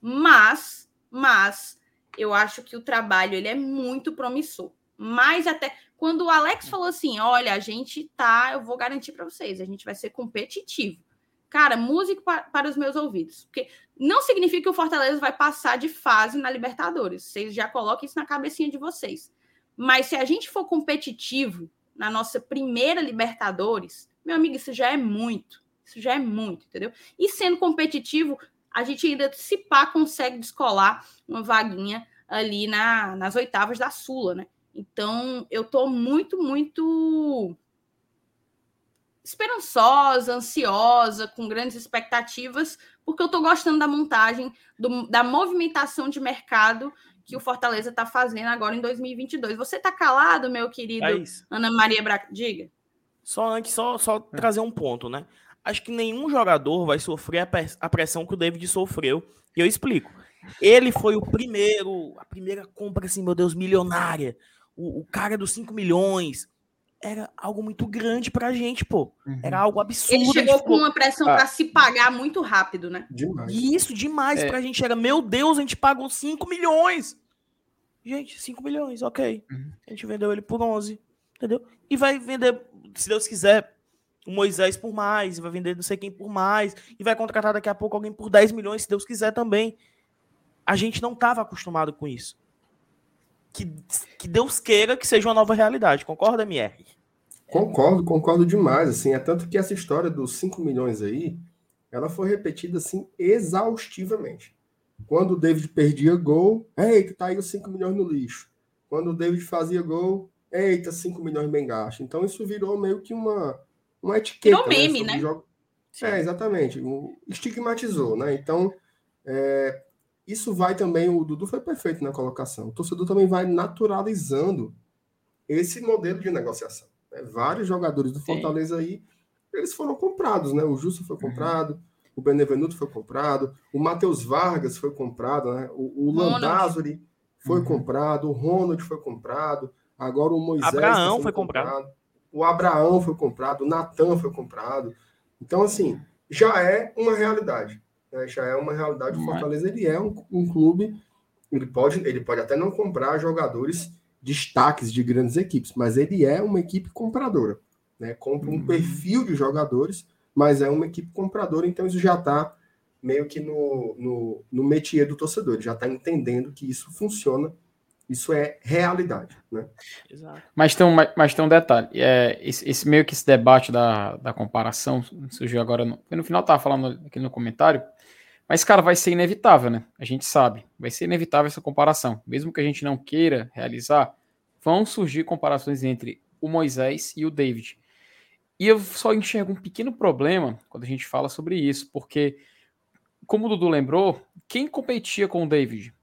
Mas, mas, eu acho que o trabalho ele é muito promissor. Mais até quando o Alex falou assim: olha, a gente tá, eu vou garantir para vocês, a gente vai ser competitivo. Cara, música para, para os meus ouvidos. Porque não significa que o Fortaleza vai passar de fase na Libertadores. Vocês já coloquem isso na cabecinha de vocês. Mas se a gente for competitivo na nossa primeira Libertadores, meu amigo, isso já é muito. Isso já é muito, entendeu? E sendo competitivo, a gente ainda, se pá, consegue descolar uma vaguinha ali na, nas oitavas da Sula, né? Então, eu estou muito, muito esperançosa, ansiosa, com grandes expectativas, porque eu estou gostando da montagem, do, da movimentação de mercado que o Fortaleza está fazendo agora em 2022. Você está calado, meu querido é Ana Maria Braga? Diga. Só antes, só, só é. trazer um ponto, né? Acho que nenhum jogador vai sofrer a pressão que o David sofreu. E eu explico. Ele foi o primeiro, a primeira compra, assim, meu Deus, milionária o, o cara dos 5 milhões. Era algo muito grande pra gente, pô. Uhum. Era algo absurdo. Ele chegou com uma pressão ah. para se pagar muito rápido, né? Demais. Isso, demais. É. Pra gente era, meu Deus, a gente pagou 5 milhões. Gente, 5 milhões, ok. Uhum. A gente vendeu ele por 11, entendeu? E vai vender, se Deus quiser, o Moisés por mais, vai vender não sei quem por mais, e vai contratar daqui a pouco alguém por 10 milhões, se Deus quiser também. A gente não estava acostumado com isso que, que Deus queira que seja uma nova realidade. Concorda, MR? Concordo, concordo demais. Assim, é tanto que essa história dos 5 milhões aí, ela foi repetida assim exaustivamente. Quando o David perdia gol, eita, tá aí os 5 milhões no lixo. Quando o David fazia gol, eita, 5 milhões bem gastos. Então isso virou meio que uma, uma etiqueta. Virou né, meme, né? né? É, exatamente. Estigmatizou, né? Então, é, isso vai também, o Dudu foi perfeito na colocação. O torcedor também vai naturalizando esse modelo de negociação. Né? Vários jogadores do Fortaleza Sim. aí, eles foram comprados, né? O Justo foi uhum. comprado, uhum. o Benevenuto foi comprado, o Matheus Vargas foi comprado, né? O, o Landázuri foi uhum. comprado, o Ronald foi comprado, agora o Moisés Abraão tá foi comprado. comprado. O Abraão foi comprado, o Natan foi comprado. Então, assim, já é uma realidade né, já é uma realidade. O Fortaleza ele é um, um, clube, ele pode, ele pode até não comprar jogadores destaques de grandes equipes, mas ele é uma equipe compradora. Né? Compra um uhum. perfil de jogadores, mas é uma equipe compradora, então isso já está meio que no, no, no métier do torcedor, ele já está entendendo que isso funciona isso é realidade, né? Exato. Mas tem um, mas tem um detalhe. É, esse, esse meio que esse debate da, da comparação surgiu agora. No, no final estava falando aqui no comentário Mas, cara, vai ser inevitável, né? A gente sabe. Vai ser inevitável essa comparação. Mesmo que a gente não queira realizar, vão surgir comparações entre o Moisés e o David. E eu só enxergo um pequeno problema quando a gente fala sobre isso, porque, como o Dudu lembrou, quem competia com o David?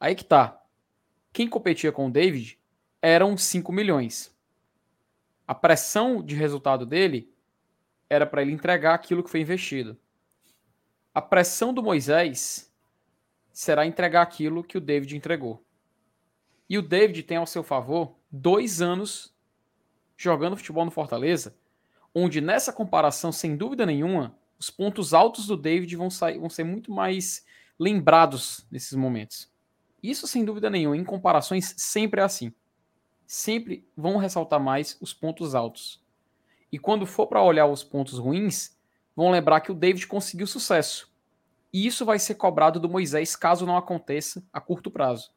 Aí que tá. Quem competia com o David eram 5 milhões. A pressão de resultado dele era para ele entregar aquilo que foi investido a pressão do Moisés será entregar aquilo que o David entregou. E o David tem ao seu favor dois anos jogando futebol no Fortaleza, onde nessa comparação, sem dúvida nenhuma, os pontos altos do David vão, sair, vão ser muito mais lembrados nesses momentos. Isso, sem dúvida nenhuma, em comparações, sempre é assim. Sempre vão ressaltar mais os pontos altos. E quando for para olhar os pontos ruins, vão lembrar que o David conseguiu sucesso. E isso vai ser cobrado do Moisés caso não aconteça a curto prazo.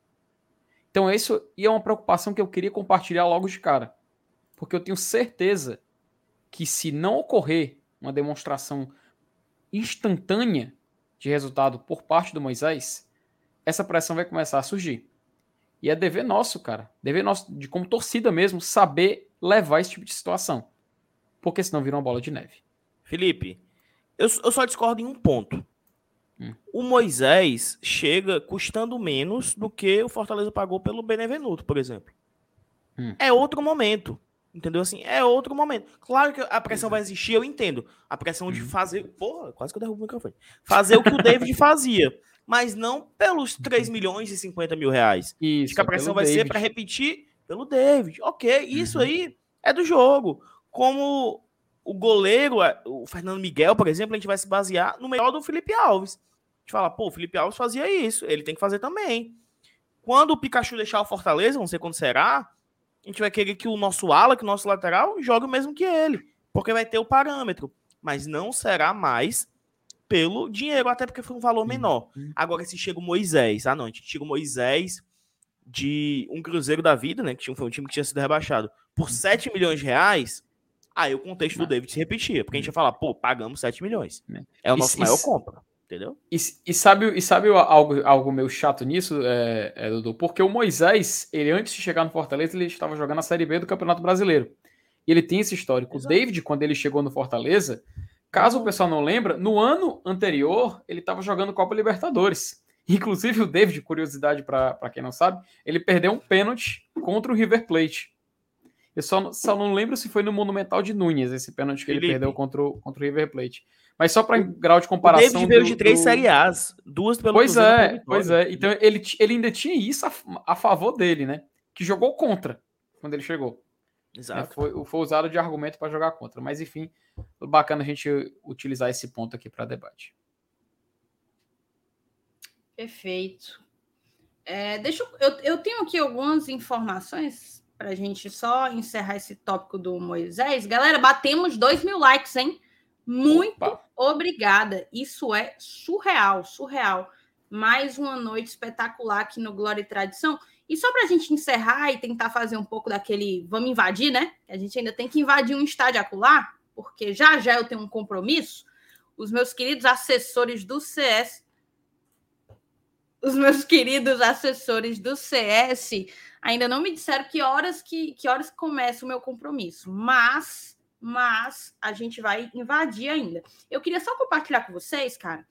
Então, isso é uma preocupação que eu queria compartilhar logo de cara. Porque eu tenho certeza que se não ocorrer uma demonstração instantânea de resultado por parte do Moisés, essa pressão vai começar a surgir. E é dever nosso, cara, dever nosso, de como torcida mesmo, saber levar esse tipo de situação. Porque senão vira uma bola de neve. Felipe, eu, eu só discordo em um ponto. Hum. O Moisés chega custando menos do que o Fortaleza pagou pelo Benevenuto, por exemplo. Hum. É outro momento. Entendeu assim? É outro momento. Claro que a pressão vai existir, eu entendo. A pressão de uhum. fazer. Porra, quase que eu derrubo o microfone. Fazer o que o David fazia. Mas não pelos 3 uhum. milhões e 50 mil reais. Isso. Acho que a pressão vai David. ser para repetir pelo David. Ok, isso uhum. aí é do jogo. Como o goleiro, o Fernando Miguel, por exemplo, a gente vai se basear no melhor do Felipe Alves. A gente fala, pô, o Felipe Alves fazia isso, ele tem que fazer também. Quando o Pikachu deixar o Fortaleza, não sei quando será, a gente vai querer que o nosso ala, que o nosso lateral, jogue o mesmo que ele, porque vai ter o parâmetro. Mas não será mais pelo dinheiro, até porque foi um valor menor. Uhum. Agora, se chega o Moisés, ah não, a gente tira o Moisés de um Cruzeiro da vida, né, que foi um time que tinha sido rebaixado, por 7 milhões de reais, Aí o contexto do David se repetia, porque a gente ia falar, pô, pagamos 7 milhões. É, é o nosso maior compra. Entendeu? E, e, sabe, e sabe algo, algo meio chato nisso, é, é, Dudu? Porque o Moisés, ele antes de chegar no Fortaleza, ele estava jogando a Série B do Campeonato Brasileiro. E ele tem esse histórico. Exato. O David, quando ele chegou no Fortaleza, caso o pessoal não lembra, no ano anterior, ele estava jogando Copa Libertadores. Inclusive, o David, curiosidade para quem não sabe, ele perdeu um pênalti contra o River Plate. Eu só, só não lembro se foi no Monumental de Nunes, esse pênalti que Felipe. ele perdeu contra o, contra o River Plate. Mas só para grau de comparação. O David veio de três do... Série A's, duas pelo Pois é, pois é. Então ele, ele ainda tinha isso a, a, favor dele, né? Que jogou contra quando ele chegou. Exato. É, foi, foi usado de argumento para jogar contra. Mas enfim, bacana a gente utilizar esse ponto aqui para debate. Perfeito. É, deixa eu, eu, eu tenho aqui algumas informações para a gente só encerrar esse tópico do Moisés. Galera, batemos 2 mil likes, hein? Muito Opa. obrigada. Isso é surreal, surreal. Mais uma noite espetacular aqui no Glória e Tradição. E só para a gente encerrar e tentar fazer um pouco daquele vamos invadir, né? A gente ainda tem que invadir um estádio acular, porque já já eu tenho um compromisso. Os meus queridos assessores do CS, os meus queridos assessores do CS Ainda não me disseram que horas que, que horas começa o meu compromisso, mas mas a gente vai invadir ainda. Eu queria só compartilhar com vocês, cara.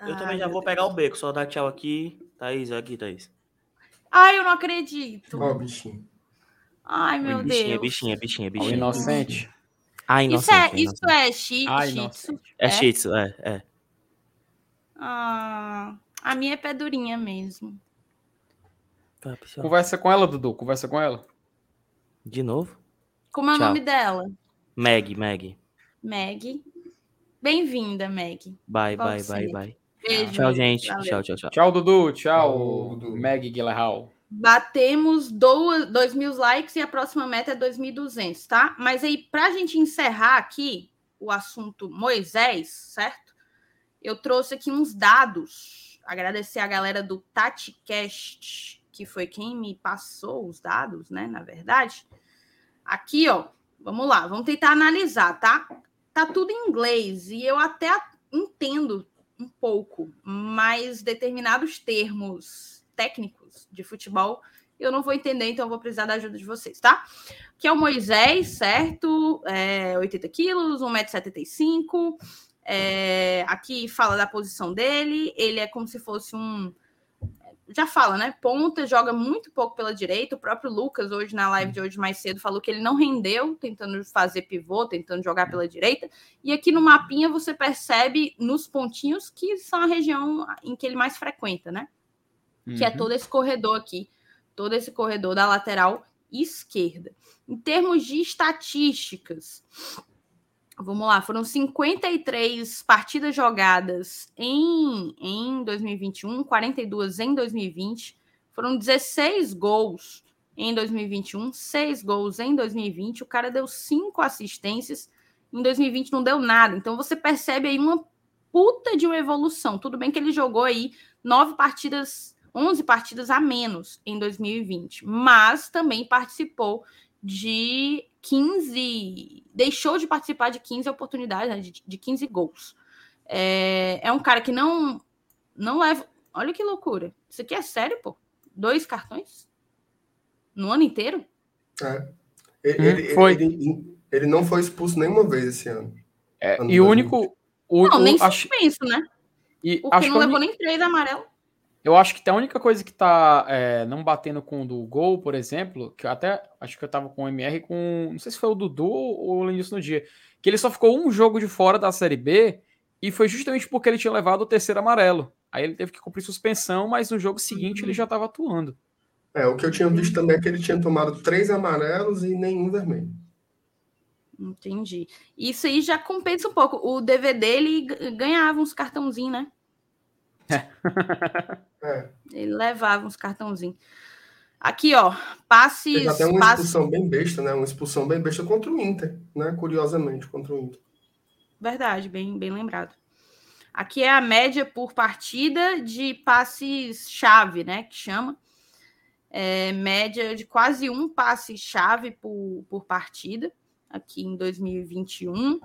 Eu Ai, também já vou Deus. pegar o beco, só dar tchau aqui. Thaís, aqui, Thaís. Ai, eu não acredito. Ó, oh, bichinho. Ai, meu Oi, bichinha, Deus. Bichinha, bichinha, bichinha. Oh, inocente. Ah, inocente. Isso é, isso é ah, shih, tzu? É, é shih tzu, é, é. Ah, a minha é pé durinha mesmo. Tá, Conversa com ela, Dudu. Conversa com ela. De novo? Como é o nome dela? Meg, Meg. Meg. Bem-vinda, Meg. Bye, bye, bye, bye. Beijo. Tchau, gente. Tchau, tchau, tchau. Tchau, Dudu. Tchau, Dudu. Meg Guilherme. Batemos 2 mil likes e a próxima meta é 2.200, tá? Mas aí, para a gente encerrar aqui o assunto Moisés, certo? Eu trouxe aqui uns dados. Agradecer a galera do TatiCast que foi quem me passou os dados, né? Na verdade, aqui, ó, vamos lá, vamos tentar analisar, tá? Tá tudo em inglês e eu até entendo um pouco, mas determinados termos técnicos de futebol eu não vou entender, então vou precisar da ajuda de vocês, tá? Que é o Moisés, certo? É, 80 quilos, 1,75m. É, aqui fala da posição dele. Ele é como se fosse um. Já fala, né? Ponta, joga muito pouco pela direita. O próprio Lucas, hoje na live de hoje mais cedo, falou que ele não rendeu tentando fazer pivô, tentando jogar pela direita. E aqui no mapinha você percebe nos pontinhos que são a região em que ele mais frequenta, né? Uhum. Que é uhum. todo esse corredor aqui todo esse corredor da lateral esquerda. Em termos de estatísticas, vamos lá, foram 53 partidas jogadas em, em 2021, 42 em 2020, foram 16 gols em 2021, 6 gols em 2020, o cara deu 5 assistências, em 2020 não deu nada, então você percebe aí uma puta de uma evolução. Tudo bem que ele jogou aí nove partidas 11 partidas a menos em 2020, mas também participou de 15, deixou de participar de 15 oportunidades, né, de, de 15 gols. É, é um cara que não não leva. Olha que loucura. Isso aqui é sério, pô? Dois cartões? No ano inteiro? É. Ele, ele, foi. Ele, ele, não foi expulso nenhuma vez esse ano. É, ano e o único. O, não, o, nem acho... suspenso, né? E Porque acho não levou nem três amarelo. Eu acho que a única coisa que tá é, não batendo com o do gol, por exemplo, que eu até acho que eu tava com o MR com. Não sei se foi o Dudu ou o Lenilson no dia. Que ele só ficou um jogo de fora da Série B e foi justamente porque ele tinha levado o terceiro amarelo. Aí ele teve que cumprir suspensão, mas no jogo seguinte ele já estava atuando. É, o que eu tinha visto também é que ele tinha tomado três amarelos e nenhum vermelho. Entendi. Isso aí já compensa um pouco. O DVD ele ganhava uns cartãozinhos, né? É. é. Ele levava uns cartãozinhos. Aqui, ó, passes. Teve até uma passes... expulsão bem besta, né? Uma expulsão bem besta contra o Inter, né? Curiosamente, contra o Inter. Verdade, bem, bem lembrado. Aqui é a média por partida de passes-chave, né? Que chama. É, média de quase um passe-chave por, por partida, aqui em 2021.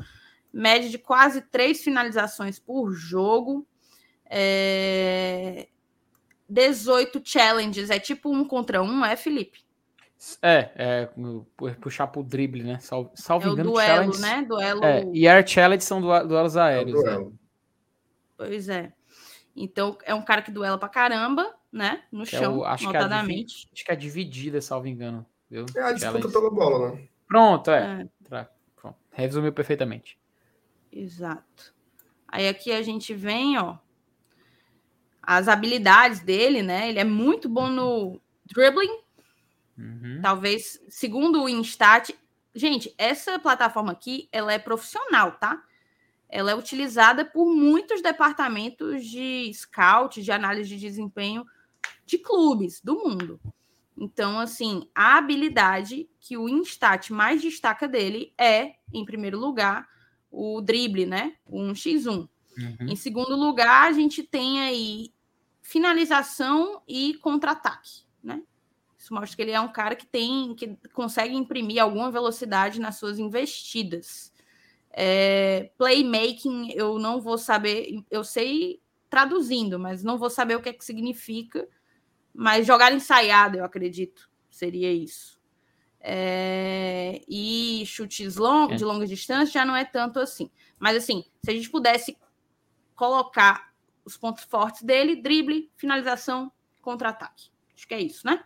Média de quase três finalizações por jogo. É... 18 challenges, é tipo um contra um, é, Felipe? É, é puxar pro drible, né? Salvo, salvo é engano, o duelo, né? Duelo... É, e air challenge são duelos aéreos, é né? Pois é. Então, é um cara que duela pra caramba, né? No que chão, é o, acho notadamente. Que é acho que é dividida, salvo engano. Viu? É a disputa challenge. pela bola, né? Pronto, é. é. Pronto. Resumiu perfeitamente. Exato. Aí aqui a gente vem, ó, as habilidades dele, né? Ele é muito bom no dribbling. Uhum. Talvez, segundo o Instat, gente, essa plataforma aqui, ela é profissional, tá? Ela é utilizada por muitos departamentos de scout, de análise de desempenho de clubes do mundo. Então, assim, a habilidade que o Instat mais destaca dele é, em primeiro lugar, o drible, né? O 1x1. Uhum. Em segundo lugar, a gente tem aí finalização e contra-ataque, né? Isso mostra que ele é um cara que tem, que consegue imprimir alguma velocidade nas suas investidas. É, playmaking, eu não vou saber, eu sei traduzindo, mas não vou saber o que é que significa. Mas jogar ensaiado, eu acredito, seria isso. É, e chutes long, é. de longa distância já não é tanto assim. Mas assim, se a gente pudesse colocar os pontos fortes dele: drible, finalização, contra-ataque. Acho que é isso, né?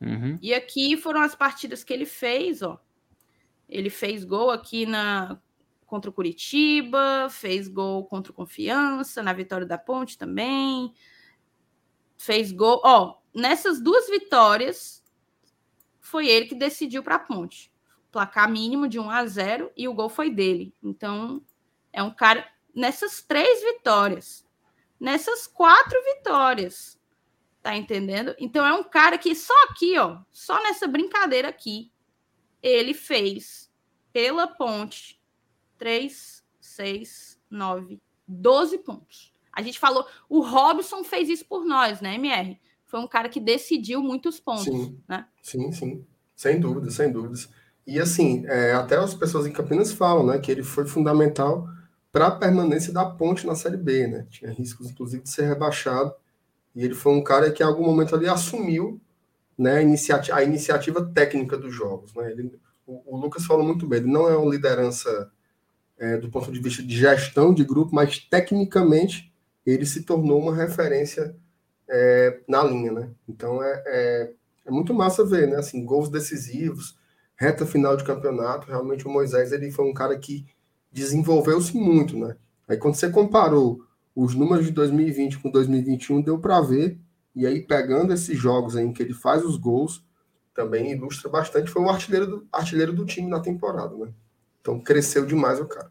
Uhum. E aqui foram as partidas que ele fez, ó. Ele fez gol aqui na contra o Curitiba, fez gol contra o Confiança, na vitória da Ponte também. Fez gol, ó, nessas duas vitórias foi ele que decidiu para a Ponte. Placar mínimo de 1 a 0 e o gol foi dele. Então, é um cara nessas três vitórias, nessas quatro vitórias. Tá entendendo? Então é um cara que só aqui, ó, só nessa brincadeira aqui, ele fez pela ponte 3, 6, 9, 12 pontos. A gente falou, o Robson fez isso por nós, né, MR? Foi um cara que decidiu muitos pontos, sim, né? Sim, sim. Sem dúvidas, sem dúvidas. E assim, é, até as pessoas em Campinas falam, né, que ele foi fundamental para a permanência da ponte na Série B, né? Tinha riscos, inclusive, de ser rebaixado. E ele foi um cara que, em algum momento, ali assumiu né, a, iniciativa, a iniciativa técnica dos jogos. Né? Ele, o, o, Lucas falou muito bem, ele não é uma liderança é, do ponto de vista de gestão de grupo, mas tecnicamente ele se tornou uma referência é, na linha. Né? Então é, é, é, muito massa ver, né? Assim, gols decisivos, reta final de campeonato. Realmente o Moisés ele foi um cara que desenvolveu-se muito. Né? Aí quando você comparou os números de 2020 com 2021, deu para ver e aí, pegando esses jogos em que ele faz os gols, também ilustra bastante. Foi o artilheiro do, artilheiro do time na temporada, né? Então, cresceu demais o cara.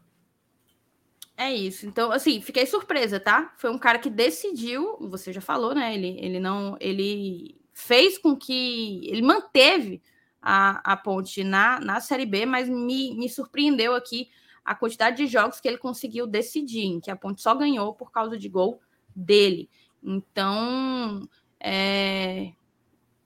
É isso. Então, assim, fiquei surpresa, tá? Foi um cara que decidiu, você já falou, né? Ele, ele não. Ele fez com que. Ele manteve a, a ponte na, na Série B, mas me, me surpreendeu aqui a quantidade de jogos que ele conseguiu decidir, em que a ponte só ganhou por causa de gol dele. Então, é,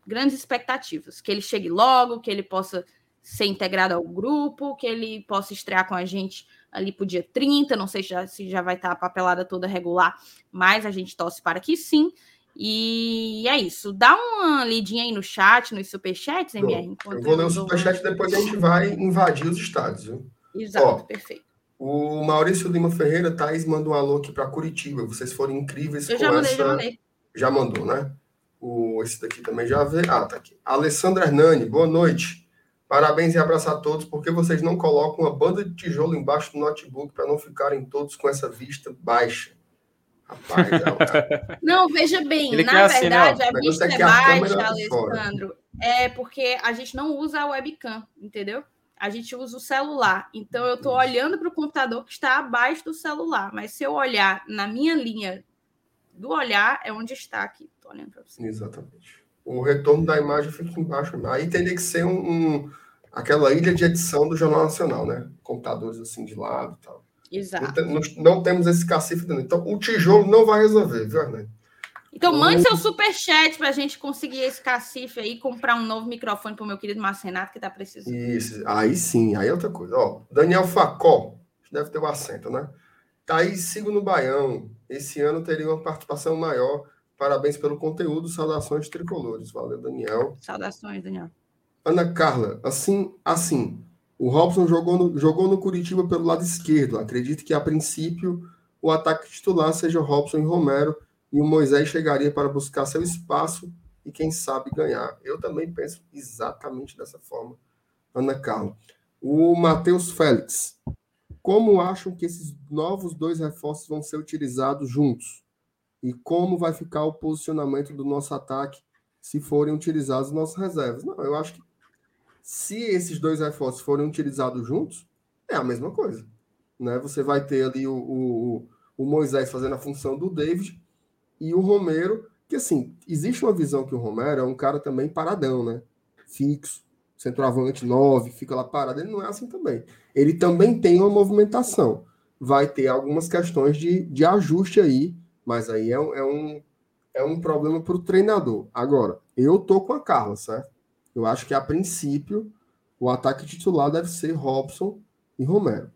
grandes expectativas. Que ele chegue logo, que ele possa ser integrado ao grupo, que ele possa estrear com a gente ali para o dia 30. Não sei se já, se já vai estar a papelada toda regular, mas a gente torce para que sim. E é isso. Dá uma lidinha aí no chat, nos superchats, MR. Eu vou ler o superchat e depois a gente vai invadir os estados. Viu? Exato, Ó, perfeito. O Maurício Lima Ferreira, Thaís, manda um alô aqui para Curitiba. Vocês foram incríveis Eu com já mandei, essa... já mandei. Já mandou, né? O, esse daqui também já vê. Ah, tá aqui. Alessandra Hernani, boa noite. Parabéns e abraço a todos. Por que vocês não colocam uma banda de tijolo embaixo do notebook para não ficarem todos com essa vista baixa? Rapaz, é não, veja bem, Ele na verdade, assim, a vista é baixa, Alessandro, é porque a gente não usa a webcam, entendeu? A gente usa o celular. Então, eu estou olhando para o computador que está abaixo do celular. Mas se eu olhar na minha linha do olhar, é onde está aqui olhando para você. Exatamente. O retorno da imagem fica embaixo. Aí teria que ser um, um, aquela ilha de edição do Jornal Nacional, né? Computadores assim de lado e tal. Exato. Não, não, temos esse cacife dentro. Então, o tijolo não vai resolver, viu, Arnaldo? Então, mande seu superchat para a gente conseguir esse cacife aí, comprar um novo microfone para o meu querido Márcio Renato, que está precisando. Isso, aí sim, aí é outra coisa. Ó, Daniel Facó, deve ter o um acento, né? Thaís Sigo no Baião, esse ano teria uma participação maior Parabéns pelo conteúdo, saudações tricolores. Valeu, Daniel. Saudações, Daniel. Ana Carla, assim, assim, o Robson jogou no, jogou no Curitiba pelo lado esquerdo. Acredito que, a princípio, o ataque titular seja Robson e Romero, e o Moisés chegaria para buscar seu espaço e, quem sabe, ganhar. Eu também penso exatamente dessa forma, Ana Carla. O Matheus Félix, como acham que esses novos dois reforços vão ser utilizados juntos? e como vai ficar o posicionamento do nosso ataque se forem utilizados nossas reservas. Não, eu acho que se esses dois reforços forem utilizados juntos, é a mesma coisa. Né? Você vai ter ali o, o, o Moisés fazendo a função do David e o Romero, que assim, existe uma visão que o Romero é um cara também paradão, né? Fixo, centroavante 9, fica lá parado. Ele não é assim também. Ele também tem uma movimentação. Vai ter algumas questões de, de ajuste aí mas aí é, é um, é um problema para o treinador. Agora, eu tô com a Carla, certo? Eu acho que a princípio o ataque titular deve ser Robson e Romero.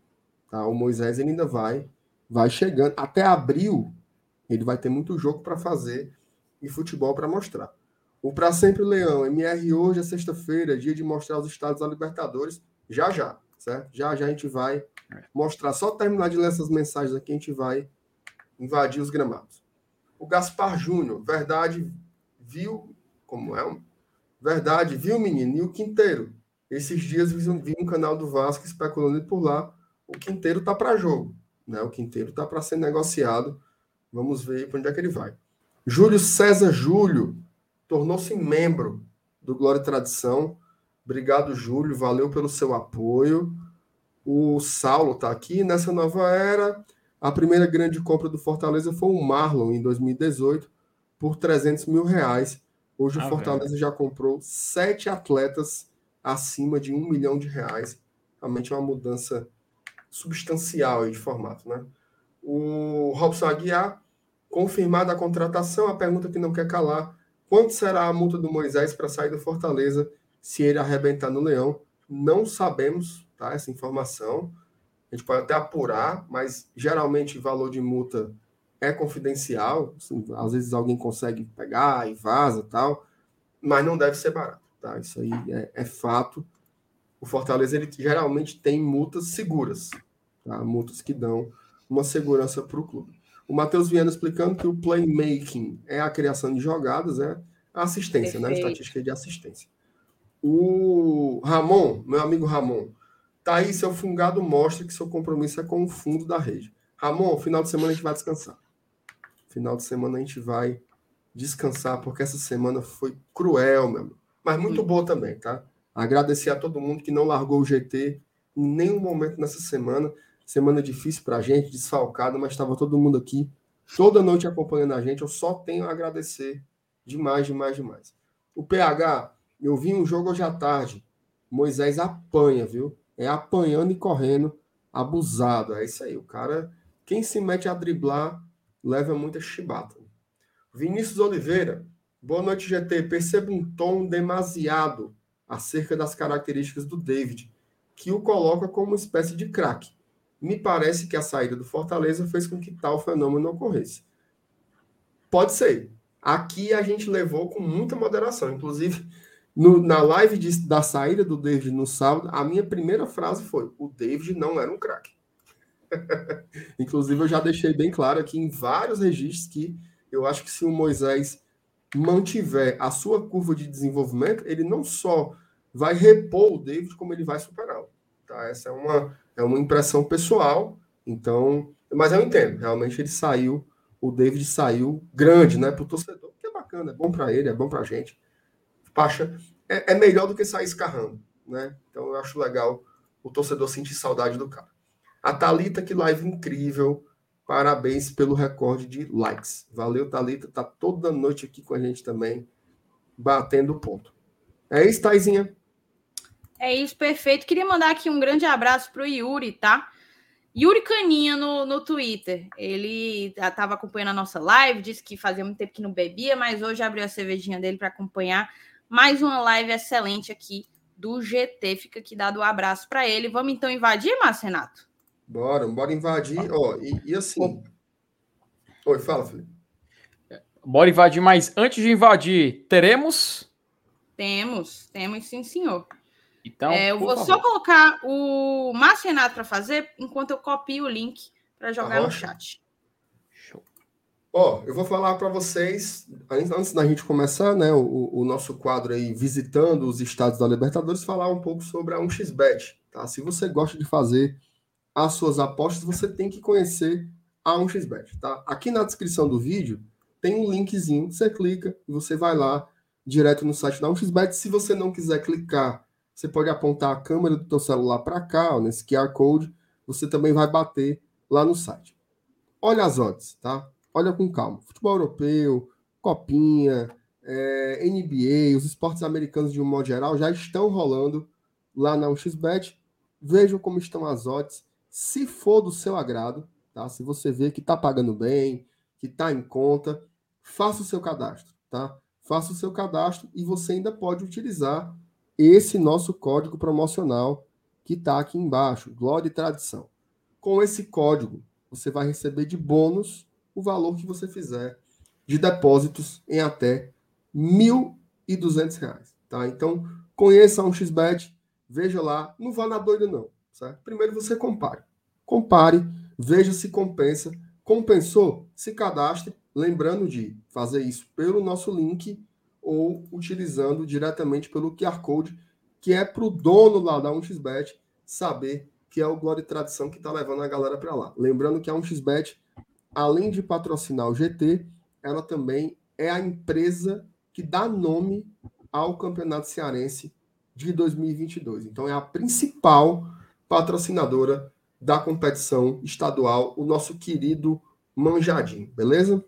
Tá? O Moisés ainda vai, vai chegando. Até abril, ele vai ter muito jogo para fazer e futebol para mostrar. O Pra Sempre Leão, MR hoje é sexta-feira, dia de mostrar os estados da Libertadores. Já já, certo? Já já a gente vai mostrar. Só terminar de ler essas mensagens aqui, a gente vai invadir os gramados. O Gaspar Júnior, verdade, viu como é? Verdade, viu, menino? E o Quinteiro? Esses dias vi um, canal do Vasco especulando por lá. O Quinteiro tá para jogo, né? O Quinteiro tá para ser negociado. Vamos ver para onde é que ele vai. Júlio César Júlio tornou-se membro do Glória e Tradição. Obrigado, Júlio. Valeu pelo seu apoio. O Saulo está aqui nessa nova era. A primeira grande compra do Fortaleza foi o Marlon em 2018 por 300 mil reais. Hoje ah, o Fortaleza velho. já comprou sete atletas acima de um milhão de reais. Realmente é uma mudança substancial de formato, né? O Robson Aguiar, confirmada a contratação, a pergunta que não quer calar: quanto será a multa do Moisés para sair do Fortaleza se ele arrebentar no Leão? Não sabemos, tá? Essa informação. A gente pode até apurar, mas geralmente valor de multa é confidencial. Assim, às vezes alguém consegue pegar e vaza tal, mas não deve ser barato. Tá? Isso aí é, é fato. O Fortaleza ele geralmente tem multas seguras, tá? multas que dão uma segurança para o clube. O Matheus Viana explicando que o playmaking é a criação de jogadas, é a assistência, né? Perfeito. A estatística de assistência. O Ramon, meu amigo Ramon, tá aí, seu fungado mostra que seu compromisso é com o fundo da rede. Ramon, final de semana a gente vai descansar. Final de semana a gente vai descansar, porque essa semana foi cruel, meu amigo. Mas muito boa também, tá? Agradecer a todo mundo que não largou o GT em nenhum momento nessa semana. Semana difícil pra gente, desfalcada, mas estava todo mundo aqui, toda noite acompanhando a gente. Eu só tenho a agradecer demais, demais, demais. O PH, eu vi um jogo hoje à tarde. Moisés apanha, viu? É apanhando e correndo, abusado. É isso aí. O cara, quem se mete a driblar, leva muita chibata. Vinícius Oliveira, boa noite, GT. Perceba um tom demasiado acerca das características do David, que o coloca como uma espécie de craque. Me parece que a saída do Fortaleza fez com que tal fenômeno ocorresse. Pode ser. Aqui a gente levou com muita moderação. Inclusive, no- na live de- da saída do David no sábado, a minha primeira frase foi: o David não era um craque. Inclusive, eu já deixei bem claro aqui em vários registros que eu acho que se o Moisés mantiver a sua curva de desenvolvimento, ele não só vai repor o David, como ele vai superá-lo. Tá? Essa é uma, é uma impressão pessoal. Então, mas eu entendo, realmente ele saiu, o David saiu grande, né, para o torcedor, que é bacana, é bom para ele, é bom para a gente. Pacha, é, é melhor do que sair escarrando, né? Então eu acho legal o torcedor sentir saudade do cara. A Thalita, que live incrível. Parabéns pelo recorde de likes. Valeu, Thalita. Tá toda noite aqui com a gente também, batendo ponto. É isso, Taizinha. É isso, perfeito. Queria mandar aqui um grande abraço pro Yuri, tá? Yuri Caninha no, no Twitter. Ele estava acompanhando a nossa live, disse que fazia muito tempo que não bebia, mas hoje abriu a cervejinha dele para acompanhar mais uma live excelente aqui do GT. Fica aqui dado um abraço para ele. Vamos então invadir, Márcio Renato? Bora, bora invadir. Ó, e, e assim. Oi, fala, Felipe. Bora invadir, mas antes de invadir, teremos. Temos, temos sim, senhor. Então, É, eu vou favor. só colocar o Márcio Renato para fazer, enquanto eu copio o link para jogar no chat. Show. Ó, eu vou falar para vocês, antes antes da gente começar, né, o, o nosso quadro aí, visitando os estados da Libertadores, falar um pouco sobre a 1xBet, tá? Se você gosta de fazer as suas apostas, você tem que conhecer a 1xBet, tá? Aqui na descrição do vídeo tem um linkzinho, você clica e você vai lá direto no site da 1xBet. Se você não quiser clicar, você pode apontar a câmera do seu celular para cá, ó, nesse QR Code, você também vai bater lá no site. Olha as odds, tá? Olha com calma. Futebol europeu, copinha, é, NBA, os esportes americanos de um modo geral já estão rolando lá na 1xBet. Vejam como estão as odds. Se for do seu agrado, tá? Se você vê que está pagando bem, que está em conta, faça o seu cadastro, tá? Faça o seu cadastro e você ainda pode utilizar esse nosso código promocional que está aqui embaixo, Glória e Tradição. Com esse código, você vai receber de bônus o valor que você fizer de depósitos em até R$ 1.200, tá? Então, conheça um XBET, veja lá, não vá na doida não, certo? Primeiro você compare. Compare, veja se compensa. Compensou? Se cadastre, lembrando de fazer isso pelo nosso link ou utilizando diretamente pelo QR Code, que é para o dono lá da 1xBet saber que é o Glória e Tradição que está levando a galera para lá. Lembrando que a 1xBet, além de patrocinar o GT, ela também é a empresa que dá nome ao Campeonato Cearense de 2022. Então é a principal patrocinadora da competição estadual, o nosso querido Manjadinho, beleza?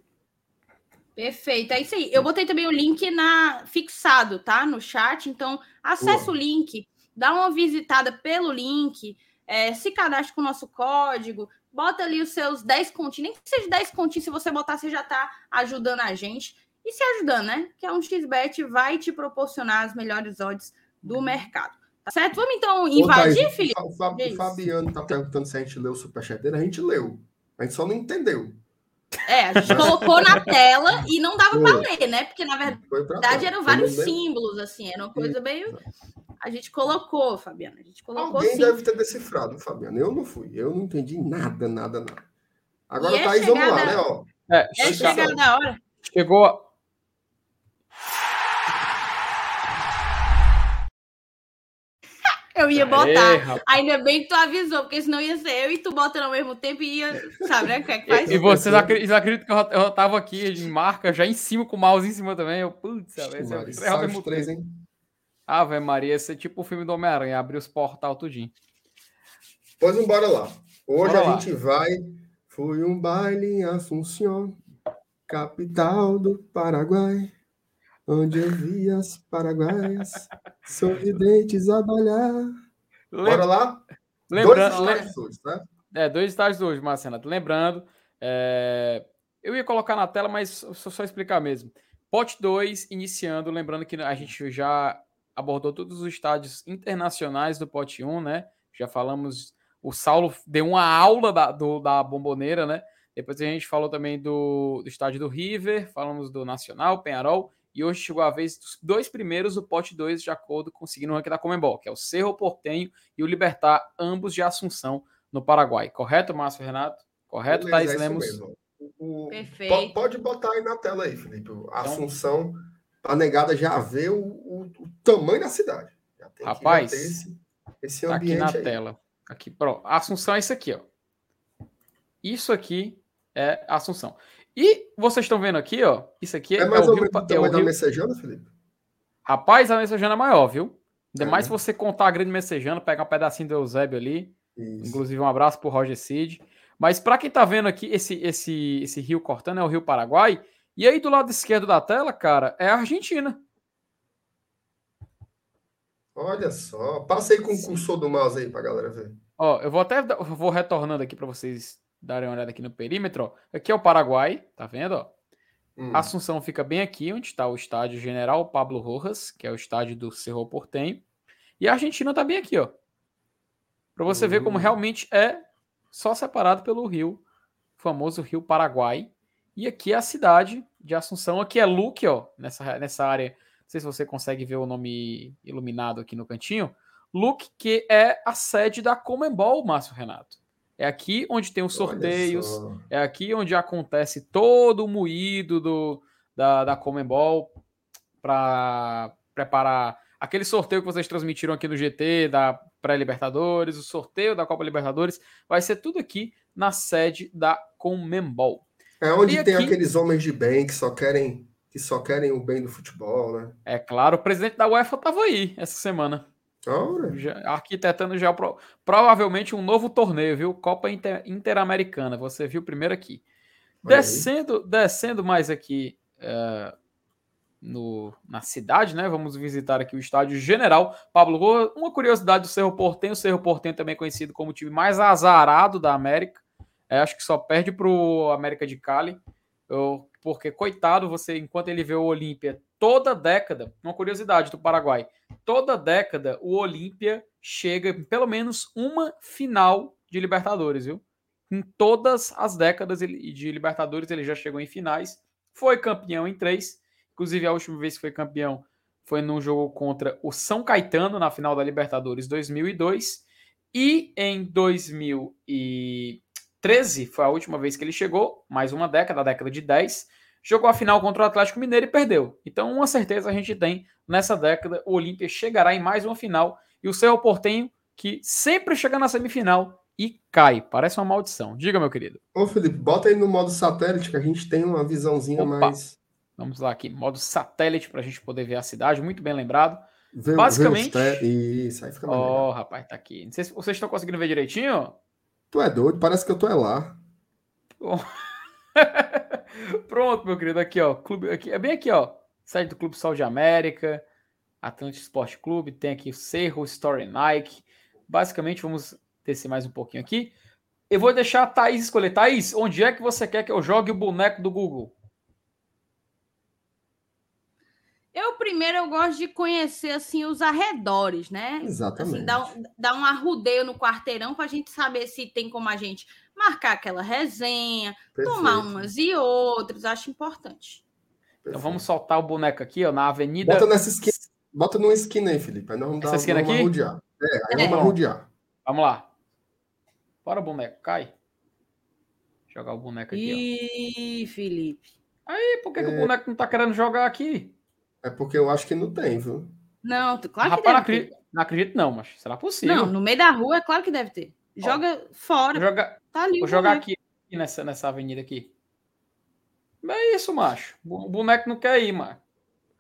Perfeito, é isso aí. Eu botei também o link na fixado, tá? No chat. Então, acesse Boa. o link, dá uma visitada pelo link, é, se cadastre com o nosso código, bota ali os seus 10 continhos, nem que seja 10 continhos, se você botar, você já tá ajudando a gente. E se ajudando, né? Que é um XBET vai te proporcionar as melhores odds do mercado. Tá certo? Vamos então invadir, Ô, Felipe? O, o. Fabiano tá perguntando se a gente leu o superchat dele. A gente leu. A gente só não entendeu. É, a gente colocou na tela e não dava para ler, né? Porque na verdade eram vários símbolos, assim, era uma coisa meio. A gente colocou, Fabiana, a gente colocou Alguém sim. deve ter decifrado, Fabiano. Eu não fui. Eu não entendi nada, nada, nada. Agora, E é Thaís, vamos lá, chegada- né? Ó. É, É chegada a hora. chegou. Eu ia botar. Ainda bem que tu avisou, porque senão ia ser eu e tu botando ao mesmo tempo e ia. Sabe, né? O que é que faz? E vocês acreditam, que eu, eu tava aqui em marca, já em cima, com o mouse em cima também? Eu, putz, esse é três hein? Ave Maria, esse é tipo o filme do Homem-Aranha, abrir os portal tudinho. Pois embora lá. Hoje Bora a lá. gente vai. Foi um baile em Assunção, capital do Paraguai, onde eu vi as paraguaias sorridentes a bailar. Bora lá? Lembrando, Dois lem- estágios hoje, tá? É, dois estágios hoje, Marcelo. Lembrando, é, eu ia colocar na tela, mas só, só explicar mesmo. Pote 2, iniciando, lembrando que a gente já abordou todos os estádios internacionais do Pote 1, né? Já falamos, o Saulo deu uma aula da, do- da bomboneira, né? Depois a gente falou também do, do estádio do River, falamos do Nacional, Penharol, e hoje chegou a vez dos dois primeiros do Pote 2, de acordo com seguindo o ranking da Comembol, que é o Cerro Portenho e o Libertar, ambos de Assunção, no Paraguai. Correto, Márcio Renato? Correto, Beleza, Thaís é Lemos? mesmo. O- o- Perfeito. po- Pode botar aí na tela aí, Felipe. A Assunção, a negada já vê o, o- o tamanho da cidade. Rapaz, esse, esse Tá aqui na aí. tela. Aqui, pronto. A Assunção é isso aqui, ó. Isso aqui é a Assunção. E vocês estão vendo aqui, ó. Isso aqui é, É mais o ou Rio, menos o é o tamanho da Messejana, Felipe? Rapaz, a Messejana é maior, viu? Ainda É, mais né? se você contar a grande Messejana, pegar um pedacinho do Eusébio ali. Isso. Inclusive, um abraço pro Roger Cid. Mas para quem tá vendo aqui esse, esse, esse rio cortando, é o Rio Paraguai. E aí, do lado esquerdo da tela, cara, é a Argentina. Olha só. Passa aí com o cursor do mouse aí pra galera ver. Ó, eu vou até vou retornando aqui para vocês darem uma olhada aqui no perímetro. Ó. Aqui é o Paraguai, tá vendo? Ó? Hum. Assunção fica bem aqui, onde está o estádio General Pablo Rojas, que é o estádio do Cerro Portenho. E a Argentina tá bem aqui, ó. Para você ver como Hum. realmente é só separado pelo rio, o famoso Rio Paraguai. E aqui é a cidade de Assunção. Aqui é Luque, ó, nessa, nessa área. Não sei se você consegue ver o nome iluminado aqui no cantinho. Luque, que é a sede da Comembol, Márcio Renato. É aqui onde tem os sorteios, é aqui onde acontece todo o moído do, da, da Comembol para preparar aquele sorteio que vocês transmitiram aqui no GT da pré-Libertadores, o sorteio da Copa Libertadores, vai ser tudo aqui na sede da Comembol. É onde E tem aqui- aqueles homens de bem que só querem que só querem o bem do futebol, né? É claro, o presidente da UEFA estava aí essa semana, Já- arquitetando já pro- provavelmente um novo torneio, viu? Copa Inter- Interamericana. Você viu primeiro aqui. Descendo, descendo mais aqui eh, no, na cidade, né? Vamos visitar aqui o estádio General Pablo. Uma curiosidade do Cerro Portenho, o Cerro Portenho também é conhecido como o time mais azarado da América. É, acho que só perde para o América de Cali. Eu- porque, coitado, você, enquanto ele vê o Olímpia toda década, uma curiosidade do Paraguai, toda década o Olímpia chega em pelo menos uma final de Libertadores, viu? Em todas as décadas de Libertadores ele já chegou em finais, foi campeão em três, inclusive a última vez que foi campeão foi num jogo contra o São Caetano na final da Libertadores 2002 e em 2013 foi a última vez que ele chegou, mais uma década, a década de 10, jogou a final contra o Atlético Mineiro e perdeu. Então, uma certeza a gente tem nessa década, o Olímpia chegará em mais uma final e o Cerro Portenho que sempre chega na semifinal e cai. Parece uma maldição. Diga, meu querido. ô Felipe, bota aí no modo satélite que a gente tem uma visãozinha Opa. mais. Vamos lá aqui, modo satélite para a gente poder ver a cidade, muito bem lembrado. Vê, Basicamente- vê Isso, aí fica Ó, legal. rapaz, tá aqui. Não sei se vocês estão conseguindo ver direitinho. Tu é doido, parece que eu tô é lá. Pronto, meu querido, aqui, ó. Clube, aqui, é bem aqui, ó. Sede do Clube Sol de América, Atlântico Esporte Clube, tem aqui o Cerro, Story Nike. Basicamente, vamos descer mais um pouquinho aqui. Eu vou deixar a Thaís escolher. Thaís, onde é que você quer que eu jogue o boneco do Google? Eu primeiro eu gosto de conhecer assim os arredores, né? Exatamente. Assim, dar, um- dar um arrudeio no quarteirão para a gente saber se tem como a gente marcar aquela resenha, tomar Perfeito, umas e outras. Acho importante. Então perfeito. vamos soltar o boneco aqui, ó, na avenida. Bota nessa esquina. Bota numa esquina aí, Felipe. Aí nós vamos Essa dar esquina vamos aqui? É, aí É. vamos arrodear. Vamos lá. Bora, boneco, cai. Jogar o boneco aqui, Ih, Felipe. ó. E por que, que o boneco não tá querendo jogar aqui? É porque eu acho que não tem, viu? Não, tu- claro que Rapaz, não deve ter. acredito, não acredito não, mas será possível. Não, no meio da rua é claro que deve ter. Joga fora, Vou jogar, tá ali. vou jogar boneco. aqui nessa, nessa avenida aqui. É isso, macho. O boneco não quer ir, mano.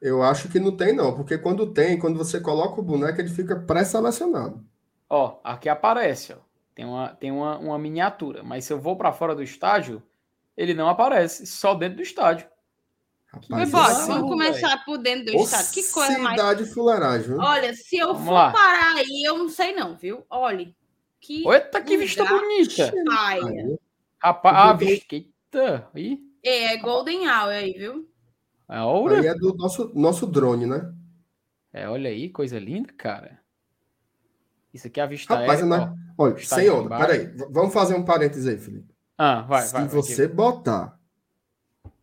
Eu acho que não tem, não. Porque quando tem, quando você coloca o boneco, ele fica pré-selecionado. Ó, aqui aparece, ó. Tem uma, tem uma, uma miniatura. Mas se eu vou pra fora do estádio, ele não aparece. Só dentro do estádio. Rapaz, esse- vamos começar por dentro do Ô, estado. Que coisa mais. cidade fuleiragem, viu? Olha, se eu Vamos for lá. parar aí, eu não sei não, viu? Olha, que Eita, que vista bonita. paia. Aí, Rapaz, ah, Porque- vista. Eita. Ih, É, é Golden Hour aí, viu? é ouro. aí é do nosso, nosso drone, né? É, olha aí, coisa linda, cara. Isso aqui é a vista Rapaz, aérea. né? Olha, sem onda. Peraí. Vamos fazer um parênteses aí, Felipe. Ah, vai, se vai. vai, você botar.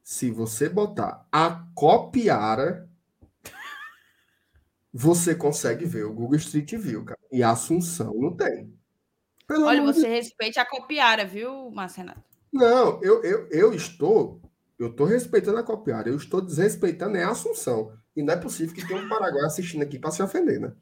Se você botar a copiara, você consegue ver o Google Street View, cara. E a Assunção não tem. Pelo Olha, amor de você respeite a copiara, viu, Márcio Renato? Não, eu, eu, eu estou. Eu estou respeitando a copiara. Eu estou desrespeitando é a Assunção. E não é possível que tenha um Paraguai assistindo aqui para se ofender, né?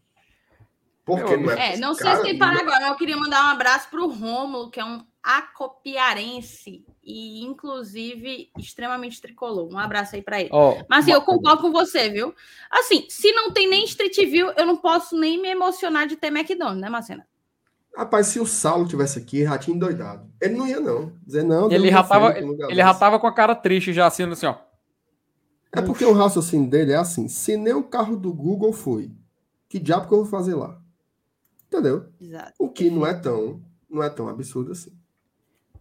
Porque não é. É, não sei se tem Paraguai, mas eu queria mandar um abraço pro Rômulo, que é um acopiarense e, inclusive, extremamente tricolor. Um abraço aí pra ele. Ó, Mas assim, eu concordo com você, viu? Assim, se não tem nem Street View, eu não posso nem me emocionar de ter McDonald's, né, Marcena? Rapaz, se o Saulo tivesse aqui, já tinha endoidado. Ele não ia, não. Dizer, não, ele já tava, ele já tava com a cara triste, já assim, assim, ó. É porque o raciocínio dele é assim: se nem o carro do Google foi, que diabo que eu vou fazer lá? Entendeu? Exato. O que não é tão, não é tão absurdo assim.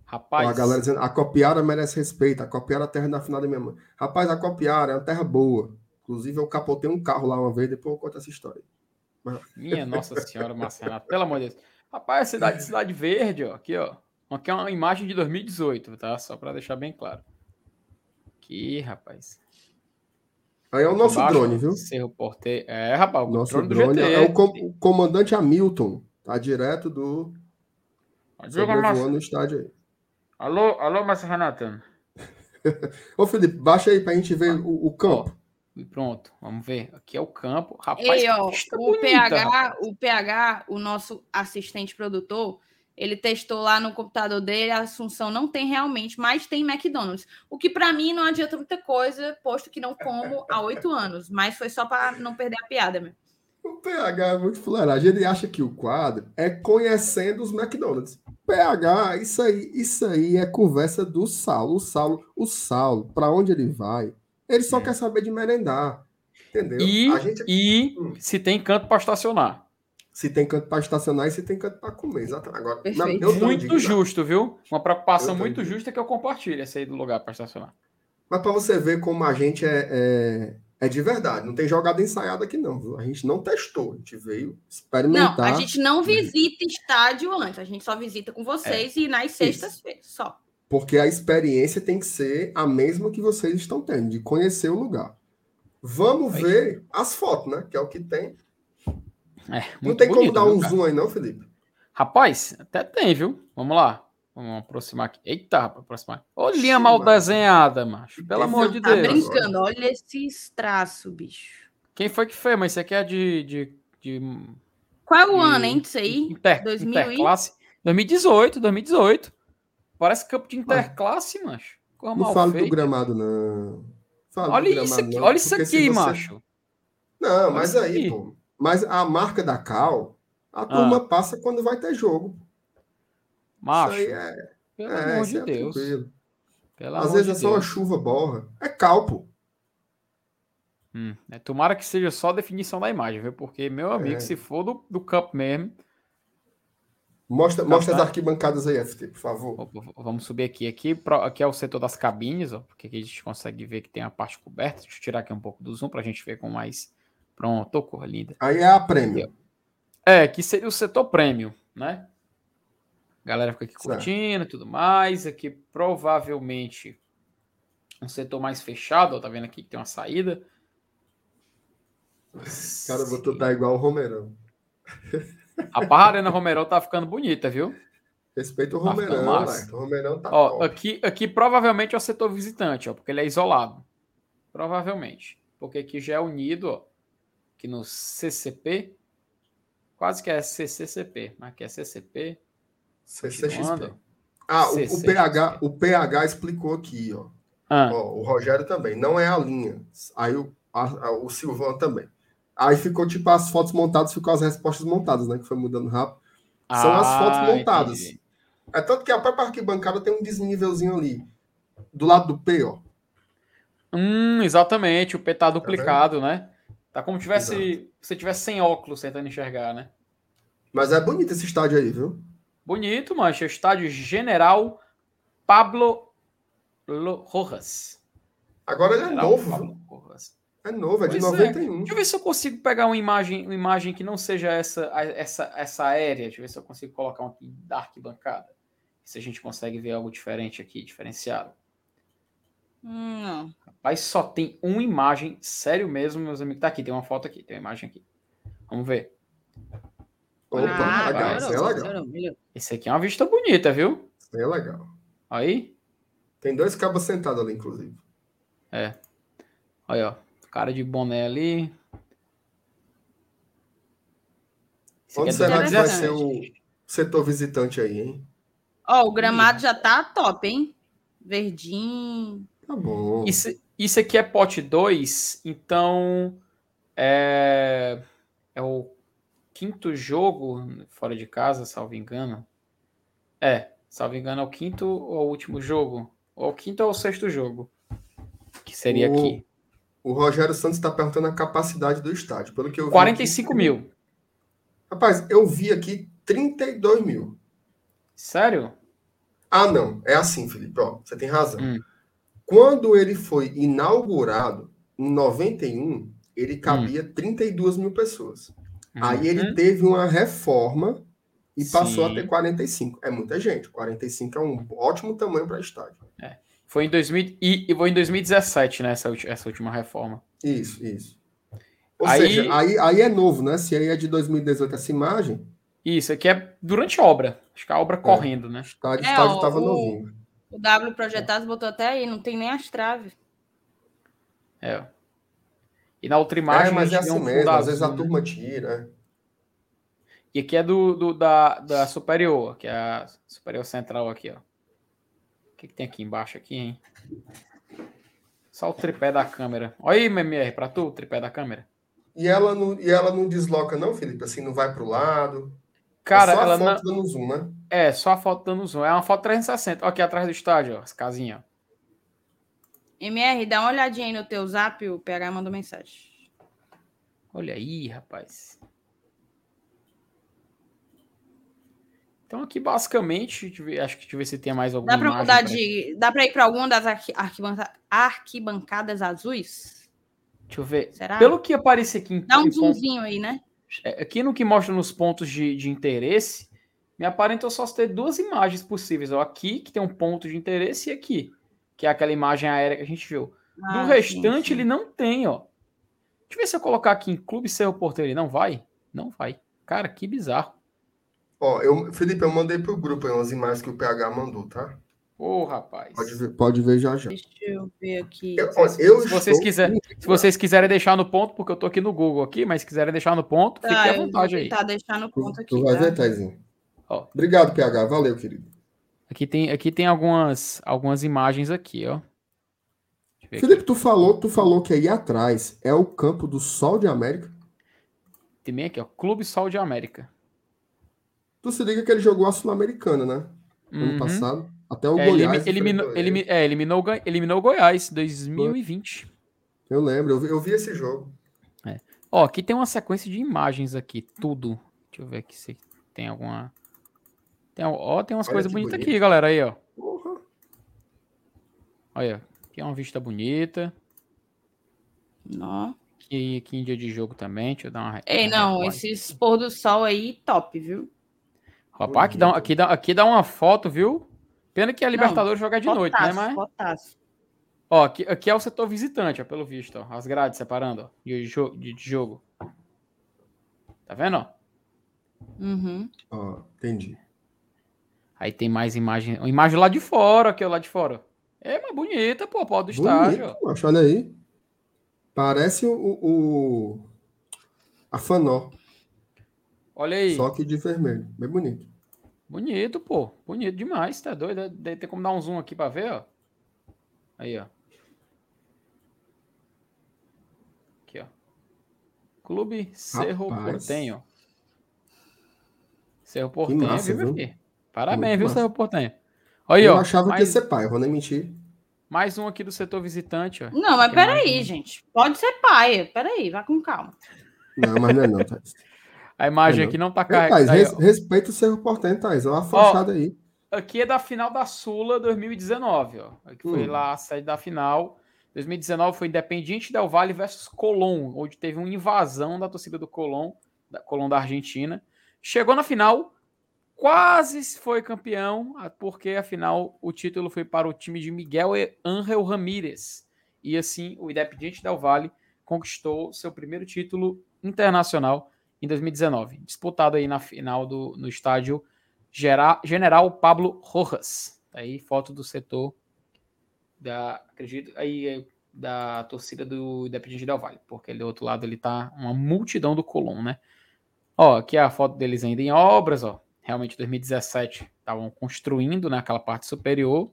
Rapaz, Ó, a galera dizendo, a Copiara merece respeito, a Copiara é a terra da final da minha mãe. Rapaz, a Copiara é uma terra boa. Inclusive, eu capotei um carro lá uma vez, depois eu conto essa história. minha nossa senhora, Marcelo, pelo amor de Deus. Rapaz, cidade, cidade verde, ó, aqui, ó. Aqui é uma imagem de 2018, tá? Só pra deixar bem claro. Aqui, rapaz. Aí é o nosso drone, viu? Cerro Porteiro. É, rapaz, o Nosso drone, drone, é o, com- o comandante Hamilton. Tá direto do. Diga, voando no estádio aí. Alô, alô, Marcelo Renato. Ô, Felipe, baixa aí pra gente ver o, o campo. E pronto, vamos ver. Aqui é o campo. Rapaz, Ei, ó, o bonita, PH, rapaz. o PH, o nosso assistente produtor, ele testou lá no computador dele, a Assunção não tem realmente, mas tem McDonald's. O que pra mim não adianta muita coisa, posto que não como há oito anos, mas foi só para não perder a piada mesmo. O PH é muito fuleiragem. Ele acha que o quadro é conhecendo os McDonald's. PH, isso aí, isso aí é conversa do Saulo. O Saulo, o Saulo, para onde ele vai, ele só É. quer saber de merendar. Entendeu? E, A gente, e Hum. se tem canto para estacionar. se tem canto para estacionar e se tem canto para comer. Exatamente. Agora, tô Muito justo, viu? Uma preocupação muito indignado. justa que eu compartilho esse aí do lugar para estacionar. Mas para você ver como a gente é, é, é de verdade. Não tem jogada ensaiada aqui, não. viu? A gente não testou. A gente veio Não, experimentar. a gente não visita estádio antes, a gente só visita com vocês e nas sextas-feiras, só. Porque a experiência tem que ser a mesma que vocês estão tendo, de conhecer o lugar. Vamos Aí. ver as fotos, né? Que é o que tem. É, Não tem bonito, como dar um cara? zoom aí, não, Felipe? Rapaz, até tem, viu? Vamos lá. Vamos aproximar aqui. Eita, aproximar. Olhinha mal mano. desenhada, macho. Pelo Esse amor de Tá Deus. brincando, olha esses traços, bicho. Quem foi que fez? Mas isso aqui é de. de, de Qual é o E- ano, hein, disso aí? inter, 2000 e- interclasse. 2018, 2018. Parece campo de interclasse, macho. Não falo do gramado, não. Falo Olha gramado, isso aqui, não, olha isso aqui, você- macho. Não, Olha mas aí, aqui. pô. Mas a marca da Cal, a Ah. turma passa quando vai ter jogo. Macho, Isso aí é, pelo é, amor de é Deus. Às vezes de é só uma Deus. chuva borra. É Cal, pô. Hum, é, tomara que seja só a definição da imagem, viu? Porque, meu amigo, É. se for do, do campo mesmo. Mostra, mostra as tá. arquibancadas aí, FT, por favor. Vamos subir aqui. Aqui, aqui é o setor das cabines, ó, porque aqui a gente consegue ver que tem a parte coberta. Deixa eu tirar aqui um pouco do zoom para a gente ver com mais. Pronto, cor linda. Aí é a prêmio. É, que seria o setor prêmio, né? A galera fica aqui curtindo e tudo mais. Aqui provavelmente um setor mais fechado, ó, tá vendo aqui que tem uma saída. Cara, eu vou tutar igual o Romerão. A barra Arena Romerão tá ficando bonita, viu? Respeita o Tá Romerão. O Romerão tá Ó, top. aqui, aqui provavelmente é o setor visitante, ó, porque ele é isolado. Provavelmente. Porque aqui já é unido, ó. Aqui no CCP. Quase que é CCCP, mas aqui é CCP. CCXP. Ah, o, o. PH, o PH explicou aqui, ó. Ah, Ó, O Rogério também. Não é a linha. Aí o, a- a- o Silvão também. Aí ficou tipo as fotos montadas, ficou as respostas montadas, né? Que foi mudando rápido. São as fotos Ah, montadas. entendi. É tanto que a própria arquibancada tem um desnívelzinho ali. Do lado do P, ó. Hum, exatamente. O P tá duplicado, né? Tá como tivesse, você tivesse sem óculos tentando enxergar, né? Mas é bonito esse estádio aí, viu? Bonito, mancha. Estádio General Pablo Lo- Rojas. Agora ele é General novo? Pablo. É novo, é de Pois é. 91. Deixa eu ver se eu consigo pegar uma imagem, uma imagem que não seja essa, essa, essa aérea. Deixa eu ver se eu consigo colocar um aqui da arquibancada. Se a gente consegue ver algo diferente aqui, diferenciado. Não. Rapaz, só tem uma imagem, sério mesmo, meus amigos. Tá aqui, tem uma foto aqui, tem uma imagem aqui. Vamos ver. Opa, Ah, legal, vai, isso é legal. melhorou. Esse aqui é uma vista bonita, viu? Isso aí é legal. Aí, Tem dois cabos sentados ali, inclusive. aí, ó. Cara de boné ali. Esse Onde é será que vai 2017. ser o setor visitante aí, hein? Ó, o gramado já tá top, hein? Verdinho. Tá bom. Isso, isso aqui é pote 2, então é, é o quinto jogo fora de casa, salvo engano. É, salvo engano, é o quinto ou o último jogo? Ou o quinto ou o sexto jogo? Que seria O- aqui. O Rogério Santos está perguntando a capacidade do estádio. Pelo que eu vi 45 aqui- mil. Rapaz, eu vi aqui 32 mil. Sério? Ah, não. É assim, Felipe. Ó, você tem razão. Hum. Quando ele foi inaugurado, em 91, ele cabia 32 mil pessoas. Aí ele Uhum. teve uma reforma e passou a ter 45. É muita gente. 45 é um ótimo tamanho para estádio. Foi em 2000 e, e foi em 2017, né, essa, essa última reforma. Isso, isso. Ou Aí- seja, aí, aí é novo, né? Se aí é de 2018 essa imagem, Isso aqui é durante a obra. Acho que a obra correndo, né? o estádio É, estádio ó, o- novinho. O W Projetados botou até aí, não tem nem as traves. É. E na outra imagem. é, mas a é assim um mesmo. Às vezes a né? turma tira. E aqui é do, do- da, da superior, que é a superior central aqui, ó. O que, que tem aqui embaixo aqui, hein? Só o tripé da câmera. Olha aí, MMR, pra tu, o tripé da câmera. E ela não, e ela não desloca, não, Felipe? Assim, não vai pro lado. Cara, é só ela a não. foto dando zoom, né? É, só a foto dando zoom. É uma foto 360. Ó, aqui atrás do estádio, ó, as casinhas. ó. MR, dá uma olhadinha aí no teu zap, o PH mandou mensagem. Olha aí, rapaz. Então aqui basicamente, ver- acho que deixa eu ver se tem mais alguma Dá imagem mudar de. Dá pra ir pra alguma das arqui- arquibanca- arquibancadas azuis? Deixa eu ver. Será? Pelo que aparece aqui em, Dá um em ponto- zoomzinho aí, né? É, Aqui no que mostra nos pontos de, de interesse, me aparentou só ter duas imagens possíveis. Ó, aqui, que tem um ponto de interesse, e aqui, que é aquela imagem aérea que a gente viu. Do Ah, restante, sim, sim. ele não tem, ó. Deixa eu ver se eu colocar aqui em Clube Cerro Porteiro. Ele não vai? Não vai. Cara, que bizarro. Ó, eu, Felipe, eu mandei pro grupo aí umas imagens que o PH mandou, tá? Ô, rapaz. Pode ver, pode ver já já. Deixa eu ver aqui. Eu, ó, eu Se vocês, quiserem, se vocês quiserem deixar no ponto, porque eu tô aqui no Google aqui, mas se quiserem deixar no ponto, Tá, fiquem à eu vou vontade aí. tentar deixar no ponto aqui. tu vai tá? ver, Taizinho. Ó. Obrigado, PH. Valeu, querido. Aqui tem, aqui tem algumas, algumas imagens aqui, ó. Aqui. Felipe, tu falou, tu falou que aí atrás é o campo do Sol de América. Tem bem aqui, ó. Clube Sol de América. Tu se liga que ele jogou a Sul-Americana, né? Ano Uhum. passado. Até o É, elimi- Goiás. eliminou, enfrentou ele. elimi- é, eliminou, eliminou o Goiás 2020. Eu lembro, eu vi, eu vi esse jogo. Ó, aqui tem uma sequência de imagens aqui, tudo. Deixa eu ver aqui se tem alguma. Tem, ó, tem umas coisas bonitas bonito. aqui, galera. Aí, ó. Porra. Olha, aqui é uma vista bonita. Não. Aqui, aqui em dia de jogo também. Deixa eu dar uma. Ei, uma não, esses pôr do sol aí, top, viu? Rapaz, aqui dá, aqui, dá, aqui dá uma foto, viu? Pena que a Não, Libertadores joga de noite, né? Mas. fotaço. Ó, aqui, aqui é o setor visitante, ó, pelo visto, ó. As grades separando, ó, de, jo- de- de jogo. Tá vendo, ó? Uhum. Ó, entendi. Aí tem mais imagem. Uma imagem lá de fora, aqui, ó, lá de fora. É, mas bonita, pô, do estádio, ó. Bonito, macho, olha aí. Parece o- o- a Fanó, Olha aí. só que de vermelho. Bem bonito. Bonito, pô. Bonito demais, tá doido? Deve- Deve ter como dar um zoom aqui pra ver, ó. Aí, ó. Aqui, ó. Clube Cerro Rapaz. Portenho. Cerro Portenho, massa, viu, meu viu? filho? Parabéns, Muito viu, massa. Cerro Portenho? Aí, eu ó. achava que ia mais, ser pai, eu vou nem mentir. mais um aqui do setor visitante, ó. Não, mas mais peraí, um. gente. Pode ser paia. Peraí, vai com calma. Não, mas não é não, Thais. A imagem Não, aqui não tá carregada. res- respeita o Cerro Portenho, Thais. Olha a fachada aí. Aqui é da final da Sula 2019, ó. Aqui foi Hum. lá a sede da final. 2019 foi Independiente Del Valle versus Colón, onde teve uma invasão da torcida do Colón, da Colón da Argentina. Chegou na final, quase foi campeão, porque afinal o título foi para o time de Miguel e Ángel Ramírez. E assim, o Independiente Del Valle conquistou seu primeiro título internacional em 2019, disputado aí na final do, no estádio General Pablo Rojas. Tá Aí foto do setor da, acredito, aí é, da torcida do Independiente Del Valle, porque do outro lado ele tá uma multidão do Colón, né? Ó, aqui é a foto deles ainda em obras, ó. Realmente 2017 estavam construindo naquela parte superior.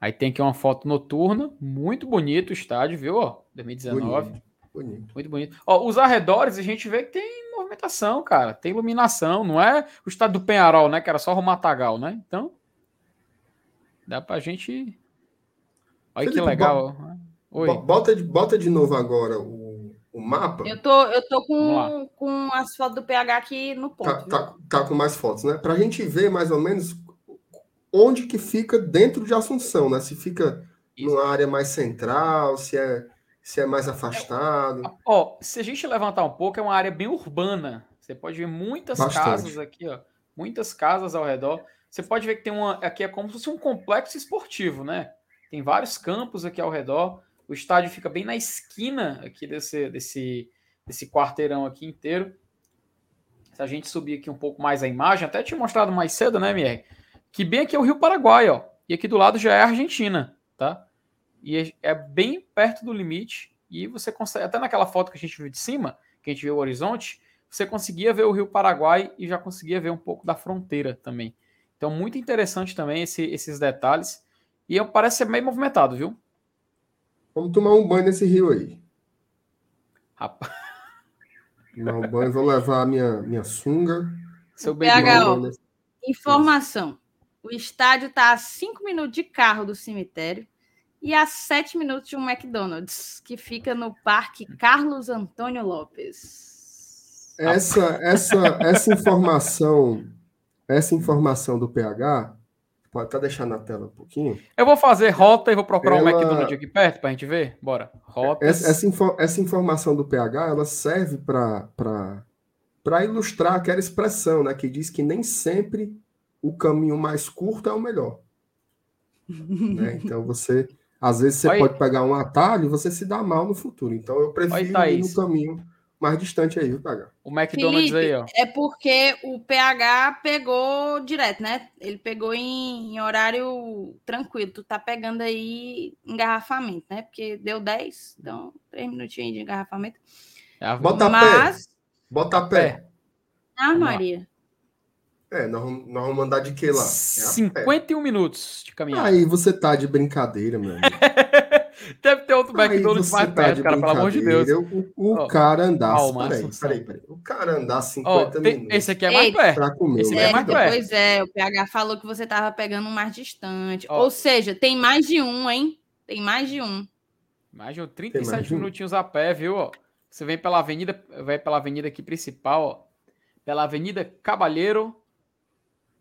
Aí tem aqui uma foto noturna, muito bonito o estádio, viu? Ó, 2019. Bonito. Bonito. Muito bonito. Ó, os arredores a gente vê que tem movimentação, cara. Tem iluminação. Não é o estado do Penharol, né? Que era só o Matagal, né? Então, dá pra gente. Olha que Felipe, legal. Oi. Bo- Bota de, bota de novo agora o, o mapa. Eu tô, eu tô com, com as fotos do PH aqui no ponto. Tá, tá, tá com mais fotos, né? Pra gente ver mais ou menos onde que fica dentro de Assunção, né? Se fica Isso. numa área mais central, se é, se é mais afastado. Ó, se a gente levantar um pouco, é uma área bem urbana. Você pode ver muitas Bastante. casas aqui, ó. Muitas casas ao redor. Você pode ver que tem uma. Aqui é como se fosse um complexo esportivo, né? Tem vários campos aqui ao redor. O estádio fica bem na esquina aqui desse, desse, desse quarteirão aqui inteiro. Se a gente subir aqui um pouco mais a imagem, até tinha mostrado mais cedo, né, MR? Que bem aqui é o Rio Paraguai, ó. E aqui do lado já é a Argentina, tá? E é- é bem perto do limite. E você consegue, até naquela foto que a gente viu de cima, que a gente viu o horizonte, você conseguia ver o Rio Paraguai e já conseguia ver um pouco da fronteira também. Então, muito interessante também esse- esses detalhes. E eu- parece ser bem movimentado, viu? Vamos tomar um banho nesse rio aí. Rapaz, Tomar um banho, vou levar a minha, minha sunga. seu nesse- Informação. O estádio está a 5 minutos de carro do cemitério e a 7 minutos de um McDonald's, que fica no Parque Carlos Antônio Lopes. Essa, essa, essa informação, essa informação do PH, pode até deixar na tela um pouquinho. Eu vou fazer rota e vou procurar um Ela- McDonald's aqui perto pra gente ver. Bora. Rotas. Essa, essa, info- essa informação do PH, ela serve para ilustrar aquela expressão, né, que diz que nem sempre o caminho mais curto é o melhor. né? Então você, às vezes você aí. pode pegar um atalho e você se dá mal no futuro. Então eu prefiro ir Thaís. no caminho mais distante aí, viu, PH? O McDonald's Felipe, aí, ó. É porque o PH pegou direto, né? Ele pegou em, em horário tranquilo. Tu tá pegando aí engarrafamento, né? Porque deu 10, então 3 minutinhos de engarrafamento. É, Bota Mas, pé. Bota pé. ah. Maria. É, nós, vamos- nós vamos mandar de que lá? É a pé. 51 minutos de caminhada. Aí você tá de brincadeira, meu amigo. Deve ter outro McDonald's mais tá perto, de cara, pelo amor de Deus. O, o Ó, cara andar. calma, peraí, peraí, peraí. O cara andar Ó, 50 tem- minutos esse aqui é mais Ei, perto. pra comer. esse aqui é mais McDonald's. perto. Pois é, o PH falou que você tava pegando um mais distante. Ou seja, tem mais de um, hein? Tem mais de um. Mais de um Tem 37 mais de um? minutinhos a pé, viu? ó? Você vem pela avenida, vai pela avenida aqui principal, ó. Pela Avenida Cabalheiro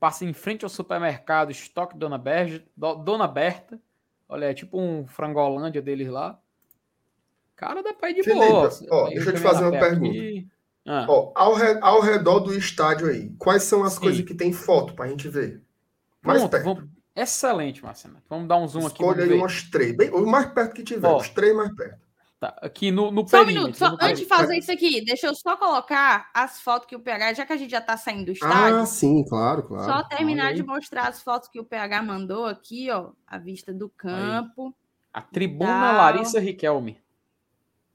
passa em frente ao supermercado Estoque Dona Berta, Dona Berta. Olha, é tipo um frangolândia deles lá. Cara, dá pra ir de Felipe, boa. ó, Aí deixa eu te fazer uma pergunta. aqui. Ah, Ó, ao, re- ao redor do estádio aí, quais são as Sim. coisas que tem foto pra gente ver? Mais pronto, perto. vamos... excelente, Marcelo. Vamos dar um zoom aqui. Escolha aí ver. umas três. Bem, o mais perto que tiver, Ó. os três mais perto. Tá, aqui no, no Só um minuto, só antes de fazer isso aqui, deixa eu só colocar as fotos que o PH, já que a gente já tá saindo do estádio, Ah, sim, claro, claro. só terminar Olha de aí. mostrar as fotos que o PH mandou aqui, ó, a vista do campo. A tribuna Tal. Larissa Riquelme.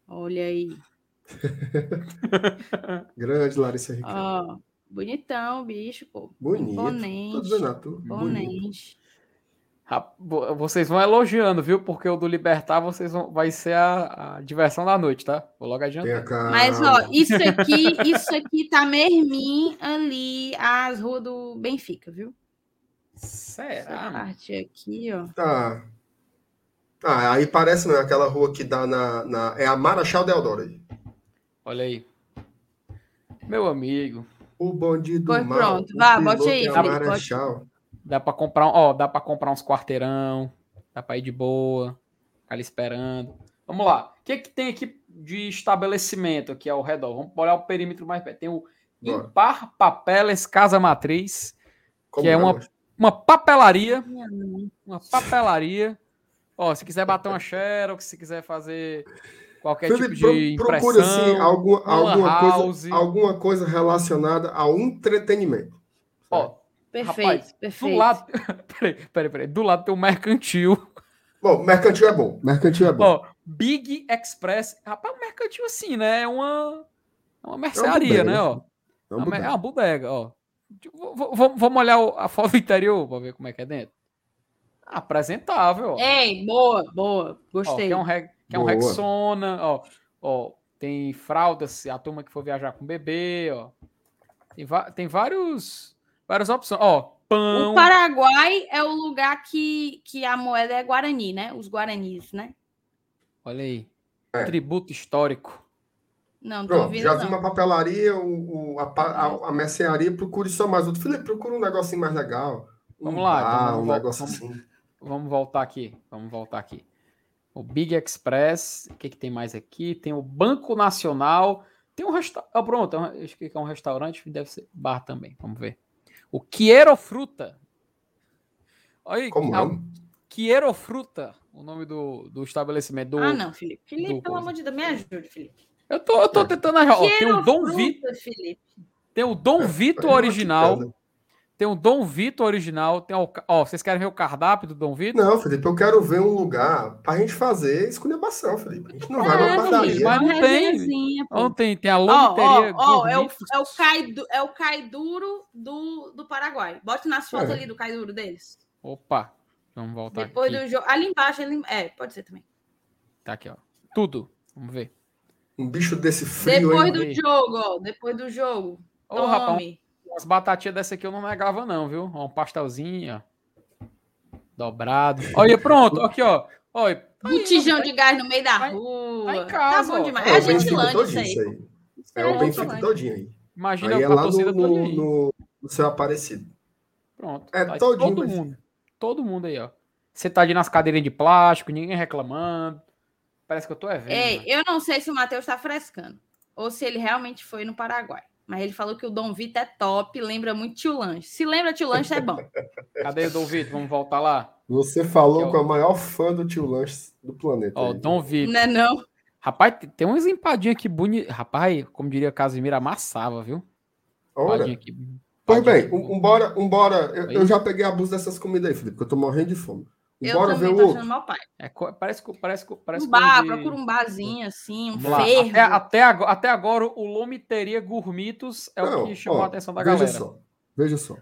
Olha aí, Grande Larissa Riquelme. ó, bonitão, bicho, pô. Bonito. Tô Imponente. dizendo a tu. Bonito. Imponente. Vocês vão elogiando, viu? Porque o do Libertar vocês vão... vai ser a, a diversão da noite, tá? Vou logo adiantar. Mas, ó, isso aqui, isso aqui tá mermim ali, as ruas do Benfica, viu? Essa Será? mano? parte aqui, ó. Tá. Ah, aí parece mesmo aquela rua que dá na, na. É a Marachal Deodoro aí. Olha aí. Meu amigo, O bonde do Pois mal. pronto, o vá, bote aí, é a Felipe, bote. Dá pra comprar, um- ó, dá para comprar uns quarteirão, dá pra ir de boa, ficar ali esperando. Vamos lá. O que que tem aqui de estabelecimento aqui ao redor? Vamos olhar o perímetro mais perto. Tem o. Impar Papeles Casa Matriz, Como que é uma, mas- uma papelaria, uma papelaria. Ó, se quiser bater uma xerox, se quiser fazer qualquer Felipe, tipo de impressão, procura assim, algum, uma alguma, house. coisa, alguma coisa relacionada ao entretenimento. ó, Perfeito, Rapaz, perfeito. do lado, peraí, peraí, peraí, do lado tem o mercantil, Bom, mercantil é bom. Mercantil é bom. ó, Big Express, rapaz, um mercantil assim, né, é uma, é uma mercearia, bodega, né, né? ó, É é um uma, é bodega. uma bodega, ó. Vamos olhar o- a foto do interior pra ver como é que é dentro. Apresentável, ó. Ei, boa, boa. Ó, Gostei. que é um, Re- que é um. Rexona, ó, ó, tem fraldas, a turma que for viajar com bebê, ó. Tem, tem vários, várias opções, ó, pão. O Paraguai é o lugar que, que a moeda é Guarani, né? Os Guaranis, né? Olha aí. É. Tributo histórico. Não, não tô Pronto, ouvindo, já não. vi uma papelaria, o, o- a, a, a mercearia, procure só mais outro. Felipe, procura um negocinho mais legal. Um Vamos lá, então bar, vamos um negócio vamos- assim. Vamos voltar aqui. Vamos voltar aqui. O Big Express. O que, que tem mais aqui? Tem o Banco Nacional. Tem um restaurante. Oh, pronto, é um- acho que é um restaurante. Deve ser bar também. Vamos ver. O Quiero Fruta. Olha aí. Como ah, não? Quiero Fruta. O nome do, do estabelecimento. Do, Ah, não, Felipe. Felipe, do pelo coisa. amor de Deus, me ajude, Felipe. Eu tô, eu tô tentando achar. Ó, tem o Dom Vitor. Tem o Dom Vitor Aí é original. Tem o Dom Vitor original. Tem o, ó, vocês querem ver o cardápio do Dom Vitor? Não, Felipe, eu quero ver um lugar pra gente fazer esculhambação, Felipe. A gente não vai É, numa Felipe, padaria. mas não tem. pô. Ontem tem a Ó, lomiteria. ó, ó, é o, é, o caidu, é o caiduro do, do Paraguai. Bote nas fotos É. ali do caiduro deles. Opa, vamos voltar Depois aqui. do jogo. Ali embaixo, ali, é, pode ser também. Tá aqui, ó. Tudo. Vamos ver. Um bicho desse frio, Depois hein? do aí. jogo, ó. Depois do jogo. Ô, rapaz, Umas batatinhas dessa aqui eu não negava, não, viu? Ó, um pastelzinho, ó. Dobrado. Olha, pronto. Aqui, ó. Olha. Botijão de gás no meio da Vai- rua. vai em casa, tá bom demais. É, É a o Benfica Gentilândia isso aí. isso aí. É é o Benfica todinho aí. Imagina Aí é a lá torcida no, no, aí. no, no seu Aparecido. Pronto. É Tá todinho, todo mas- mundo. Todo mundo aí, ó. Você tá ali nas cadeirinhas de plástico, ninguém reclamando. Parece que eu tô é vendo. Ei, né? eu não sei se o Matheus tá frescando. Ou se ele realmente foi no Paraguai. Mas ele falou que o Dom Vitor é top, lembra muito Tio Lanche. Se lembra Tio Lanche, é bom. Cadê o Dom Vitor? Vamos voltar lá. Você falou Que é o- com a maior fã do tio Lanches do planeta. Ó, aí. Dom Vitor. Não é não? Rapaz, tem- umas empadinhas aqui bonitas. Rapaz, como diria Casimiro, amassava, viu? Olha. Aqui. Pois bem, aqui. um- umbora, umbora. Eu, eu já peguei abuso dessas comidas aí, Felipe, porque eu tô morrendo de fome. Eu Bora ver também o tô outro. mal pai. É, parece que parece, parece Um bar, de- procura um barzinho assim, um fervo. Até, até, agora, até agora, o Lomiteria Gourmitos é o Não, que chamou ó, a atenção da veja galera. só. Veja só.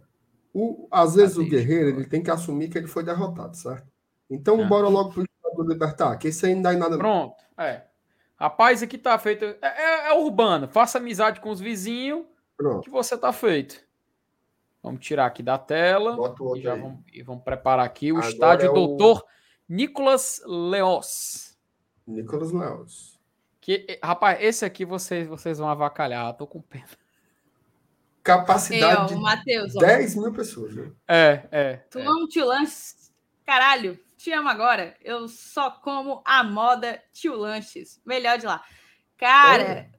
O, às vezes o guerreiro ele tem que assumir que ele foi derrotado, certo? Então Ah. bora logo pro do libertar, que isso aí não dá em nada. Pronto, é. Rapaz, aqui tá feito. É, é- é urbano. Faça amizade com os vizinhos Pronto, que você tá feito. Vamos tirar aqui da tela. E vamos, e vamos preparar aqui o Agora estádio é o- Doutor Nicolas Leos. Nicolas Leos. Que, rapaz, esse aqui vocês, vocês vão avacalhar. Tô com pena. capacidade Ei, ó, de o Matheus, ó. 10 mil pessoas. Viu? É, é. Tu amo tio Lanches? Caralho, te amo agora. Eu só como a moda tio Lanches. Melhor de lá. Cara, É.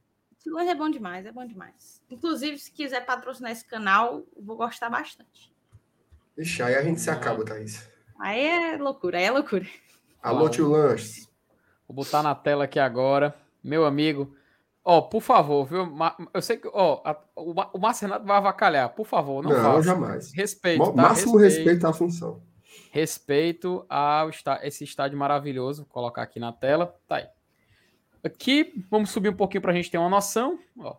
Lanches é bom demais, é bom demais. Inclusive, se quiser patrocinar esse canal, eu vou gostar bastante. Ixi, aí a gente se acaba, Thaís. Aí é loucura, aí é loucura. Alô, tio Lanches. Vou botar na tela aqui agora. Meu amigo. Ó, por favor, viu? Eu sei que, ó, a- o, Márcio Renato vai avacalhar. Por favor, não, Não, faça. jamais. Respeito, tá? Máximo respeito à função. Respeito ao esse estádio maravilhoso. Vou colocar aqui na tela. Tá aí. Aqui, vamos subir um pouquinho para a gente ter uma noção. Ó.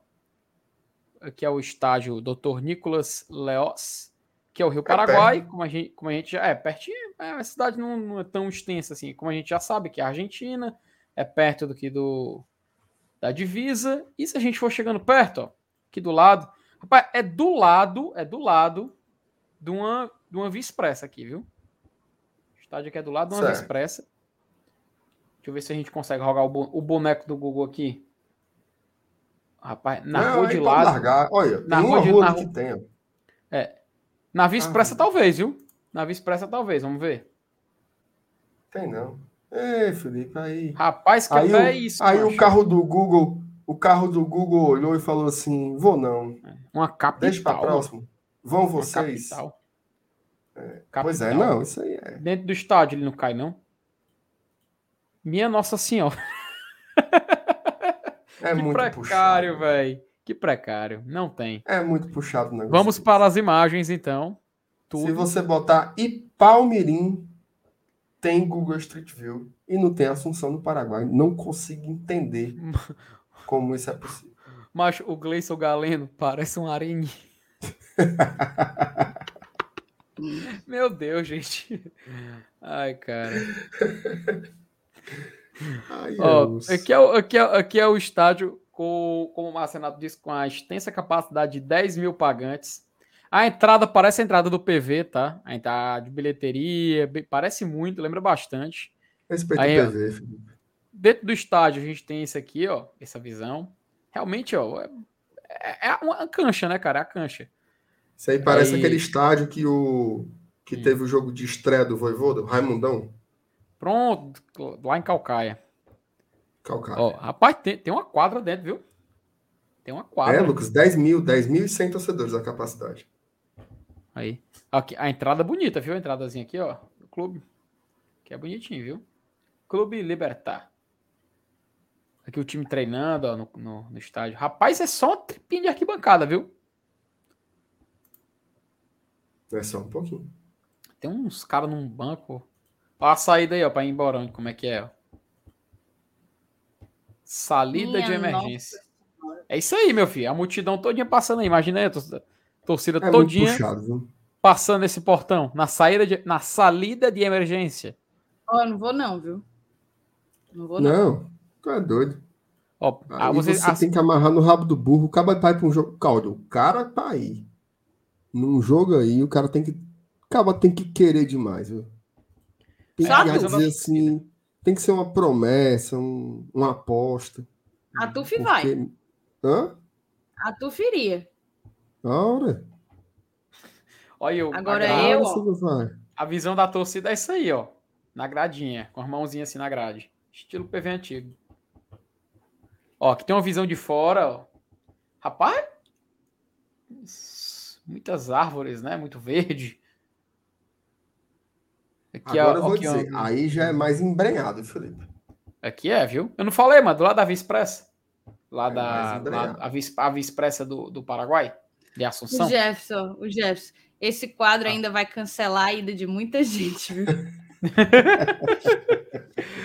Aqui é o estádio Dr. Nicolas Leos, que é o Rio Paraguai. como, a gente, como a gente já. É, pertinho. É, a cidade não, não é tão extensa assim. Como a gente já sabe, que é a Argentina. É perto do que do da divisa. E se a gente for chegando perto, ó, aqui do lado. Rapaz, é do lado, é do lado de uma, de uma Via Expressa aqui, viu? O estádio aqui é do lado de uma Via Certo. Expressa. Deixa eu ver se a gente consegue rogar o, bo- o boneco do Google aqui. Rapaz, na rua de lado. Olha, Na rua de- rua na que tem. ó. Na Via Expressa, Ah. talvez, viu? Na Via Expressa, talvez. Vamos ver. Tem não. Ei, Felipe, aí. Rapaz, que Aí, é isso. aí o carro do Google, o carro do Google olhou e falou assim: vou não. Uma capital. Deixa para mano. próximo. Vão Uma vocês. Capital. Pois é, Capital. não, isso aí é. Dentro do estádio ele não cai, não? Minha Nossa Senhora. É que muito precário, velho. Que precário. Não tem. É muito puxado o negócio. Vamos para as imagens, então. Tudo. Se você botar Ipalmirim, tem Google Street View e não tem Assunção no Paraguai. Não consigo entender como isso é possível. Macho, o Gleison Galeno parece um areninha. Meu Deus, gente. Ai, cara. Ai, Ó, aqui, é, o- aqui, é, aqui é o estádio, com, como o Marcenato disse, com a extensa capacidade de 10 mil pagantes. A entrada parece a entrada do PV, tá? A entrada de bilheteria, parece muito, lembra bastante. Respeita aí, o. PV. Dentro do estádio a gente tem esse aqui, ó, essa visão. Realmente, ó, é, é uma cancha, né, cara? É a cancha. Isso aí parece Aí- aquele estádio que o que Hum. teve o jogo de estreia do Voivoda, o Raimundão. Pronto, lá em Calcaia. Calcaia. Ó, rapaz, tem, tem uma quadra dentro, viu? Tem uma é, quadra. Lucas, 10 mil, 10.100 torcedores a capacidade. Aí. Aqui, a entrada bonita, viu? A entradazinha aqui, ó. Do clube. Que é bonitinho, viu? Clube Libertar. Aqui o time treinando, ó, no, no, no estádio. Rapaz, é só uma tripinha de arquibancada, viu? É só um pouquinho. Tem uns caras num banco. Ó a saída aí, ó, pra ir embora. onde- Como é que é, ó. Salida de Minha emergência. É isso aí, meu filho. A multidão todinha passando aí. Imagina aí, a torcida, torcida É todinha puxado, viu? passando esse portão. Na saída de, na salida de emergência. Ó, não vou não, viu? Não vou não. Não, tu é doido. Ó, Aí ah, você, você, as- tem que amarrar no rabo do burro. O cara vai para um jogo. Caldo, o cara tá aí. Num jogo aí, o cara tem que. O cara tem que querer demais, viu? Tem Só que dizer assim. Tem que ser uma promessa, um- uma aposta. A Tuf vai. Porque- Hã? A Tuf iria. Ora. Olha eu. Agora a, eu, ó. vai. a visão da torcida é isso aí, ó. Na gradinha, com as mãozinhas assim na grade. Estilo PV antigo. Ó, aqui tem uma visão de fora, ó. Rapaz! Muitas árvores, né? Muito verde. Aqui, Agora ó, eu vou dizer. Aí já é mais embrenhado, Felipe. aqui é, viu? Eu não falei, mas do lado da Via Expressa. Lá É da lá- a, Via, a Via Expressa do, do Paraguai, de O Assunção. Jefferson, o Jefferson. Esse quadro Ah. ainda vai cancelar a ida de muita gente, viu?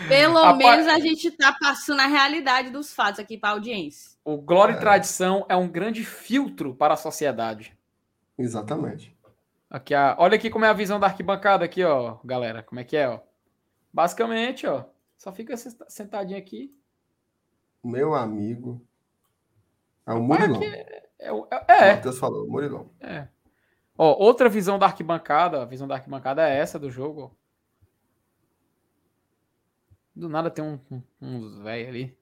Pelo Rapaz- menos a gente tá passando a realidade dos fatos aqui para audiência. O Glória e É. Tradição é um grande filtro para a sociedade. Exatamente. Aqui olha aqui como é a visão da arquibancada aqui, ó, galera. Como é que é, ó? Basicamente, ó, só fica senta- sentadinho aqui. Meu amigo. É o Murilão. É, o- O é, Matheus falou, Murilão. é, é. Ó, outra visão da arquibancada, a visão da arquibancada é essa do jogo. Do nada tem um, um- uns velhos ali.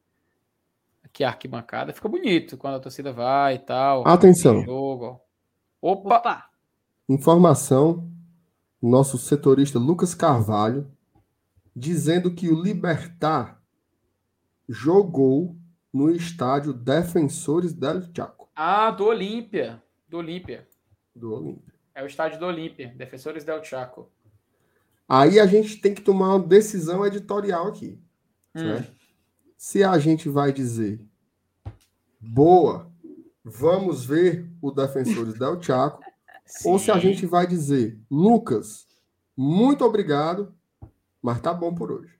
Aqui a arquibancada. Fica bonito quando a torcida vai e tal. Atenção. Jogo, ó. Opa! Opa! Informação, nosso setorista Lucas Carvalho, dizendo que o Libertar jogou no estádio Defensores del Chaco, Ah, do Olímpia. Do Olímpia. do Olímpia. É o estádio do Olímpia. Defensores del Chaco. Aí a gente tem que tomar uma decisão editorial aqui. Hum. certo? Se a gente vai dizer boa, vamos ver o Defensores del Chaco, ou se a Sim. gente vai dizer Lucas, muito obrigado, mas tá bom por hoje.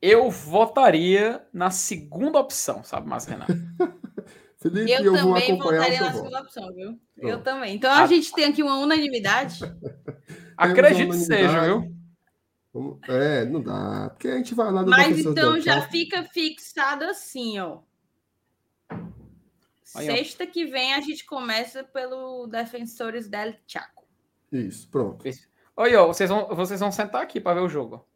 Eu votaria na segunda opção, sabe, mais Renato? Felipe, Eu, eu, vou também votaria na voto. segunda opção, viu? Eu Pronto. também. Então a Ah. gente tem aqui uma unanimidade. Acredito que seja, viu? É, não dá. Porque a gente vai lá do Mas então já fica fixado assim, ó. Aí, ó. Sexta que vem a gente começa pelo Defensores del Chaco. Isso, pronto. Oi, ó, vocês vão, vocês vão sentar aqui para ver o jogo.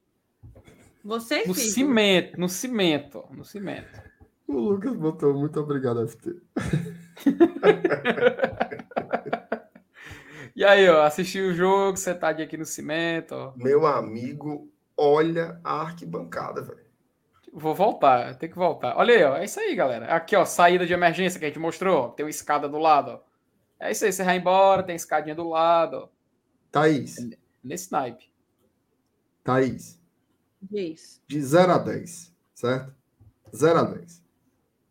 Vocês No ficam. cimento, no cimento, no cimento. O Lucas botou muito obrigado, FT. E aí, ó, assistir o jogo, sentadinho aqui no cimento, ó. Meu amigo, olha a arquibancada, velho. Vou voltar, tem que voltar. Olha aí, ó, é isso aí, galera. Aqui, ó, saída de emergência que a gente mostrou, ó, tem uma escada do lado, ó. É isso aí, você vai embora, tem escadinha do lado, ó. Thaís, Nesse naipe. Thaís, Diz. de 0 a 10, certo? 0 a 10.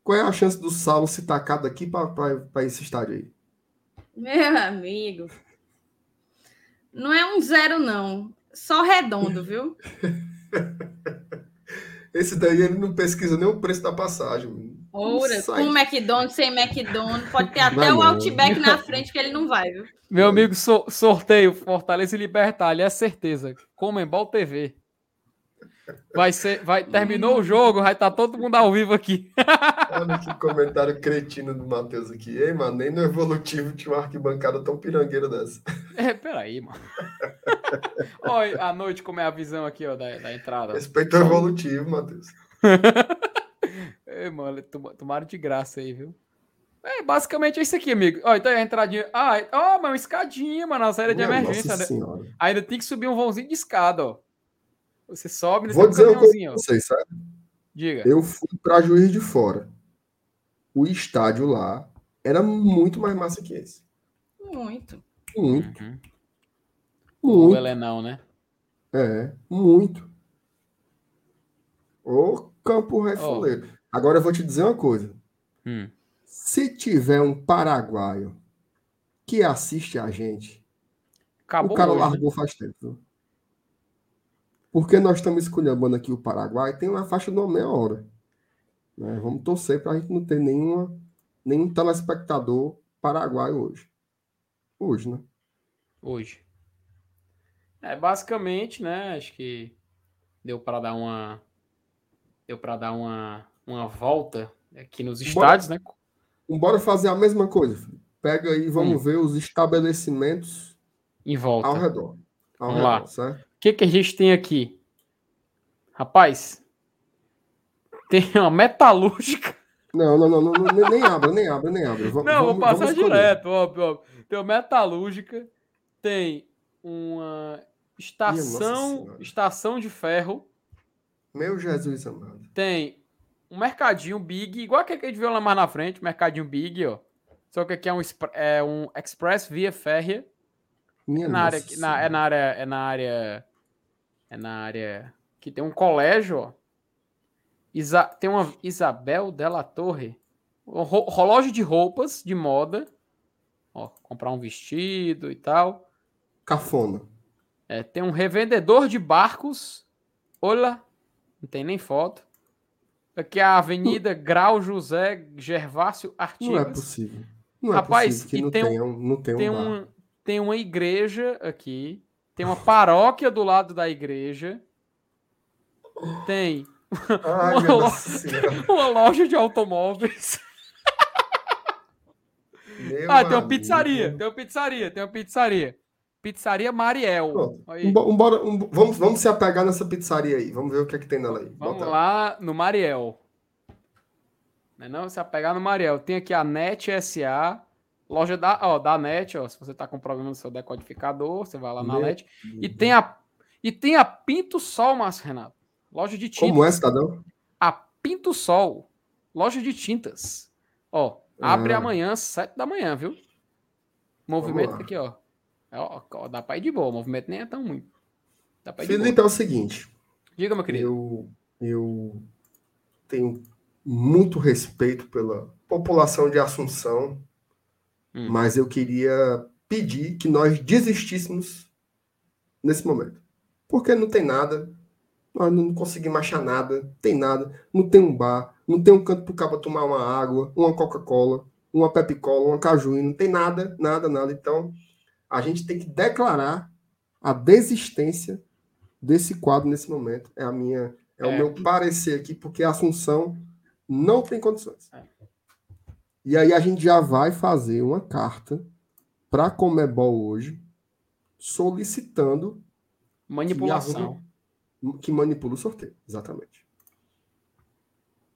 Qual é a chance do Saulo se tacar daqui para esse estádio aí? Meu amigo. Não é um zero, não. Só redondo, viu? Esse daí ele não pesquisa nem o preço da passagem. Oura, Sai. com McDonald's, sem McDonald's. Pode ter até Vai o não. Outback na frente que ele não vai, viu? Meu amigo, so- sorteio Fortaleza e Libertar, ali é certeza. Comembol TV. Vai ser, vai, terminou o jogo, vai estar todo mundo ao vivo aqui. Olha que comentário cretino do Matheus aqui. Ei, mano, nem no evolutivo tinha uma arquibancada tão pirangueira dessa. É, peraí, mano. Olha, à noite como é a visão aqui, ó, da, da entrada. Respeito ao evolutivo, Matheus. É, mano, tom- tomaram de graça aí, viu? É, basicamente é isso aqui, amigo. Ó, então é a entradinha. Ah, é- ó, mas uma escadinha, mano, na saída de emergência. Nossa né? Ainda tem que subir um vãozinho de escada, ó. Você sobe nesse Vou dizer uma coisa pra vocês, sabe? Diga. Eu fui para Juiz de Fora. O estádio lá era muito mais massa que esse. Muito. Muito, Uhum. O muito. Helenão, né? É, muito. Ô campo refoleiro. Agora eu vou te dizer uma coisa. Hum. Se tiver um paraguaio que assiste a gente, Acabou o cara hoje, né? largou faz tempo. Porque nós estamos escolhendo aqui o Paraguai, tem uma faixa de uma meia hora. né? Vamos torcer para a gente não ter nenhuma, nenhum telespectador paraguaio hoje. Hoje, né? Hoje. É, basicamente, né? Acho que deu para dar uma. Deu para dar uma, uma volta aqui nos Bora. estádios, né? Bora fazer a mesma coisa. filho. Pega aí, vamos Hum. ver os estabelecimentos Em volta. ao redor. Ao Vamos redor, lá. certo? O que, que a gente tem aqui? Rapaz, tem uma metalúrgica. Não, não, não, não, nem- abra, nem abra, nem abra. Não, vou passar direto, óbvio, óbvio. Tem uma metalúrgica, tem uma estação, estação de ferro, Meu Jesus amado. tem um mercadinho big, igual aquele que a gente viu lá mais na frente, mercadinho big, ó. Só que aqui é um, é um express via férrea. Minha na área, na- é na área, é na área, é na área que tem um colégio, ó. Isa- tem uma Isabel Della Torre, um ro- relógio de roupas de moda, ó, comprar um vestido e tal. Cafona. É, tem um revendedor de barcos, olha, não tem nem foto. Aqui é a Avenida Grau José Gervásio Não é Artigas. possível. Não é Rapaz, possível que não tem um- não tenha tem, um um, tem uma igreja aqui, tem uma paróquia do lado da igreja, tem Ai, uma minha lo- Nossa Senhora. uma loja de automóveis. Meu Ah, tem uma amigo. pizzaria, tem uma pizzaria, tem uma pizzaria. Pizzaria Mariel. Um, bora, um, vamos, vamos se apegar nessa pizzaria aí. Vamos ver o que é que tem nela aí. vamos Bota lá no Mariel. Não é não? Se apegar no Mariel. Tem aqui a NET SA, Loja da, ó, da NET, ó, se você tá com problema no seu decodificador, você vai lá na Meu NET. E tem a e tem a Pinto Sol, Márcio Renato. Loja de tintas. Como é, cidadão? A Pinto Sol. Loja de tintas. Ó, abre Ah. amanhã, sete da manhã, viu? Movimento aqui, ó. Ó, ó, Dá pra ir de boa. O movimento nem é tão ruim. Dá pra ir de boa. Felipe, é o seguinte. Diga, meu querido. Eu, eu tenho muito respeito pela população de Assunção, Hum. mas eu queria pedir que nós desistíssemos nesse momento. Porque não tem nada, nós não conseguimos achar nada, tem nada, não tem um bar, não tem um canto para o cabo tomar uma água, uma Coca-Cola, uma Pepsi-Cola, uma Cajuína, não tem nada, nada, nada. Então, a gente tem que declarar a desistência desse quadro nesse momento. É a minha, é, o É. meu parecer aqui, porque a Assunção não tem condições. É. E aí a gente já vai fazer uma carta para a Comebol hoje, solicitando Manipulação. que manipule o sorteio. Exatamente.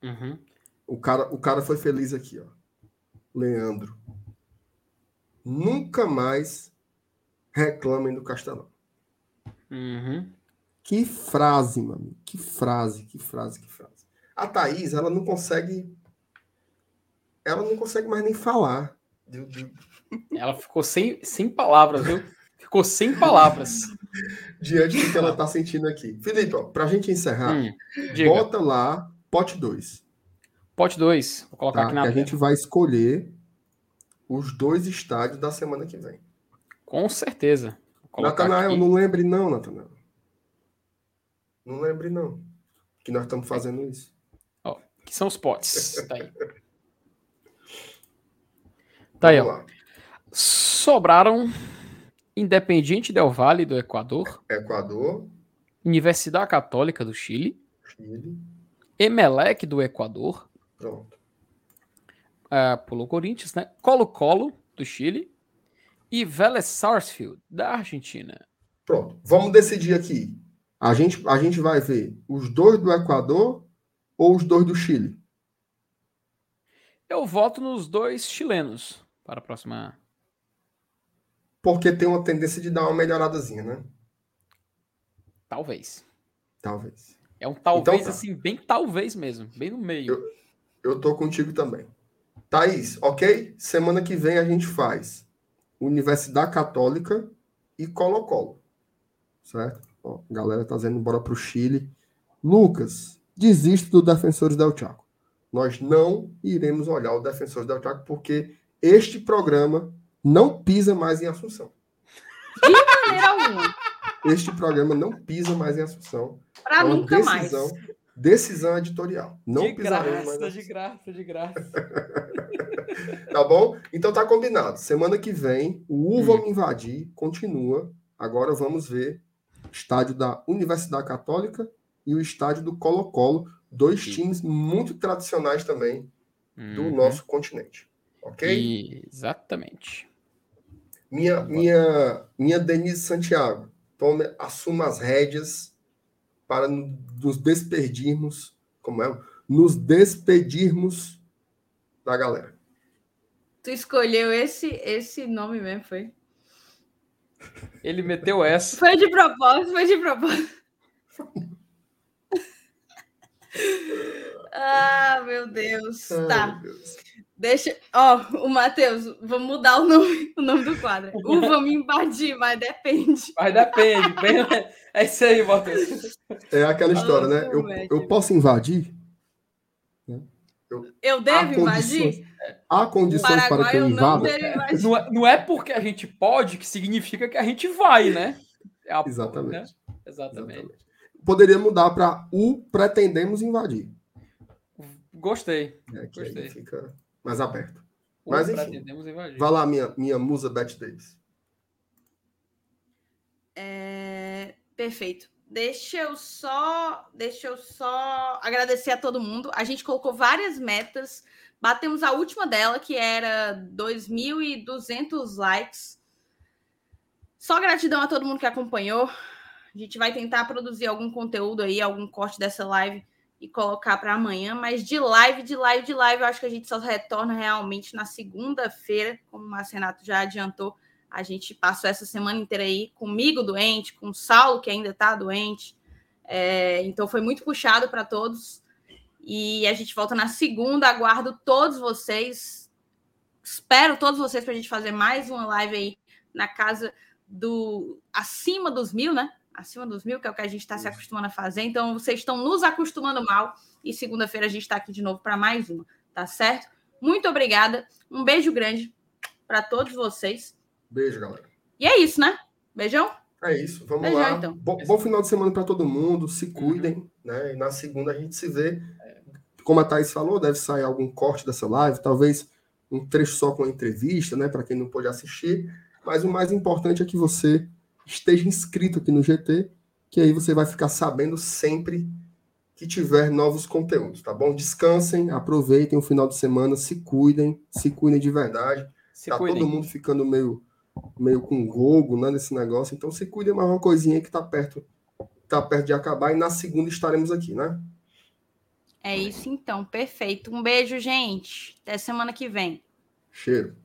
Uhum. O cara, o cara foi feliz aqui, ó. Leandro. Nunca mais reclamem do Castelão. Uhum. Que frase, mano. Que frase, que frase, que frase. A Thaís, ela não consegue. Ela não consegue mais nem falar. Ela ficou sem, sem palavras, viu? Ficou sem palavras. diante do que ela tá sentindo aqui. Felipe, ó, pra gente encerrar, Hum, bota lá pote 2. Pote 2. Vou colocar Tá? aqui Que na a tela. gente vai escolher os dois estádios da semana que vem. Com certeza. Natanael, não lembre não, Natanael. Não lembre não. Que nós estamos fazendo isso. Que são os potes. Tá aí. Tá aí, ó. Sobraram Independiente Del Valle do Equador, Equador, Universidade Católica do Chile, Chile. Emelec do Equador, Pronto. ah, pulou Corinthians, né? Colo-Colo do Chile e Vélez Sarsfield da Argentina. Pronto. Vamos decidir aqui. A gente, a gente vai ver os dois do Equador ou os dois do Chile? Eu voto nos dois chilenos para a próxima. Porque tem uma tendência de dar uma melhoradazinha, né? Talvez. Talvez. É um talvez Então tá. assim, bem talvez mesmo, bem no meio. Eu tô contigo também. Thaís, ok? Semana que vem a gente faz Universidade Católica e Colo-Colo. Certo? Ó, a galera tá dizendo bora pro Chile. Lucas, desiste do Defensores del Chaco. Nós não iremos olhar o Defensores del Chaco porque este programa não pisa mais em Assunção. De maneira alguma. Este programa não pisa mais em Assunção. Pra É nunca mais. decisão, decisão editorial. Não de pisaremos mais em graça, de graça, de graça. Tá bom? Então tá combinado. Semana que vem, o U Vamos Invadir continua. Agora vamos ver estádio da Universidade Católica e o estádio do Colo-Colo. Dois times muito tradicionais também do Uhum. nosso continente. Ok? Exatamente. Minha, minha, minha Denise Santiago, tome, assuma as rédeas para no- nos despedirmos. Como é? Nos despedirmos da galera. Tu escolheu esse, esse nome mesmo, foi? Ele meteu essa. Foi de propósito, foi de propósito. ah, meu Deus. Ai, tá. meu Deus. Deixa. Ó, o Matheus, vamos mudar o nome, o nome do quadro. O vamos invadir, mas depende. Mas depende. Bem... É isso aí, Matheus. É aquela história, né? Eu, eu posso invadir? Eu devo Há invadir? Há condições para que eu eu não invada? devo. Não é, não é porque a gente pode que significa que a gente vai, né? É a- Exatamente. né? Exatamente. Exatamente. Poderia mudar para o pretendemos invadir. Gostei. né? Que aí Gostei. fica mais aberto. O Mas, enfim. Vai lá, minha, minha musa Beth Davis. É, Perfeito. Deixa eu só, deixa eu só agradecer a todo mundo. A gente colocou várias metas. Batemos a última dela, que era 2.200 likes. Só gratidão a todo mundo que acompanhou. A gente vai tentar produzir algum conteúdo aí, algum corte dessa live e colocar para amanhã, mas de live, de live, de live, eu acho que a gente só retorna realmente na segunda-feira, como o Márcio Renato já adiantou. A gente passou essa semana inteira aí comigo doente, com o Saulo, que ainda está doente. É, então foi muito puxado para todos. E a gente volta na segunda. Aguardo todos vocês. Espero todos vocês para a gente fazer mais uma live aí na casa do acima dos mil, né? Acima dos mil, que é o que a gente está se acostumando a fazer. Então, vocês estão nos acostumando mal. E segunda-feira a gente está aqui de novo para mais uma, tá certo? Muito obrigada. Um beijo grande para todos vocês. Beijo, galera. E é isso, né? Beijão? É isso. Vamos Beijão, lá. então. Bom, bom final de semana para todo mundo. Se cuidem, né? E na segunda a gente se vê. Como a Thaís falou, deve sair algum corte dessa live, talvez um trecho só com a entrevista, né? Para quem não pôde assistir. Mas o mais importante é que você esteja inscrito aqui no GT, que aí você vai ficar sabendo sempre que tiver novos conteúdos, tá bom? Descansem, aproveitem o final de semana, se cuidem, se cuidem de verdade. Se tá cuidem. todo mundo ficando meio, meio com gogo né, nesse negócio, então se cuidem mais uma coisinha que tá perto, tá perto de acabar e na segunda estaremos aqui, né? É isso então, perfeito. Um beijo, gente. Até semana que vem. Cheiro.